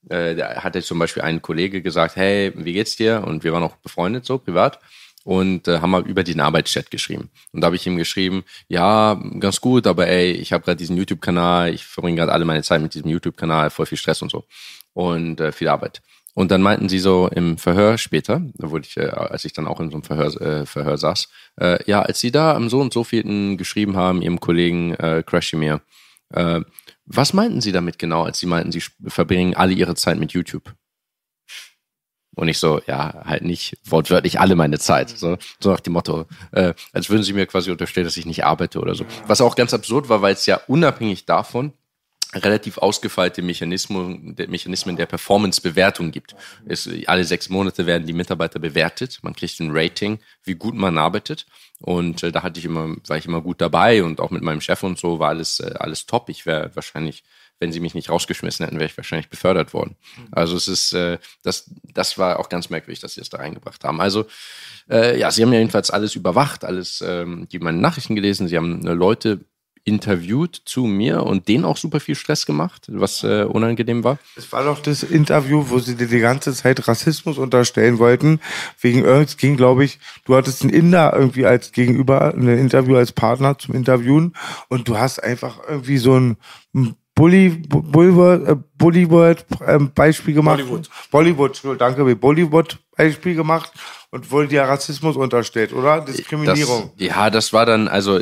äh, da hatte zum Beispiel ein Kollege gesagt, hey, wie geht's dir? Und wir waren auch befreundet so privat und äh, haben mal über den Arbeitschat geschrieben. Und da habe ich ihm geschrieben, ja, ganz gut, aber ey, ich habe gerade diesen YouTube-Kanal, ich verbringe gerade alle meine Zeit mit diesem YouTube-Kanal, voll viel Stress und so und äh, viel Arbeit. Und dann meinten sie so im Verhör später, da wurde ich, äh, als ich dann auch in so einem Verhör, äh, Verhör saß, äh, ja, als sie da am so und so vielen geschrieben haben, ihrem Kollegen äh, Crashimir, äh, was meinten sie damit genau, als sie meinten, sie verbringen alle ihre Zeit mit YouTube? Und ich so, ja, halt nicht wortwörtlich alle meine Zeit. So, so nach dem Motto, äh, als würden sie mir quasi unterstellen, dass ich nicht arbeite oder so. Was auch ganz absurd war, weil es ja unabhängig davon relativ ausgefeilte Mechanismen, der Performance-Bewertung gibt. Es, alle sechs Monate werden die Mitarbeiter bewertet. Man kriegt ein Rating, wie gut man arbeitet. Und äh, da hatte ich immer, war ich immer gut dabei und auch mit meinem Chef und so war alles, äh, alles top. Ich wäre wahrscheinlich wenn sie mich nicht rausgeschmissen hätten, wäre ich wahrscheinlich befördert worden. Also es ist, äh, das, das war auch ganz merkwürdig, dass sie es da reingebracht haben. Also äh, ja, sie haben jedenfalls alles überwacht, alles, ähm, die meine Nachrichten gelesen, sie haben äh, Leute interviewt zu mir und denen auch super viel Stress gemacht, was äh, unangenehm war. Es war doch das Interview, wo sie dir die ganze Zeit Rassismus unterstellen wollten. Wegen irgendwas ging, glaube ich, du hattest einen Inder irgendwie als Gegenüber, ein Interview als Partner zum Interviewen und du hast einfach irgendwie so ein Bully, Bullywood, äh, Bollywood ähm, Beispiel gemacht. Bollywood. Bollywood, danke, Bollywood Beispiel gemacht und wohl dir Rassismus unterstellt, oder? Diskriminierung. Das, ja, das war dann, also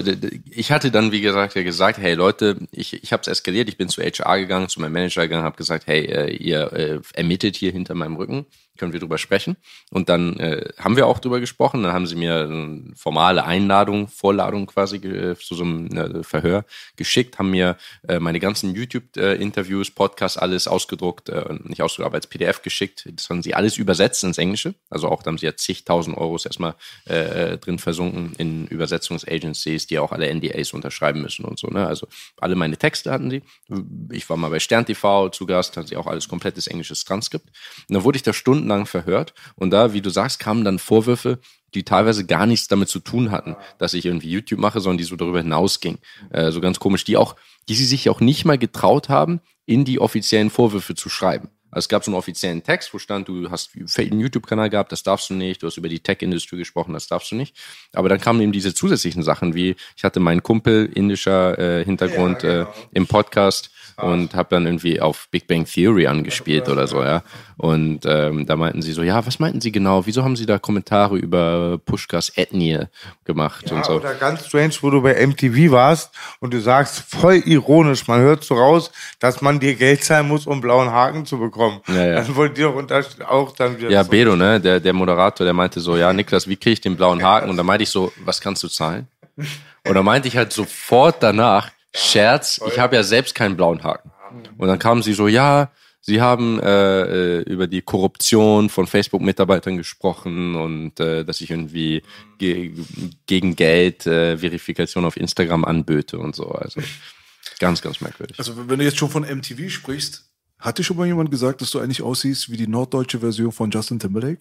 ich hatte dann, wie gesagt, ja gesagt, hey Leute, ich, ich habe es eskaliert, ich bin zu HR gegangen, zu meinem Manager gegangen, habe gesagt, hey, äh, ihr äh, ermittelt hier hinter meinem Rücken können wir drüber sprechen. Und dann äh, haben wir auch drüber gesprochen. Dann haben sie mir eine formale Einladung, Vorladung quasi äh, zu so einem äh, Verhör geschickt, haben mir äh, meine ganzen YouTube-Interviews, Podcasts, alles ausgedruckt, äh, nicht ausgedruckt, aber als PDF geschickt. Das haben sie alles übersetzt ins Englische. Also auch da haben sie ja zigtausend Euros erstmal äh, drin versunken in Übersetzungsagencies, die auch alle NDAs unterschreiben müssen und so. Ne? Also alle meine Texte hatten sie. Ich war mal bei Stern TV zu Gast, hatten sie auch alles komplettes englisches Transkript. Und dann wurde ich da Stunden stundenlang verhört. Und da, wie du sagst, kamen dann Vorwürfe, die teilweise gar nichts damit zu tun hatten, dass ich irgendwie YouTube mache, sondern die so darüber hinausgingen. Äh, so ganz komisch, die auch, die sie sich auch nicht mal getraut haben, in die offiziellen Vorwürfe zu schreiben. Also es gab so einen offiziellen Text, wo stand, du hast einen YouTube-Kanal gehabt, das darfst du nicht, du hast über die Tech-Industrie gesprochen, das darfst du nicht. Aber dann kamen eben diese zusätzlichen Sachen, wie ich hatte meinen Kumpel indischer äh, Hintergrund ja, genau. äh, im Podcast und habe dann irgendwie auf Big Bang Theory angespielt oder so, ja. Und ähm, da meinten sie so, ja, was meinten sie genau? Wieso haben sie da Kommentare über Pushkas Ethnie gemacht ja, und so? Oder ganz strange, wo du bei MTV warst und du sagst, voll ironisch, man hört so raus, dass man dir Geld zahlen muss, um blauen Haken zu bekommen. Ja, ja. Dann wollte die doch auch dann wieder. Ja, Bedo, ne, der, der Moderator, der meinte so, ja, Niklas, wie kriege ich den blauen (laughs) Haken? Und da meinte ich so, was kannst du zahlen? (laughs) Und da meinte ich halt sofort danach, Scherz, ich habe ja selbst keinen blauen Haken. Und dann kamen sie so, ja, sie haben äh, äh, über die Korruption von Facebook-Mitarbeitern gesprochen und äh, dass ich irgendwie ge gegen Geld äh, Verifikation auf Instagram anböte und so. Also ganz, ganz merkwürdig. Also wenn du jetzt schon von MTV sprichst, hat dir schon mal jemand gesagt, dass du eigentlich aussiehst wie die norddeutsche Version von Justin Timberlake?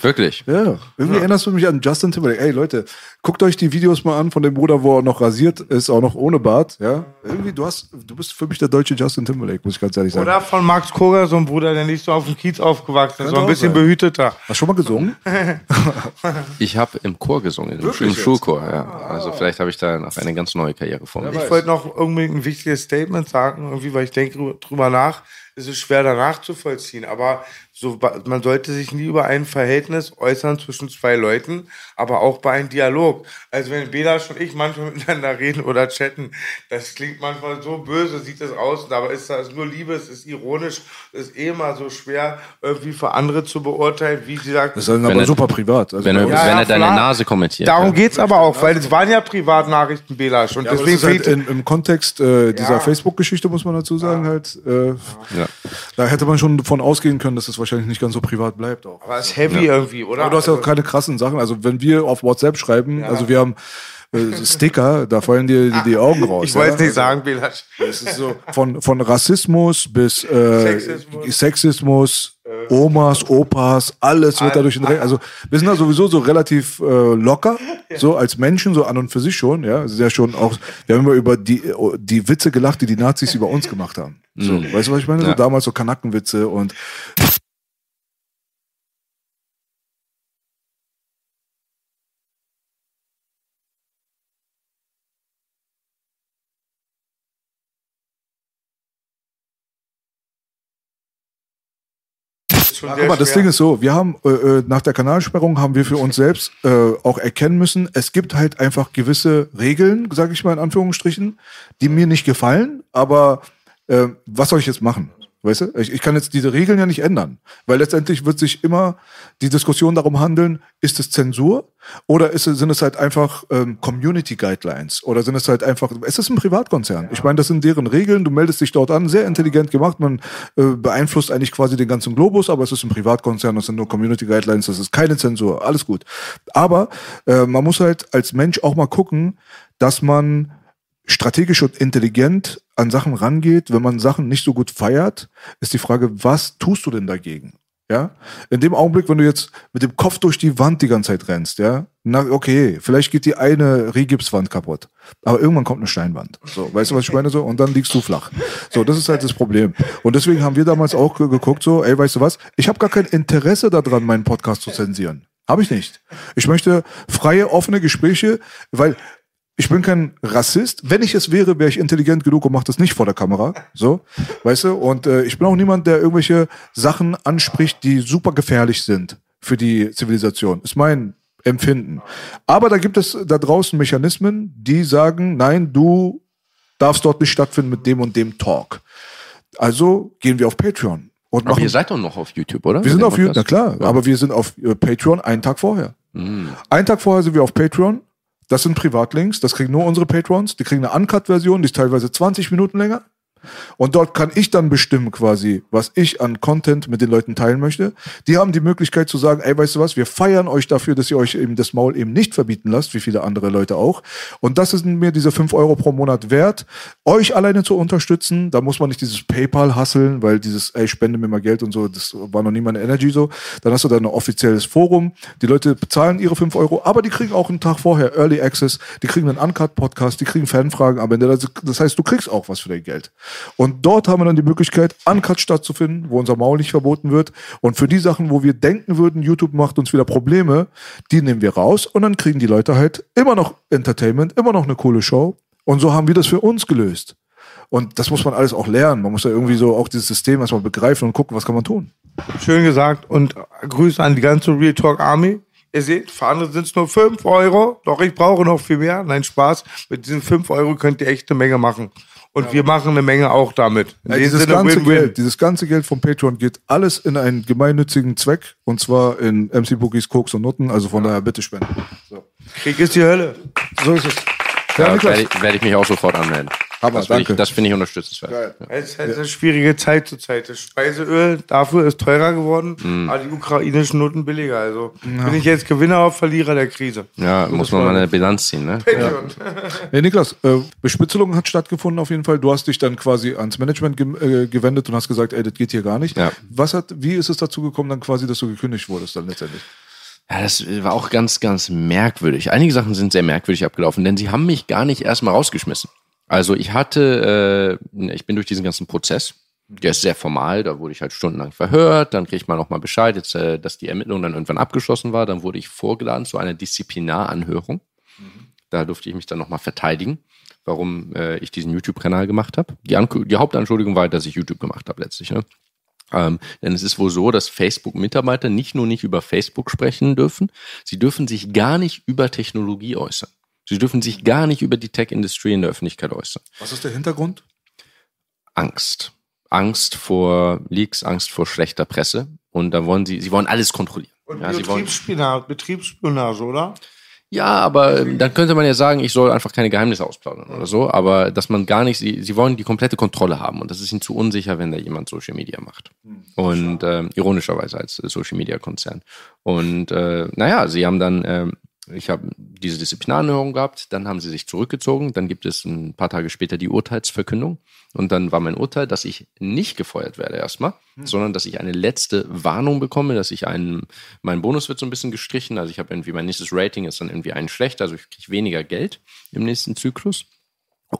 Wirklich? Ja. Irgendwie ja. erinnerst du mich an Justin Timberlake. Ey Leute, guckt euch die Videos mal an von dem Bruder, wo er noch rasiert ist, auch noch ohne Bart. Ja. Irgendwie, du hast, du bist für mich der deutsche Justin Timberlake, muss ich ganz ehrlich sagen. Oder von Max Koga, so ein Bruder, der nicht so auf dem Kiez aufgewachsen ist, so ein bisschen sein. behüteter. Hast du schon mal gesungen? (laughs) ich habe im Chor gesungen, im, im Schulchor, ja. Also vielleicht habe ich da noch eine ganz neue Karriere vor mir. Ich wollte noch irgendwie ein wichtiges Statement sagen, irgendwie, weil ich denke drüber nach es ist schwer danach zu vollziehen. Aber so, man sollte sich nie über ein Verhältnis äußern zwischen zwei Leuten, aber auch bei einem Dialog. Also wenn Belasch und ich manchmal (laughs) miteinander reden oder chatten, das klingt manchmal so böse, sieht es aus, aber ist das nur Liebe, es ist ironisch, es ist eh immer so schwer, irgendwie für andere zu beurteilen, wie sie sagt. Das ist dann aber er- super privat. Also Wenn er, Ja, wenn ja, er deine. Nase kommentiert. Darum ja. geht's aber auch, weil es waren ja Privatnachrichten, Belasch. Und Ja, das deswegen halt in, im Kontext äh, dieser Ja. Facebook-Geschichte, muss man dazu sagen, halt, äh, Ja. da hätte man schon davon ausgehen können, dass es wahrscheinlich nicht ganz so privat bleibt auch. Aber es ist heavy irgendwie, oder? Aber du hast ja Also- auch keine krassen Sachen. Also wenn wir auf WhatsApp schreiben, also wir haben äh, Sticker, da fallen dir die, die Augen raus. ich wollte ja? es nicht sagen, Belasch. Es ist so von, von Rassismus bis äh, Sexismus. Sexismus, Omas, Opas, alles wird da durch den Dreck. Also wir sind da sowieso so relativ äh, locker, so als Menschen, so an und für sich schon. Ja, es ist ja schon auch. Wir haben immer über die die Witze gelacht, die die Nazis über uns gemacht haben. So, weißt du, was ich meine? So Ja. damals so Kanackenwitze und Schon guck mal, das schwer. Ding ist so, wir haben äh, äh, nach der Kanalsperrung haben wir für uns selbst äh, auch erkennen müssen, es gibt halt einfach gewisse Regeln, sage ich mal in Anführungsstrichen, die mir nicht gefallen, aber äh, was soll ich jetzt machen? Weißt du? Ich, ich kann jetzt diese Regeln ja nicht ändern, weil letztendlich wird sich immer die Diskussion darum handeln, ist es Zensur oder ist es, sind es halt einfach ähm, Community Guidelines oder sind es halt einfach, es ist ein Privatkonzern. Ich meine, das sind deren Regeln, du meldest dich dort an, sehr intelligent gemacht, man äh, beeinflusst eigentlich quasi den ganzen Globus, aber es ist ein Privatkonzern, das sind nur Community Guidelines, das ist keine Zensur, alles gut. Aber äh, man muss halt als Mensch auch mal gucken, dass man strategisch und intelligent an Sachen rangeht, wenn man Sachen nicht so gut feiert, ist die Frage, was tust du denn dagegen? Ja, in dem Augenblick, wenn du jetzt mit dem Kopf durch die Wand die ganze Zeit rennst, ja, na okay, vielleicht geht die eine Regipswand kaputt, aber irgendwann kommt eine Steinwand. So, weißt du, was ich meine so? Und dann liegst du flach. So, das ist halt das Problem. Und deswegen haben wir damals auch ge- geguckt so, ey, weißt du was? Ich habe gar kein Interesse daran, meinen Podcast zu zensieren. Habe ich nicht. Ich möchte freie, offene Gespräche, weil ich bin kein Rassist. Wenn ich es wäre, wäre ich intelligent genug und mache das nicht vor der Kamera. So, weißt du? Und äh, ich bin auch niemand, der irgendwelche Sachen anspricht, die super gefährlich sind für die Zivilisation. Ist mein Empfinden. Aber da gibt es da draußen Mechanismen, die sagen, nein, du darfst dort nicht stattfinden mit dem und dem Talk. Also gehen wir auf Patreon und Aber machen. ihr seid doch noch auf YouTube, oder? Wir sind auf YouTube, na klar, aber wir sind auf äh, Patreon einen Tag vorher. Mhm. Einen Tag vorher sind wir auf Patreon. Das sind Privatlinks, das kriegen nur unsere Patrons. Die kriegen eine Uncut-Version, die ist teilweise 20 Minuten länger. Und dort kann ich dann bestimmen quasi, was ich an Content mit den Leuten teilen möchte. Die haben die Möglichkeit zu sagen, ey, weißt du was, wir feiern euch dafür, dass ihr euch eben das Maul eben nicht verbieten lasst, wie viele andere Leute auch. Und das sind mir diese 5 Euro pro Monat wert, euch alleine zu unterstützen. Da muss man nicht dieses PayPal hasseln, weil dieses, ey, spende mir mal Geld und so, das war noch nie meine Energy so. Dann hast du da ein offizielles Forum. Die Leute bezahlen ihre 5 Euro, aber die kriegen auch einen Tag vorher Early Access, die kriegen einen Uncut-Podcast, die kriegen Fanfragen am Ende. Das- Das heißt, du kriegst auch was für dein Geld. Und dort haben wir dann die Möglichkeit, Uncut stattzufinden, wo unser Maul nicht verboten wird. Und für die Sachen, wo wir denken würden, YouTube macht uns wieder Probleme, die nehmen wir raus und dann kriegen die Leute halt immer noch Entertainment, immer noch eine coole Show. Und so haben wir das für uns gelöst. Und das muss man alles auch lernen. Man muss ja irgendwie so auch dieses System erstmal begreifen und gucken, was kann man tun. Schön gesagt. Und Grüße an die ganze Real Talk Army. Ihr seht, für andere sind es nur 5 Euro. Doch ich brauche noch viel mehr. Nein, Spaß. Mit diesen 5 Euro könnt ihr echt eine Menge machen. Und wir machen eine Menge auch damit. Ja, dieses, Sinne ganze Win-Win. Geld, dieses ganze Geld vom Patreon geht alles in einen gemeinnützigen Zweck. Und zwar in MC Bookies, Koks und Nutten. Also von daher bitte spenden. So, Krieg ist die Hölle. so ist es. Ja, Ja, werde ich, werd ich mich auch sofort anmelden. Hammer, das finde ich, danke. das find ich unterstützenswert. Geil. Es ist halt eine schwierige Zeit zurzeit. Das Speiseöl dafür ist teurer geworden, Mhm. aber die ukrainischen Noten billiger. Also bin ich jetzt Gewinner oder Verlierer der Krise. Ja, muss man mal eine Bilanz ziehen, ne? (laughs) Hey Niklas, äh, Bespitzelung hat stattgefunden auf jeden Fall. Du hast dich dann quasi ans Management ge äh, gewendet und hast gesagt, ey, das geht hier gar nicht. Ja. Was hat, wie ist es dazu gekommen, dann quasi, dass du gekündigt wurdest dann letztendlich? Ja, das war auch ganz, ganz merkwürdig. Einige Sachen sind sehr merkwürdig abgelaufen, denn sie haben mich gar nicht erstmal rausgeschmissen. Also ich hatte, äh, ich bin durch diesen ganzen Prozess, der ist sehr formal, da wurde ich halt stundenlang verhört, dann kriegt man nochmal Bescheid, jetzt, äh, dass die Ermittlung dann irgendwann abgeschlossen war, dann wurde ich vorgeladen zu einer Disziplinaranhörung. Da durfte ich mich dann nochmal verteidigen, warum äh, ich diesen YouTube-Kanal gemacht habe. Die, die Hauptanschuldigung war, dass ich YouTube gemacht habe letztlich. Ne? Ähm, denn es ist wohl so, dass Facebook-Mitarbeiter nicht nur nicht über Facebook sprechen dürfen, sie dürfen sich gar nicht über Technologie äußern. Sie dürfen sich gar nicht über die Tech-Industrie in der Öffentlichkeit äußern. Was ist der Hintergrund? Angst. Angst vor Leaks, Angst vor schlechter Presse. Und da wollen sie, sie wollen alles kontrollieren. Und Ja, Betriebsspionage, Betriebsspionage, oder? ja, aber ähm, dann könnte man ja sagen, ich soll einfach keine Geheimnisse ausplaudern oder so. Aber dass man gar nicht, sie, sie wollen die komplette Kontrolle haben. Und das ist ihnen zu unsicher, wenn da jemand Social Media macht. Und ähm, ironischerweise als äh, Social Media Konzern. Und äh, naja, sie haben dann, ähm, ich habe diese Disziplinarnehörung gehabt, dann haben sie sich zurückgezogen, dann gibt es ein paar Tage später die Urteilsverkündung und dann war mein Urteil, dass ich nicht gefeuert werde erstmal, sondern dass ich eine letzte Warnung bekomme, dass ich einen, mein Bonus wird so ein bisschen gestrichen, also ich habe irgendwie, mein nächstes Rating ist dann irgendwie ein schlechter, also ich kriege weniger Geld im nächsten Zyklus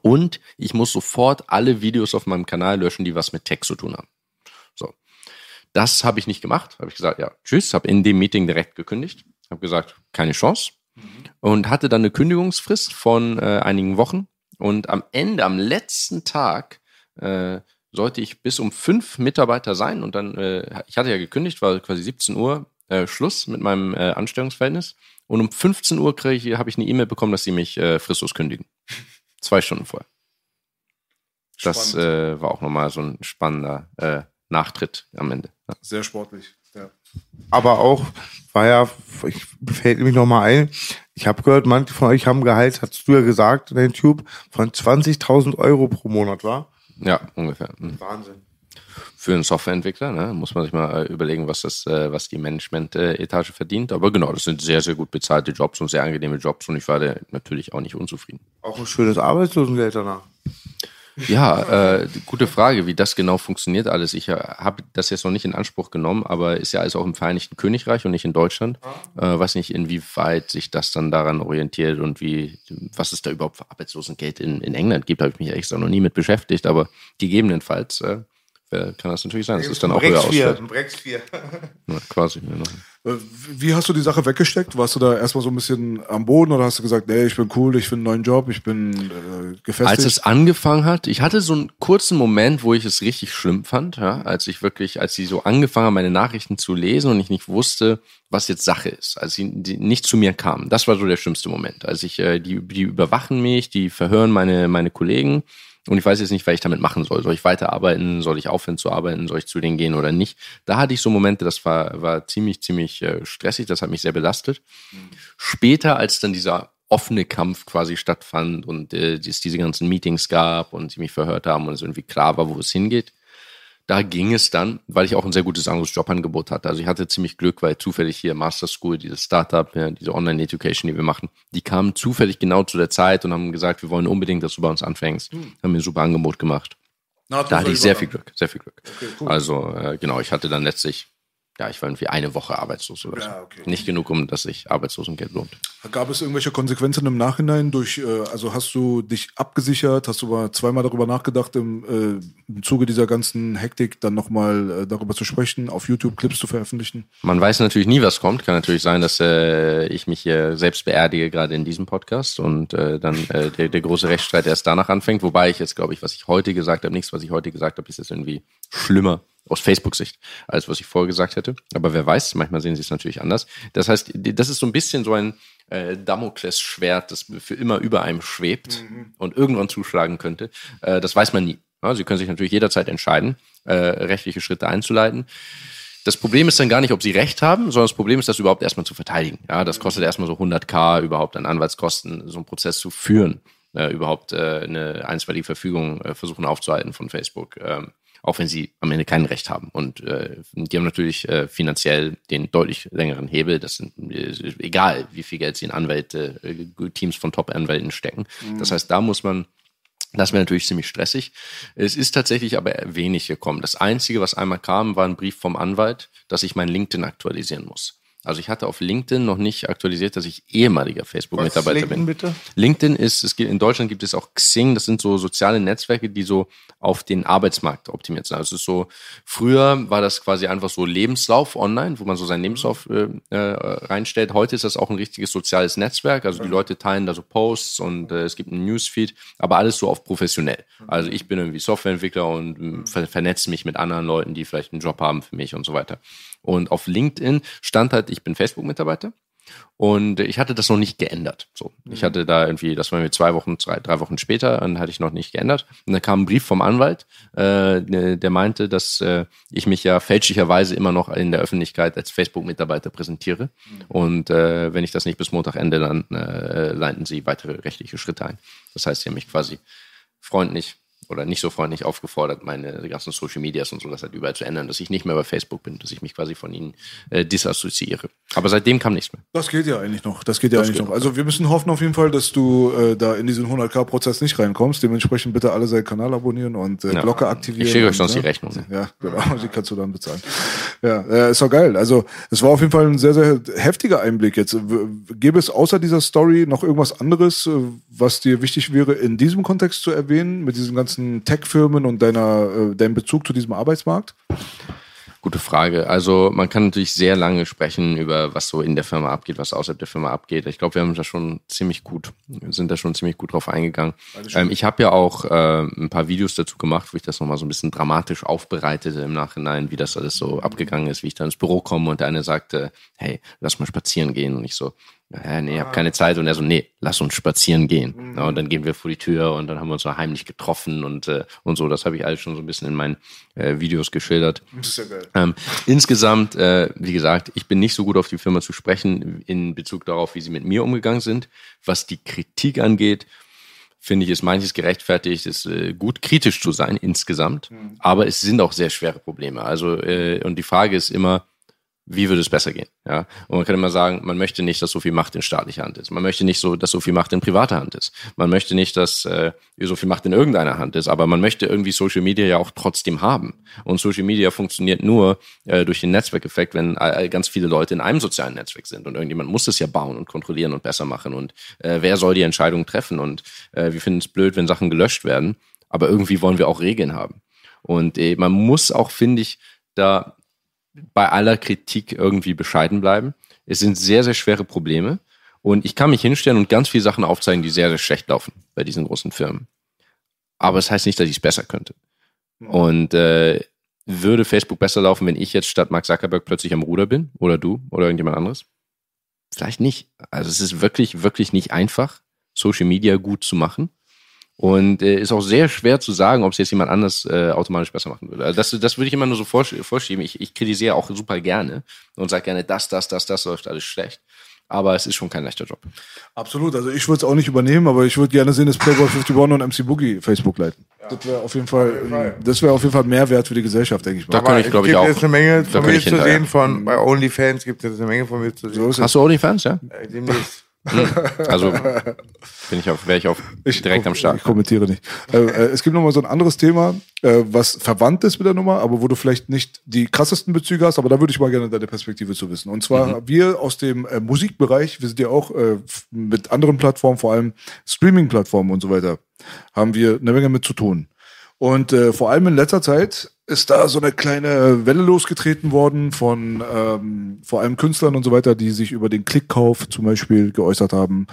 und ich muss sofort alle Videos auf meinem Kanal löschen, die was mit Tech zu tun haben. So. Das habe ich nicht gemacht. Habe ich gesagt, ja, tschüss, habe in dem Meeting direkt gekündigt. Habe gesagt, keine Chance. Und hatte dann eine Kündigungsfrist von äh, einigen Wochen. Und am Ende, am letzten Tag, äh, sollte ich bis um fünf Mitarbeiter sein. Und dann, äh, ich hatte ja gekündigt, war quasi 17 Uhr äh, Schluss mit meinem äh, Anstellungsverhältnis. Und um 15 Uhr ich, habe ich eine E-Mail bekommen, dass sie mich äh, fristlos kündigen. (laughs) Zwei Stunden vorher. Das äh, war auch nochmal so ein spannender Nachtritt am Ende. Ja. Sehr sportlich. Aber auch, war ja, ich fällt mich nochmal ein, ich habe gehört, manche von euch haben Gehalt, hast du ja gesagt in deinem Tube, von 20.000 Euro pro Monat, war? Ja, ungefähr. Mhm. Wahnsinn. Für einen Softwareentwickler ne, muss man sich mal äh, überlegen, was das, äh, was die Management-Etage verdient. Aber genau, das sind sehr, sehr gut bezahlte Jobs und sehr angenehme Jobs und ich war da natürlich auch nicht unzufrieden. Auch ein schönes Arbeitslosengeld danach. Ja, äh, gute Frage, wie das genau funktioniert alles. Ich äh, habe das jetzt noch nicht in Anspruch genommen, aber ist ja alles auch im Vereinigten Königreich und nicht in Deutschland. Äh, weiß nicht, inwieweit sich das dann daran orientiert und wie, was es da überhaupt für Arbeitslosengeld in, in England gibt, habe ich mich gesagt noch nie mit beschäftigt, aber gegebenenfalls äh, kann das natürlich sein. Das ist dann auch höher Brex 4, ausfällt. ein Brex 4. Ja, quasi. Genau. Äh, Wie hast du die Sache weggesteckt? Warst du da erstmal so ein bisschen am Boden oder hast du gesagt, nee, ich bin cool, ich finde einen neuen Job, ich bin äh, gefestigt? Als es angefangen hat, ich hatte so einen kurzen Moment, wo ich es richtig schlimm fand, ja, als ich wirklich, als sie so angefangen haben, meine Nachrichten zu lesen und ich nicht wusste, was jetzt Sache ist, als sie nicht zu mir kamen. Das war so der schlimmste Moment. Als ich, äh, die, die überwachen mich, die verhören meine, meine Kollegen und ich weiß jetzt nicht, was ich damit machen soll. Soll ich weiterarbeiten? Soll ich aufhören zu arbeiten? Soll ich zu denen gehen oder nicht? Da hatte ich so Momente, das war, war ziemlich, ziemlich äh, stressig, das hat mich sehr belastet. Später, als dann dieser offene Kampf quasi stattfand und äh, es diese ganzen Meetings gab und sie mich verhört haben und es irgendwie klar war, wo es hingeht, da ging es dann, weil ich auch ein sehr gutes anderes Jobangebot hatte. Also ich hatte ziemlich Glück, weil zufällig hier Master School, dieses Startup, diese Online-Education, die wir machen, die kamen zufällig genau zu der Zeit und haben gesagt, wir wollen unbedingt, dass du bei uns anfängst. Haben mir ein super Angebot gemacht. Na, Da hatte ich sehr viel Glück, sehr viel Glück. Also äh, genau, ich hatte dann letztlich, ja, ich war irgendwie eine Woche arbeitslos oder so. Ja, okay. Nicht genug, um dass sich Arbeitslosengeld lohnt. Gab es irgendwelche Konsequenzen im Nachhinein durch, äh, also hast du dich abgesichert, hast du mal zweimal darüber nachgedacht, im, äh, im Zuge dieser ganzen Hektik dann nochmal äh, darüber zu sprechen, auf YouTube Clips zu veröffentlichen? Man weiß natürlich nie, was kommt. Kann natürlich sein, dass äh, ich mich hier selbst beerdige, gerade in diesem Podcast, und äh, dann äh, der, der große Rechtsstreit erst danach anfängt. Wobei ich jetzt, glaube ich, was ich heute gesagt habe, nichts, was ich heute gesagt habe, ist jetzt irgendwie schlimmer aus Facebook-Sicht, als was ich vorher gesagt hätte. Aber wer weiß, manchmal sehen sie es natürlich anders. Das heißt, das ist so ein bisschen so ein äh, Damoklesschwert, das für immer über einem schwebt und irgendwann zuschlagen könnte. Äh, das weiß man nie. Ja, sie können sich natürlich jederzeit entscheiden, äh, rechtliche Schritte einzuleiten. Das Problem ist dann gar nicht, ob sie recht haben, sondern das Problem ist, das überhaupt erstmal zu verteidigen. Ja, das kostet erstmal so 100k überhaupt an Anwaltskosten, so einen Prozess zu führen, äh, überhaupt äh, eine einstweilige Verfügung äh, versuchen aufzuhalten von Facebook, ähm, auch wenn sie am Ende kein Recht haben. Und äh, die haben natürlich äh, finanziell den deutlich längeren Hebel. Das sind äh, egal, wie viel Geld sie in Anwälte, äh, Teams von Top-Anwälten stecken. Das heißt, da muss man das wäre natürlich ziemlich stressig. Es ist tatsächlich aber wenig gekommen. Das Einzige, was einmal kam, war ein Brief vom Anwalt, dass ich mein LinkedIn aktualisieren muss. Also ich hatte auf LinkedIn noch nicht aktualisiert, dass ich ehemaliger Facebook-Mitarbeiter bin. bitte? LinkedIn ist, es gibt, in Deutschland gibt es auch Xing, das sind so soziale Netzwerke, die so auf den Arbeitsmarkt optimiert sind. Also es ist so, früher war das quasi einfach so Lebenslauf online, wo man so seinen Lebenslauf äh, äh, reinstellt. Heute ist das auch ein richtiges soziales Netzwerk. Also die Leute teilen da so Posts und äh, es gibt einen Newsfeed, aber alles so auf professionell. Also ich bin irgendwie Softwareentwickler und ver vernetze mich mit anderen Leuten, die vielleicht einen Job haben für mich und so weiter. Und auf LinkedIn stand halt, ich bin Facebook-Mitarbeiter. Und ich hatte das noch nicht geändert. So, ich hatte da irgendwie, das war mir zwei Wochen, drei, drei Wochen später, und hatte ich noch nicht geändert. Und dann kam ein Brief vom Anwalt, äh, der meinte, dass äh, ich mich ja fälschlicherweise immer noch in der Öffentlichkeit als Facebook-Mitarbeiter präsentiere. Und äh, wenn ich das nicht bis Montagende, dann äh, leiten sie weitere rechtliche Schritte ein. Das heißt, sie haben mich quasi freundlich oder nicht so freundlich aufgefordert, meine ganzen Social Medias und so das halt überall zu ändern, dass ich nicht mehr bei Facebook bin, dass ich mich quasi von ihnen äh, disassoziiere. Aber seitdem kam nichts mehr. Das geht ja eigentlich noch. Das geht ja eigentlich noch. Also wir müssen hoffen auf jeden Fall, dass du äh, da in diesen 100k-Prozess nicht reinkommst. Dementsprechend bitte alle seinen Kanal abonnieren und äh, Ja. Glocke aktivieren. Ich schicke euch sonst ne? die Rechnung. Ne? Ja, (laughs) genau. Die kannst du dann bezahlen. Ja, äh, ist doch geil. Also es war auf jeden Fall ein sehr, sehr heftiger Einblick jetzt. Gäbe es außer dieser Story noch irgendwas anderes, äh, was dir wichtig wäre, in diesem Kontext zu erwähnen, mit diesen ganzen Tech-Firmen und deiner, äh, deinem Bezug zu diesem Arbeitsmarkt? Gute Frage. Also man kann natürlich sehr lange sprechen über, was so in der Firma abgeht, was außerhalb der Firma abgeht. Ich glaube, wir haben da schon ziemlich gut, sind da schon ziemlich gut drauf eingegangen. Ähm, ich habe ja auch äh, ein paar Videos dazu gemacht, wo ich das nochmal so ein bisschen dramatisch aufbereitete im Nachhinein, wie das alles so abgegangen ist, wie ich dann ins Büro komme und der eine sagte, hey, lass mal spazieren gehen. Und ich so, ja, nee, ich habe keine Zeit. Und er so, nee, lass uns spazieren gehen. Ja, und dann gehen wir vor die Tür und dann haben wir uns so heimlich getroffen und, äh, und so. Das habe ich alles schon so ein bisschen in meinen äh, Videos geschildert. Das ist ja geil. Ähm, insgesamt, äh, wie gesagt, ich bin nicht so gut auf die Firma zu sprechen in Bezug darauf, wie sie mit mir umgegangen sind. Was die Kritik angeht, finde ich, ist manches gerechtfertigt, ist äh, gut kritisch zu sein insgesamt. Aber es sind auch sehr schwere Probleme. Also, äh, und die Frage ist immer, wie würde es besser gehen? Ja, und man kann immer sagen, man möchte nicht, dass so viel Macht in staatlicher Hand ist. Man möchte nicht so, dass so viel Macht in privater Hand ist. Man möchte nicht, dass äh, so viel Macht in irgendeiner Hand ist. Aber man möchte irgendwie Social Media ja auch trotzdem haben. Und Social Media funktioniert nur äh, durch den Netzwerkeffekt, wenn äh, ganz viele Leute in einem sozialen Netzwerk sind. Und irgendjemand muss es ja bauen und kontrollieren und besser machen. Und äh, wer soll die Entscheidung treffen? Und äh, wir finden es blöd, wenn Sachen gelöscht werden. Aber irgendwie wollen wir auch Regeln haben. Und äh, man muss auch, finde ich, da bei aller Kritik irgendwie bescheiden bleiben. Es sind sehr, sehr schwere Probleme. Und ich kann mich hinstellen und ganz viele Sachen aufzeigen, die sehr, sehr schlecht laufen bei diesen großen Firmen. Aber es das heißt nicht, dass ich es besser könnte. Und äh, würde Facebook besser laufen, wenn ich jetzt statt Mark Zuckerberg plötzlich am Ruder bin? Oder du? Oder irgendjemand anderes? Vielleicht nicht. Also es ist wirklich, wirklich nicht einfach, Social Media gut zu machen. Und äh, ist auch sehr schwer zu sagen, ob es jetzt jemand anders äh, automatisch besser machen würde. Also das, das würde ich immer nur so vorsch- vorschieben. Ich, ich kritisiere auch super gerne und sage gerne, das, das, das, das läuft alles schlecht. Aber es ist schon kein leichter Job. Absolut. Also ich würde es auch nicht übernehmen, aber ich würde gerne sehen, dass Playboy 51 und MC Boogie Facebook leiten. Das wäre auf jeden Fall, das wäre auf jeden Fall Mehrwert für die Gesellschaft, denke ich mal. Da kann ich, es glaube ich, gibt auch. jetzt eine Menge da von mir ich zu sehen. Von, bei OnlyFans gibt es eine Menge von mir zu sehen. So. Hast du OnlyFans, ja? Äh, Demnächst. (laughs) Also (laughs) bin ich auf, wäre ich auf direkt am Start. Ich kommentiere nicht. Äh, äh, es gibt nochmal so ein anderes Thema, äh, was verwandt ist mit der Nummer, aber wo du vielleicht nicht die krassesten Bezüge hast, aber da würde ich mal gerne deine Perspektive zu wissen. Und zwar wir aus dem äh, Musikbereich, wir sind ja auch äh, mit anderen Plattformen, vor allem Streaming-Plattformen und so weiter, haben wir eine Menge mit zu tun. Und vor allem in letzter Zeit ist da so eine kleine Welle losgetreten worden von ähm, vor allem Künstlern und so weiter, die sich über den Klickkauf zum Beispiel geäußert haben.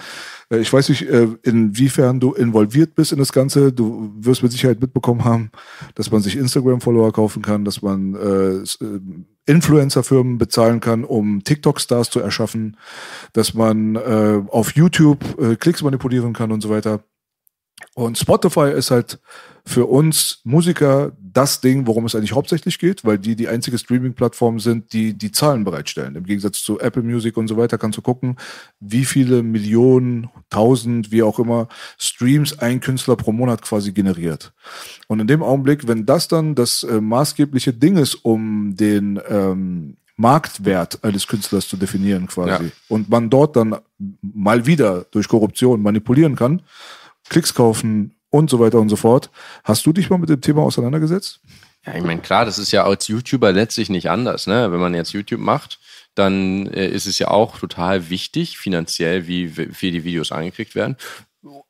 Äh, ich weiß nicht, äh, inwiefern du involviert bist in das Ganze. Du wirst mit Sicherheit mitbekommen haben, dass man sich Instagram-Follower kaufen kann, dass man äh, äh, Influencer-Firmen bezahlen kann, um TikTok-Stars zu erschaffen, dass man äh, auf YouTube äh, Klicks manipulieren kann und so weiter. Und Spotify ist halt für uns Musiker das Ding, worum es eigentlich hauptsächlich geht, weil die die einzige Streaming-Plattform sind, die die Zahlen bereitstellen. Im Gegensatz zu Apple Music und so weiter kannst du gucken, wie viele Millionen, tausend, wie auch immer, Streams ein Künstler pro Monat quasi generiert. Und in dem Augenblick, wenn das dann das äh, maßgebliche Ding ist, um den ähm, Marktwert eines Künstlers zu definieren quasi, Ja. und man dort dann mal wieder durch Korruption manipulieren kann, Klicks kaufen und so weiter und so fort. Hast du dich mal mit dem Thema auseinandergesetzt? Ja, ich meine, klar, das ist ja als YouTuber letztlich nicht anders, ne? Wenn man jetzt YouTube macht, dann äh, ist es ja auch total wichtig, finanziell, wie, viel die Videos angekriegt werden.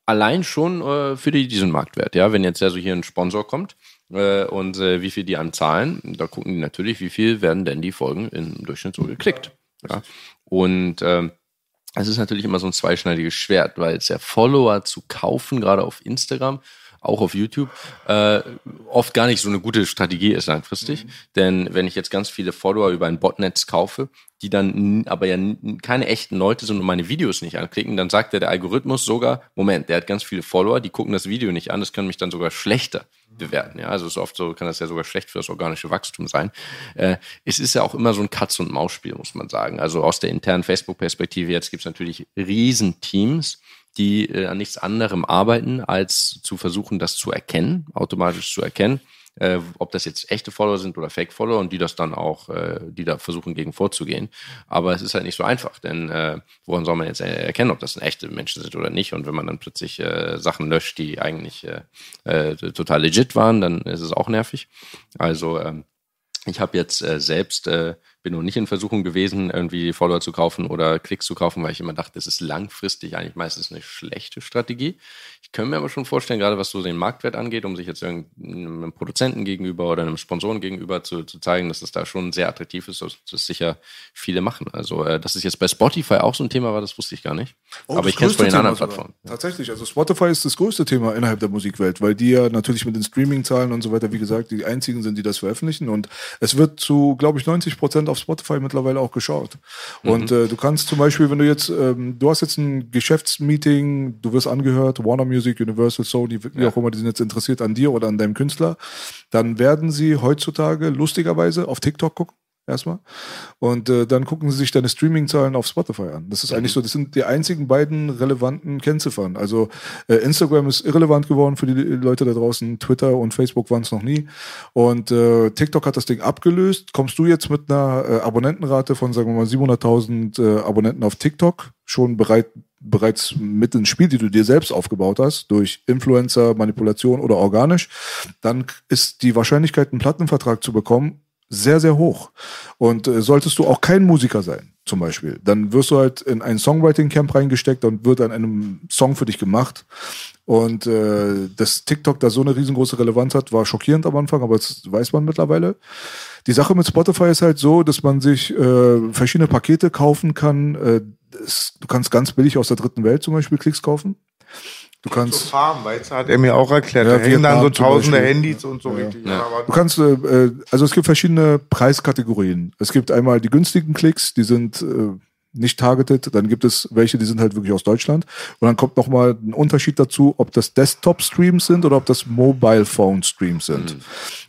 Allein schon äh, für die, diesen Marktwert. Ja, wenn jetzt also hier ein Sponsor kommt äh, und äh, wie viel die einem zahlen, da gucken die natürlich, wie viel werden denn die Folgen im Durchschnitt so geklickt. Ja? Und ähm, es ist natürlich immer so ein zweischneidiges Schwert, weil es ja Follower zu kaufen, gerade auf Instagram, auch auf YouTube, äh, oft gar nicht so eine gute Strategie ist langfristig. Mhm. Denn wenn ich jetzt ganz viele Follower über ein Botnetz kaufe, die dann aber ja keine echten Leute sind und meine Videos nicht anklicken, dann sagt ja der Algorithmus sogar, Moment, der hat ganz viele Follower, die gucken das Video nicht an, das kann mich dann sogar schlechter bewerten. Ja, also ist oft so, kann das ja sogar schlecht für das organische Wachstum sein. Äh, es ist ja auch immer so ein Katz- und Maus-Spiel, muss man sagen. Also aus der internen Facebook-Perspektive jetzt gibt es natürlich Riesenteams, die äh, an nichts anderem arbeiten, als zu versuchen, das zu erkennen, automatisch zu erkennen äh, ob das jetzt echte Follower sind oder Fake-Follower und die das dann auch, äh, die da versuchen, gegen vorzugehen. Aber es ist halt nicht so einfach, denn äh, woran soll man jetzt erkennen, ob das echte Menschen sind oder nicht? Und wenn man dann plötzlich äh, Sachen löscht, die eigentlich äh, äh, total legit waren, dann ist es auch nervig. Also ähm, ich habe jetzt äh, selbst äh, bin noch nicht in Versuchung gewesen, irgendwie Follower zu kaufen oder Klicks zu kaufen, weil ich immer dachte, das ist langfristig eigentlich meistens eine schlechte Strategie. Ich könnte mir aber schon vorstellen, gerade was so den Marktwert angeht, um sich jetzt irgendeinem Produzenten gegenüber oder einem Sponsoren gegenüber zu, zu zeigen, dass es da schon sehr attraktiv ist, dass das sicher viele machen. Also, äh, dass es jetzt bei Spotify auch so ein Thema war, das wusste ich gar nicht. Oh, aber ich kenne es bei den Thema anderen Plattformen. Tatsächlich, also Spotify ist das größte Thema innerhalb der Musikwelt, weil die ja natürlich mit den Streaming-Zahlen und so weiter, wie gesagt, die einzigen sind, die das veröffentlichen. Und es wird zu, glaube ich, 90 Prozent auf Spotify mittlerweile auch geschaut. Mhm. Und äh, du kannst zum Beispiel, wenn du jetzt, ähm, du hast jetzt ein Geschäftsmeeting, du wirst angehört, Warner Music, Music, Universal, Sony, wie ja. auch immer, die sind jetzt interessiert an dir oder an deinem Künstler, dann werden sie heutzutage lustigerweise auf TikTok gucken erstmal. Und äh, dann gucken sie sich deine Streaming-Zahlen auf Spotify an. Das ist eigentlich so, das sind die einzigen beiden relevanten Kennziffern. Also äh, Instagram ist irrelevant geworden für die Leute da draußen, Twitter und Facebook waren es noch nie. Und äh, TikTok hat das Ding abgelöst. Kommst du jetzt mit einer äh, Abonnentenrate von, sagen wir mal, 700.000 äh, Abonnenten auf TikTok schon bereit, bereits mit ins Spiel, die du dir selbst aufgebaut hast, durch Influencer, Manipulation oder organisch, dann ist die Wahrscheinlichkeit, einen Plattenvertrag zu bekommen, sehr, sehr hoch. Und äh, solltest du auch kein Musiker sein, zum Beispiel, dann wirst du halt in ein Songwriting-Camp reingesteckt und wird an einem Song für dich gemacht. Und äh, dass TikTok da so eine riesengroße Relevanz hat, war schockierend am Anfang, aber das weiß man mittlerweile. Die Sache mit Spotify ist halt so, dass man sich äh, verschiedene Pakete kaufen kann. Äh, das, du kannst ganz billig aus der dritten Welt zum Beispiel Klicks kaufen. Du kannst. So Farm, weißt du, hat er mir auch erklärt. Ja, da hängen dann so tausende Handys und so ja. richtig. Ja. Du kannst, äh, äh, also es gibt verschiedene Preiskategorien. Es gibt einmal die günstigen Klicks, die sind äh, nicht targeted. Dann gibt es welche, die sind halt wirklich aus Deutschland. Und dann kommt nochmal ein Unterschied dazu, ob das Desktop-Streams sind oder ob das Mobile-Phone-Streams sind. Mhm.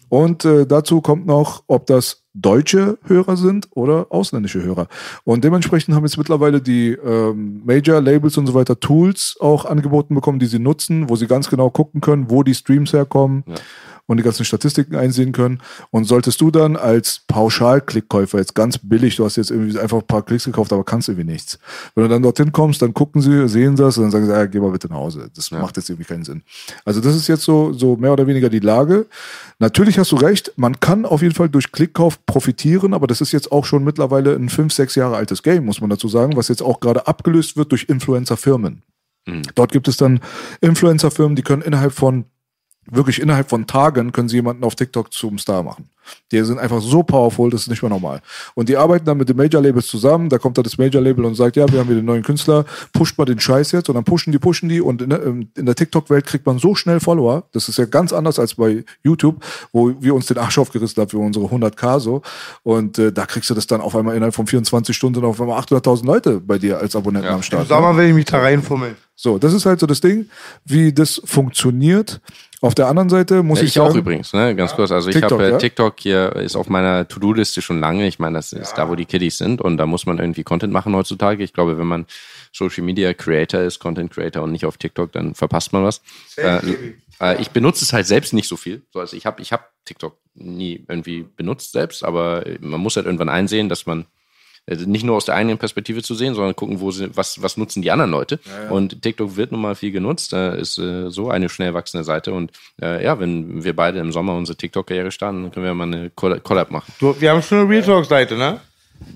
Und äh, dazu kommt noch, ob das deutsche Hörer sind oder ausländische Hörer. Und dementsprechend haben jetzt mittlerweile die ähm, Major-Labels und so weiter Tools auch angeboten bekommen, die sie nutzen, wo sie ganz genau gucken können, wo die Streams herkommen. Ja und die ganzen Statistiken einsehen können. Und solltest du dann als Pauschal-Klickkäufer jetzt ganz billig, du hast jetzt irgendwie einfach ein paar Klicks gekauft, aber kannst irgendwie nichts. Wenn du dann dorthin kommst, dann gucken sie, sehen das und dann sagen sie, ja, geh mal bitte nach Hause. Das ja. macht jetzt irgendwie keinen Sinn. Also das ist jetzt so, so mehr oder weniger die Lage. Natürlich hast du recht, man kann auf jeden Fall durch Klickkauf profitieren, aber das ist jetzt auch schon mittlerweile ein fünf, sechs Jahre altes Game, muss man dazu sagen, was jetzt auch gerade abgelöst wird durch Influencer-Firmen. Mhm. Dort gibt es dann Influencer-Firmen, die können innerhalb von wirklich innerhalb von Tagen können sie jemanden auf TikTok zum Star machen. Die sind einfach so powerful, das ist nicht mehr normal. Und die arbeiten dann mit den Major-Labels zusammen, da kommt dann das Major-Label und sagt, ja, wir haben hier den neuen Künstler, pusht mal den Scheiß jetzt und dann pushen die, pushen die und in der, in der TikTok-Welt kriegt man so schnell Follower, das ist ja ganz anders als bei YouTube, wo wir uns den Arsch aufgerissen haben für unsere 100k so und äh, da kriegst du das dann auf einmal innerhalb von 24 Stunden auf einmal 800.000 Leute bei dir als Abonnenten ja. am Start. Sag mal, will ich mich da reinfummeln. So, das ist halt so das Ding, wie das funktioniert. Auf der anderen Seite muss ich, ich sagen, auch übrigens, ne, ganz kurz. Also TikTok, ich habe äh, ja? TikTok hier ist auf meiner To-Do-Liste schon lange. Ich meine, das ist ja. da, wo die Kiddies sind und da muss man irgendwie Content machen heutzutage. Ich glaube, wenn man Social Media Creator ist, Content Creator und nicht auf TikTok, dann verpasst man was. Äh, äh, ich benutze es halt selbst nicht so viel. So, also ich habe ich hab TikTok nie irgendwie benutzt selbst, aber man muss halt irgendwann einsehen, dass man nicht nur aus der eigenen Perspektive zu sehen, sondern gucken, wo sie, was, was nutzen die anderen Leute. Ja, ja. Und TikTok wird nun mal viel genutzt, da ist äh, so eine schnell wachsende Seite. Und äh, ja, wenn wir beide im Sommer unsere TikTok-Karriere starten, dann können wir mal eine Collab machen. Du, wir haben schon eine Real Talk-Seite, ne?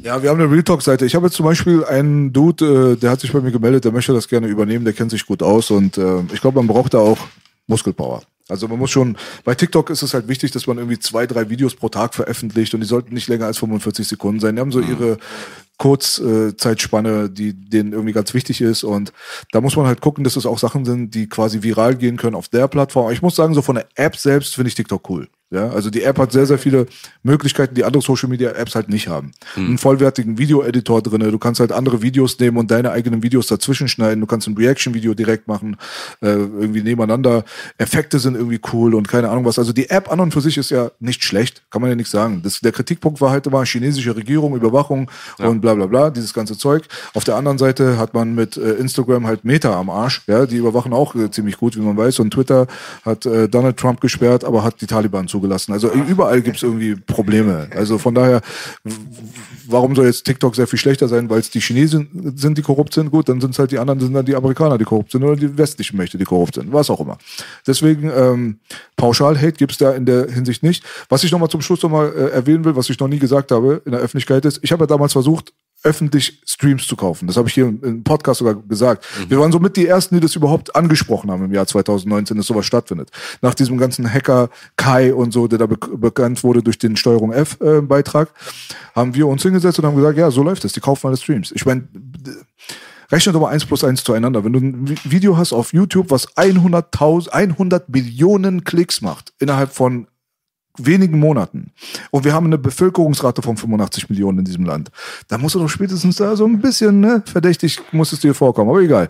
Ja, wir haben eine Real Talk-Seite. Ich habe jetzt zum Beispiel einen Dude, äh, der hat sich bei mir gemeldet, der möchte das gerne übernehmen, der kennt sich gut aus und äh, ich glaube, man braucht da auch Muskelpower. Also man muss schon, bei TikTok ist es halt wichtig, dass man irgendwie zwei, drei Videos pro Tag veröffentlicht und die sollten nicht länger als 45 Sekunden sein. Die haben so ihre Kurzzeitspanne, die denen irgendwie ganz wichtig ist und da muss man halt gucken, dass es auch Sachen sind, die quasi viral gehen können auf der Plattform. Ich muss sagen, so von der App selbst finde ich TikTok cool. Ja, also die App hat sehr, sehr viele Möglichkeiten, die andere Social Media Apps halt nicht haben. Mhm. Einen vollwertigen Video-Editor drinne. Du kannst halt andere Videos nehmen und deine eigenen Videos dazwischen schneiden. Du kannst ein Reaction-Video direkt machen, äh, irgendwie nebeneinander. Effekte sind irgendwie cool und keine Ahnung was. Also die App an und für sich ist ja nicht schlecht, kann man ja nicht sagen. Das, der Kritikpunkt war halt immer chinesische Regierung, Überwachung ja. und bla bla bla, dieses ganze Zeug. Auf der anderen Seite hat man mit äh, Instagram halt Meta am Arsch. Ja, die überwachen auch äh, ziemlich gut, wie man weiß. Und Twitter hat äh, Donald Trump gesperrt, aber hat die Taliban zugelassen zugelassen. Also überall gibt es irgendwie Probleme. Also von daher, warum soll jetzt TikTok sehr viel schlechter sein, weil es die Chinesen sind, die korrupt sind? Gut, dann sind es halt die anderen, sind dann die Amerikaner, die korrupt sind oder die westlichen Mächte, die korrupt sind, was auch immer. Deswegen ähm, Pauschal-Hate gibt es da in der Hinsicht nicht. Was ich nochmal zum Schluss nochmal äh, erwähnen will, was ich noch nie gesagt habe in der Öffentlichkeit ist, ich habe ja damals versucht, öffentlich Streams zu kaufen. Das habe ich hier im Podcast sogar gesagt. Mhm. Wir waren somit die Ersten, die das überhaupt angesprochen haben im Jahr 2019, dass sowas stattfindet. Nach diesem ganzen Hacker Kai und so, der da be bekannt wurde durch den Steuerung F-Beitrag, äh, haben wir uns hingesetzt und haben gesagt, ja, so läuft es, die kaufen alle Streams. Ich meine, rechne doch mal eins plus eins zueinander. Wenn du ein Video hast auf YouTube, was 100.000, 100 Billionen Klicks macht, innerhalb von wenigen Monaten. Und wir haben eine Bevölkerungsrate von 85 Millionen in diesem Land. Da musst du doch spätestens da so ein bisschen ne, verdächtig muss es dir vorkommen. Aber egal.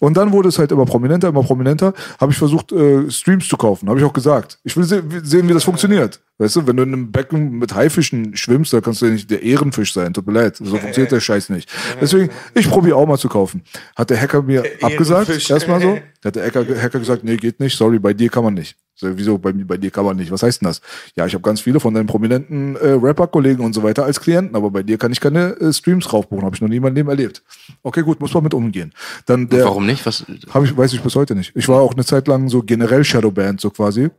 Und dann wurde es halt immer prominenter, immer prominenter. Habe ich versucht, äh, Streams zu kaufen. Habe ich auch gesagt. Ich will se sehen, wie das funktioniert. Weißt du, wenn du in einem Becken mit Haifischen schwimmst, da kannst du ja nicht der Ehrenfisch sein. Tut mir leid. So funktioniert der Scheiß nicht. Deswegen, ich probiere auch mal zu kaufen. Hat der Hacker mir abgesagt, erstmal so. (laughs) Hat der Hacker, Hacker gesagt, nee, geht nicht. Sorry, bei dir kann man nicht. So, wieso, bei, bei dir kann man nicht. Was heißt denn das? Ja, ich habe ganz viele von deinen prominenten äh, Rapper-Kollegen und so weiter als Klienten, aber bei dir kann ich keine äh, Streams raufbuchen. Habe ich noch nie in meinem Leben erlebt. Okay, gut, muss man mit umgehen. Dann der, Warum nicht? Was? Hab ich, weiß ich bis heute nicht. Ich war auch eine Zeit lang so generell Shadowband, so quasi.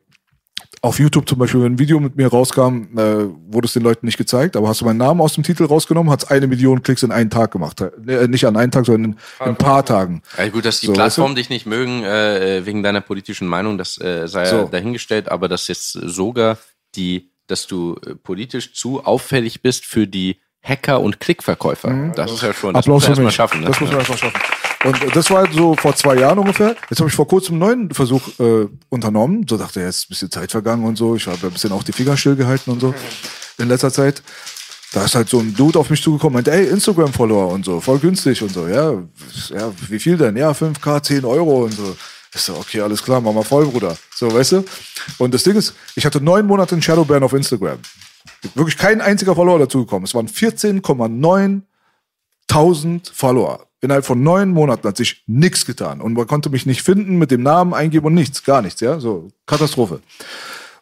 Auf YouTube zum Beispiel, wenn ein Video mit mir rauskam, äh, wurde es den Leuten nicht gezeigt, aber hast du meinen Namen aus dem Titel rausgenommen, hat es eine Million Klicks in einen Tag gemacht. Äh, nicht an einem Tag, sondern in, in ein paar Tagen. Ja, gut, dass die so, Plattformen weißt du? dich nicht mögen, äh, wegen deiner politischen Meinung, das äh, sei so. dahingestellt, aber dass jetzt sogar die, dass du äh, politisch zu auffällig bist für die Hacker und Klickverkäufer. Mhm. Das ist ja schon, das Applaus muss man erstmal schaffen. Ne? Das muss man erstmal schaffen. Und das war halt so vor zwei Jahren ungefähr. Jetzt habe ich vor kurzem einen neuen Versuch äh, unternommen. So dachte jetzt ist ein bisschen Zeit vergangen und so. Ich habe ein bisschen auch die Finger stillgehalten und so in letzter Zeit. Da ist halt so ein Dude auf mich zugekommen und ey, Instagram-Follower und so, voll günstig und so, ja, ja, wie viel denn? Ja, 5K, 10 Euro und so. Ich so, okay, alles klar, mach mal voll, Bruder. So, weißt du? Und das Ding ist, ich hatte neun Monate in Shadowban auf Instagram. Wirklich kein einziger Follower dazugekommen. Es waren 14,9 1000 Follower. Innerhalb von neun Monaten hat sich nichts getan. Und man konnte mich nicht finden, mit dem Namen eingeben und nichts, gar nichts, ja, so Katastrophe.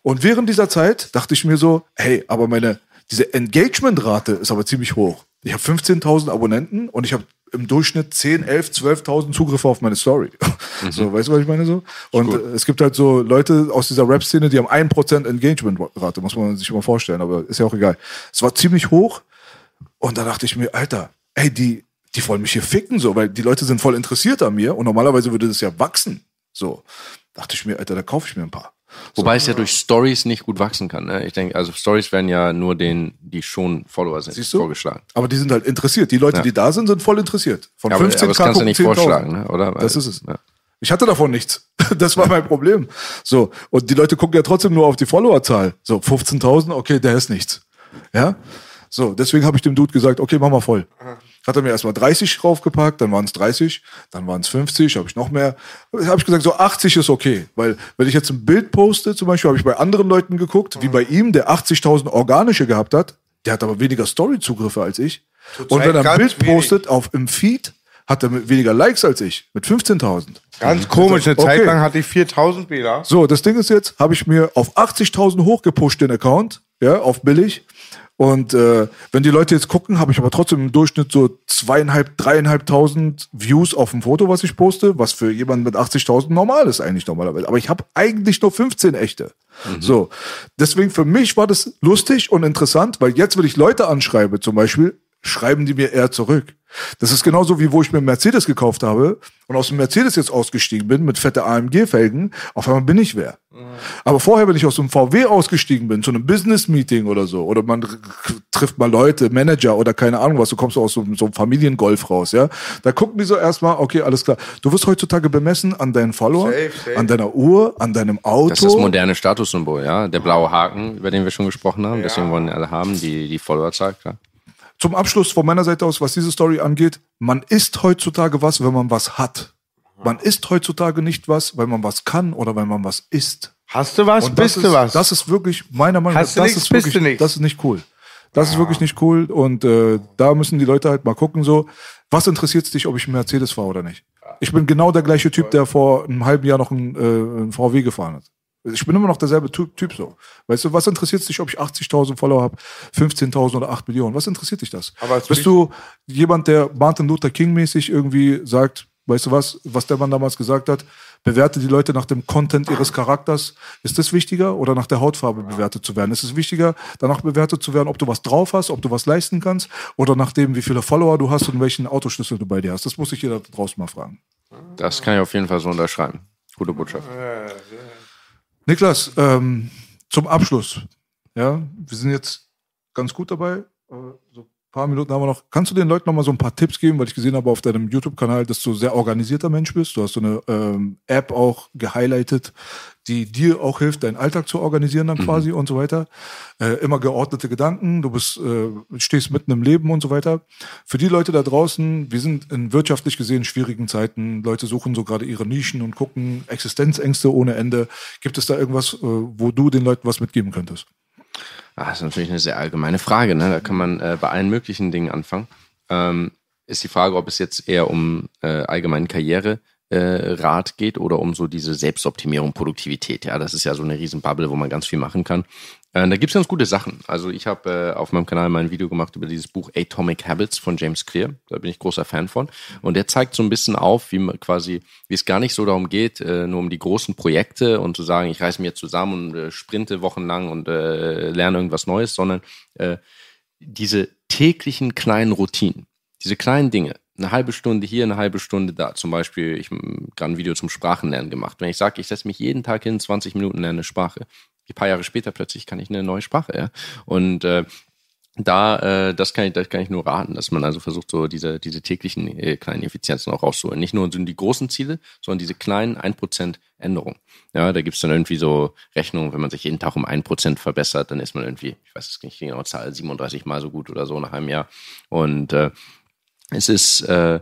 Und während dieser Zeit dachte ich mir so, hey, aber meine, diese Engagement-Rate ist aber ziemlich hoch. Ich habe 15.000 Abonnenten und ich habe im Durchschnitt 10, 11, 12.000 Zugriffe auf meine Story. (laughs) Mhm. So, weißt du, was ich meine so? Und cool. es gibt halt so Leute aus dieser Rap-Szene, die haben 1% Engagement-Rate, muss man sich immer vorstellen, aber ist ja auch egal. Es war ziemlich hoch und da dachte ich mir, Alter, ey, die, die wollen mich hier ficken, so, weil die Leute sind voll interessiert an mir und normalerweise würde das ja wachsen. So, dachte ich mir, Alter, da kaufe ich mir ein paar. Wobei so. es ja durch Stories nicht gut wachsen kann. Ne? Ich denke, also Stories werden ja nur denen, die schon Follower sind, Siehst du? vorgeschlagen. Aber die sind halt interessiert. Die Leute, ja. die da sind, sind voll interessiert. Von ja, aber, 15 aber das kannst du nicht vorschlagen, ne? oder? Das ist es. Ja. Ich hatte davon nichts. (laughs) Das war mein Problem. So. Und die Leute gucken ja trotzdem nur auf die Followerzahl. So, 15.000, okay, der ist nichts. Ja? So, deswegen habe ich dem Dude gesagt, okay, mach mal voll. Hat er mir erstmal 30 draufgepackt, dann waren es 30, dann waren es 50, habe ich noch mehr. Habe ich gesagt, so 80 ist okay. Weil, wenn ich jetzt ein Bild poste, zum Beispiel, habe ich bei anderen Leuten geguckt, mhm. wie bei ihm, der 80.000 organische gehabt hat, der hat aber weniger Story-Zugriffe als ich. Und wenn er ein Bild postet auf im Feed, hat er weniger Likes als ich, mit 15.000. Ganz komisch, eine okay. Zeit lang hatte ich 4.000 Bilder. So, das Ding ist jetzt, habe ich mir auf 80.000 hochgepusht den Account, ja, auf billig. Und äh, wenn die Leute jetzt gucken, habe ich aber trotzdem im Durchschnitt so zweieinhalb, dreieinhalbtausend Views auf dem Foto, was ich poste, was für jemanden mit 80.000 normal ist eigentlich normalerweise. Aber ich habe eigentlich nur 15 echte. Mhm. So, deswegen für mich war das lustig und interessant, weil jetzt, wenn ich Leute anschreibe, zum Beispiel, schreiben die mir eher zurück. Das ist genauso wie wo ich mir einen Mercedes gekauft habe und aus dem Mercedes jetzt ausgestiegen bin mit fette AMG-Felgen. Auf einmal bin ich wer. Aber vorher, wenn ich aus dem VW ausgestiegen bin, zu einem Business-Meeting oder so, oder man trifft mal Leute, Manager oder keine Ahnung was, du kommst aus so, so einem Familiengolf raus, ja, da gucken die so erstmal, okay, alles klar. Du wirst heutzutage bemessen an deinen Follower, Safe, safe. an deiner Uhr, an deinem Auto. Das ist das moderne Statussymbol, ja. Der blaue Haken, über den wir schon gesprochen haben. Deswegen wollen alle haben, die, die Followerzahl, klar. Zum Abschluss von meiner Seite aus, was diese Story angeht, man ist heutzutage was, wenn man was hat. Man ist heutzutage nicht was, weil man was kann oder weil man was ist. Hast du was, bist ist, du was? Das ist wirklich meiner Meinung nach, das nichts, ist wirklich, das ist nicht cool. Das ist wirklich nicht cool und äh, da müssen die Leute halt mal gucken so, was interessiert dich, ob ich einen Mercedes fahre oder nicht. Ich bin genau der gleiche Typ, der vor einem halben Jahr noch einen, äh, einen VW gefahren hat. Ich bin immer noch derselbe Typ, typ so. Weißt du, was interessiert dich, ob ich 80.000 Follower habe, 15.000 oder 8 Millionen? Was interessiert dich das? Bist du jemand, der Martin Luther King mäßig irgendwie sagt, weißt du was, was der Mann damals gesagt hat, bewerte die Leute nach dem Content ihres Charakters. Ist das wichtiger oder nach der Hautfarbe bewertet zu werden? Ist es wichtiger, danach bewertet zu werden, ob du was drauf hast, ob du was leisten kannst oder nach dem, wie viele Follower du hast und welchen Autoschlüssel du bei dir hast? Das muss sich jeder draußen mal fragen. Das kann ich auf jeden Fall so unterschreiben. Gute Botschaft. Niklas, ähm, zum Abschluss. Ja, wir sind jetzt ganz gut dabei. Äh, So ein paar Minuten haben wir noch. Kannst du den Leuten noch mal so ein paar Tipps geben, weil ich gesehen habe auf deinem YouTube-Kanal, dass du sehr organisierter Mensch bist. Du hast so eine ähm, App auch gehighlightet, die dir auch hilft, deinen Alltag zu organisieren dann quasi und so weiter. Äh, immer geordnete Gedanken. Du bist, äh, stehst mitten im Leben und so weiter. Für die Leute da draußen, wir sind in wirtschaftlich gesehen schwierigen Zeiten. Leute suchen so gerade ihre Nischen und gucken Existenzängste ohne Ende. Gibt es da irgendwas, äh, wo du den Leuten was mitgeben könntest? Ah, das ist natürlich eine sehr allgemeine Frage. Ne? Da kann man äh, bei allen möglichen Dingen anfangen. Ähm, ist die Frage, ob es jetzt eher um äh, allgemeinen Karriere äh, Rat geht oder um so diese Selbstoptimierung, Produktivität. Ja, das ist ja so eine riesen Bubble, wo man ganz viel machen kann. Äh, da gibt's ganz gute Sachen. Also ich habe äh, auf meinem Kanal mal ein Video gemacht über dieses Buch Atomic Habits von James Clear. Da bin ich großer Fan von. Und der zeigt so ein bisschen auf, wie man quasi, wie es gar nicht so darum geht, äh, nur um die großen Projekte und zu sagen, ich reiß mir zusammen und äh, sprinte wochenlang und äh, lerne irgendwas Neues, sondern äh, diese täglichen kleinen Routinen, diese kleinen Dinge, eine halbe Stunde hier, eine halbe Stunde da. Zum Beispiel, ich habe gerade ein Video zum Sprachenlernen gemacht. Wenn ich sage, ich setze mich jeden Tag hin, 20 Minuten lerne eine Sprache, ein paar Jahre später plötzlich kann ich eine neue Sprache, ja. Und äh, da, äh, das kann ich, das kann ich nur raten, dass man also versucht, so diese, diese täglichen äh, kleinen Effizienzen auch rauszuholen. Nicht nur sind die großen Ziele, sondern diese kleinen 1% Änderungen. Ja, da gibt's dann irgendwie so Rechnungen, wenn man sich jeden Tag um 1% verbessert, dann ist man irgendwie, ich weiß es nicht genau, Zahl 37 mal so gut oder so nach einem Jahr. Und äh, es ist, äh,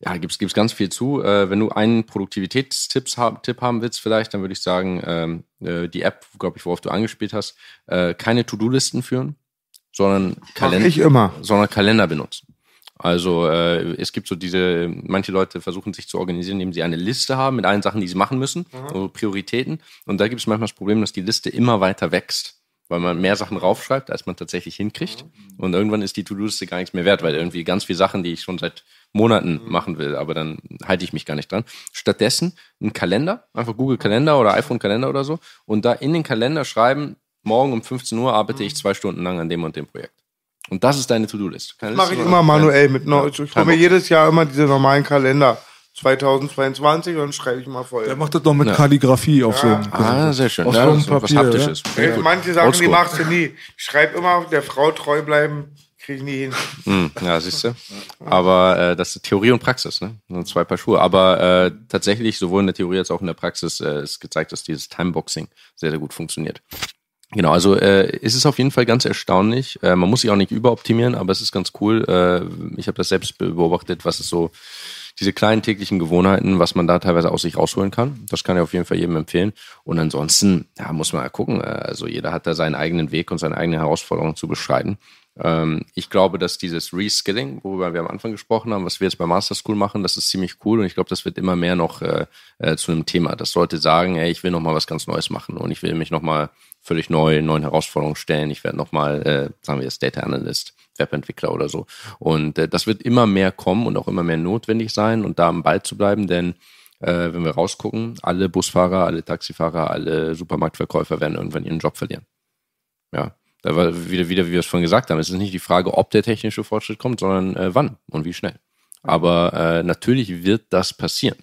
ja, gibt's gibt's ganz viel zu. Äh, wenn du einen Produktivitätstipp haben, Tipp haben willst, vielleicht, dann würde ich sagen, ähm, äh, die App, glaube ich, worauf du angespielt hast, äh, keine To-Do-Listen führen, sondern Kalender, ich immer. sondern Kalender benutzen. Also äh, es gibt so diese, manche Leute versuchen sich zu organisieren, indem sie eine Liste haben mit allen Sachen, die sie machen müssen, so Prioritäten. Und da gibt es manchmal das Problem, dass die Liste immer weiter wächst, weil man mehr Sachen raufschreibt, als man tatsächlich hinkriegt. Und irgendwann ist die To-Do-Liste gar nichts mehr wert, weil irgendwie ganz viele Sachen, die ich schon seit Monaten machen will, aber dann halte ich mich gar nicht dran. Stattdessen ein Kalender, einfach Google Kalender oder iPhone Kalender oder so, und da in den Kalender schreiben, morgen um 15 Uhr arbeite ich zwei Stunden lang an dem und dem Projekt. Und das ist deine To-Do-List. Mache ich immer manuell mit. Ich hole Kein mir Bock. jedes Jahr immer diese normalen Kalender. 2022 und dann schreibe ich mal voll. Der macht das noch mit Kalligrafie auf so einem Ah, sehr schön. Aus Ja, so einem das ist was Papier, Haptisches. ja. Manche Sachen, die Oldschool. machst du nie. Ich schreibe immer, der Frau treu bleiben, kriege ich nie hin. Hm, ja, siehst du. Aber äh, das ist Theorie und Praxis, ne? Sind zwei Paar Schuhe. Aber äh, tatsächlich, sowohl in der Theorie als auch in der Praxis, äh, ist gezeigt, dass dieses Timeboxing sehr, sehr gut funktioniert. Genau, also äh, es ist auf jeden Fall ganz erstaunlich. Äh, man muss sich auch nicht überoptimieren, aber es ist ganz cool. Äh, ich habe das selbst beobachtet, was es so diese kleinen täglichen Gewohnheiten, was man da teilweise aus sich rausholen kann. Das kann ich auf jeden Fall jedem empfehlen. Und ansonsten, ja, muss man ja gucken. Äh, Also jeder hat da seinen eigenen Weg und seine eigene Herausforderung zu beschreiten. Ähm, ich glaube, dass dieses Reskilling, worüber wir am Anfang gesprochen haben, was wir jetzt bei Master School machen, das ist ziemlich cool und ich glaube, das wird immer mehr noch äh, äh, zu einem Thema. Dass Leute sagen, ey, ich will noch mal was ganz Neues machen und ich will mich noch mal völlig neu neuen Herausforderungen stellen. Ich werde noch mal, äh, sagen wir jetzt Data Analyst, Webentwickler oder so. Und äh, das wird immer mehr kommen und auch immer mehr notwendig sein und da am Ball zu bleiben, denn äh, wenn wir rausgucken, alle Busfahrer, alle Taxifahrer, alle Supermarktverkäufer werden irgendwann ihren Job verlieren. Ja, Da war wieder, wieder, wie wir es vorhin gesagt haben, es ist nicht die Frage, ob der technische Fortschritt kommt, sondern äh, wann und wie schnell. Aber äh, natürlich wird das passieren.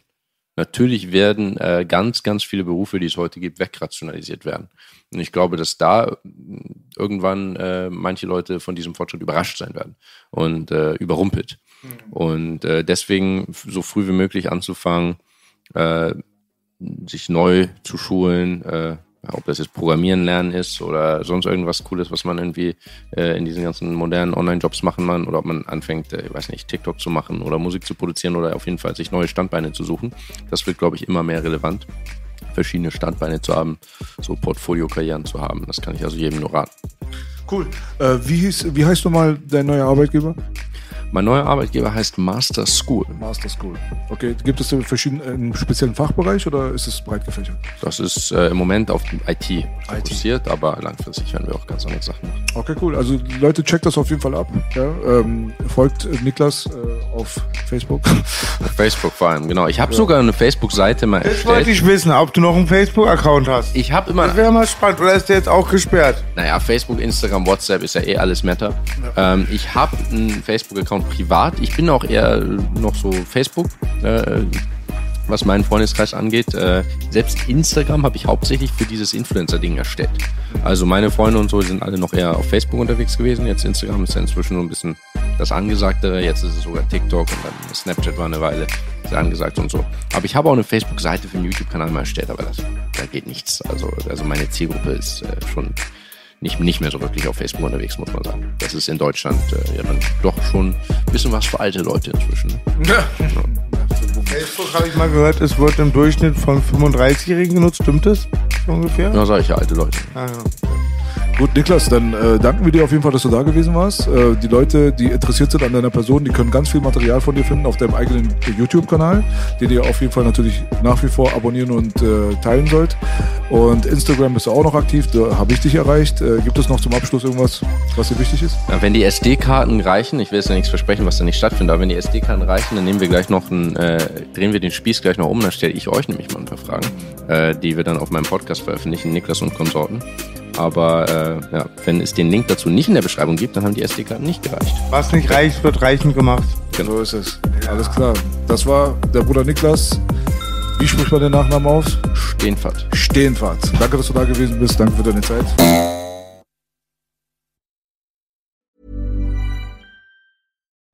Natürlich werden äh, ganz, ganz viele Berufe, die es heute gibt, wegrationalisiert werden. Und ich glaube, dass da irgendwann äh, manche Leute von diesem Fortschritt überrascht sein werden und äh, überrumpelt. Mhm. Und äh, deswegen so früh wie möglich anzufangen, äh, sich neu zu schulen, ob das jetzt Programmieren lernen ist oder sonst irgendwas Cooles, was man irgendwie äh, in diesen ganzen modernen Online-Jobs machen kann oder ob man anfängt, äh, ich weiß nicht, TikTok zu machen oder Musik zu produzieren oder auf jeden Fall sich neue Standbeine zu suchen. Das wird, glaube ich, immer mehr relevant, verschiedene Standbeine zu haben, so Portfolio-Karrieren zu haben. Das kann ich also jedem nur raten. Cool. Äh, wie, hieß, wie heißt du mal dein neuer Arbeitgeber? Mein neuer Arbeitgeber heißt Master School. Master School. Okay, gibt es verschiedene, einen speziellen Fachbereich oder ist es breit gefächert? Das ist äh, im Moment auf IT fokussiert, aber langfristig werden wir auch ganz andere Sachen machen. Okay, cool. Also Leute, checkt das auf jeden Fall ab. Ja, ähm, folgt Niklas äh, auf Facebook. Auf Facebook vor allem, genau. Ich habe ja. sogar eine Facebook-Seite mal erstellt. Jetzt wollte ich wissen, ob du noch einen Facebook-Account hast. Ich habe immer... Das wäre mal spannend. Oder ist der jetzt auch gesperrt? Naja, Facebook, Instagram, WhatsApp ist ja eh alles Meta. Ja. Ähm, ich habe einen Facebook-Account privat. Ich bin auch eher noch so Facebook, äh, was meinen Freundeskreis angeht. Äh, selbst Instagram habe ich hauptsächlich für dieses Influencer-Ding erstellt. Also meine Freunde und so sind alle noch eher auf Facebook unterwegs gewesen. Jetzt Instagram ist ja inzwischen nur ein bisschen das Angesagtere. Jetzt ist es sogar TikTok und dann Snapchat war eine Weile sehr angesagt und so. Aber ich habe auch eine Facebook-Seite für einen YouTube-Kanal mal erstellt, aber das, da geht nichts. Also, also meine Zielgruppe ist äh, schon nicht, nicht mehr so wirklich auf Facebook unterwegs, muss man sagen. Das ist in Deutschland äh, ja dann doch schon ein bisschen was für alte Leute inzwischen. Ne? Ja. (laughs) ja. Facebook habe ich mal gehört, es wird im Durchschnitt von 35-Jährigen genutzt. Stimmt das ungefähr? Ja, sage ich ja, alte Leute. Ah, ja. Gut, Niklas, dann äh, danken wir dir auf jeden Fall, dass du da gewesen warst. Äh, die Leute, die interessiert sind an deiner Person, die können ganz viel Material von dir finden auf deinem eigenen YouTube-Kanal, den ihr auf jeden Fall natürlich nach wie vor abonnieren und äh, teilen sollt. Und Instagram bist du auch noch aktiv, da habe ich dich erreicht. Äh, gibt es noch zum Abschluss irgendwas, was dir wichtig ist? Ja, wenn die SD-Karten reichen, ich will jetzt ja nichts versprechen, was da nicht stattfindet, aber wenn die SD-Karten reichen, dann nehmen wir gleich noch einen, äh, drehen wir den Spieß gleich noch um, dann stelle ich euch nämlich mal ein paar Fragen, äh, die wir dann auf meinem Podcast veröffentlichen, Niklas und Konsorten. Aber äh, ja, wenn es den Link dazu nicht in der Beschreibung gibt, dann haben die SD-Karten nicht gereicht. Was nicht reicht, wird reichend gemacht. Genau. So ist es. Ja. Alles klar. Das war der Bruder Niklas. Wie spricht man den Nachnamen aus? Stehenfahrt. Stehenfahrt. Danke, dass du da gewesen bist. Danke für deine Zeit.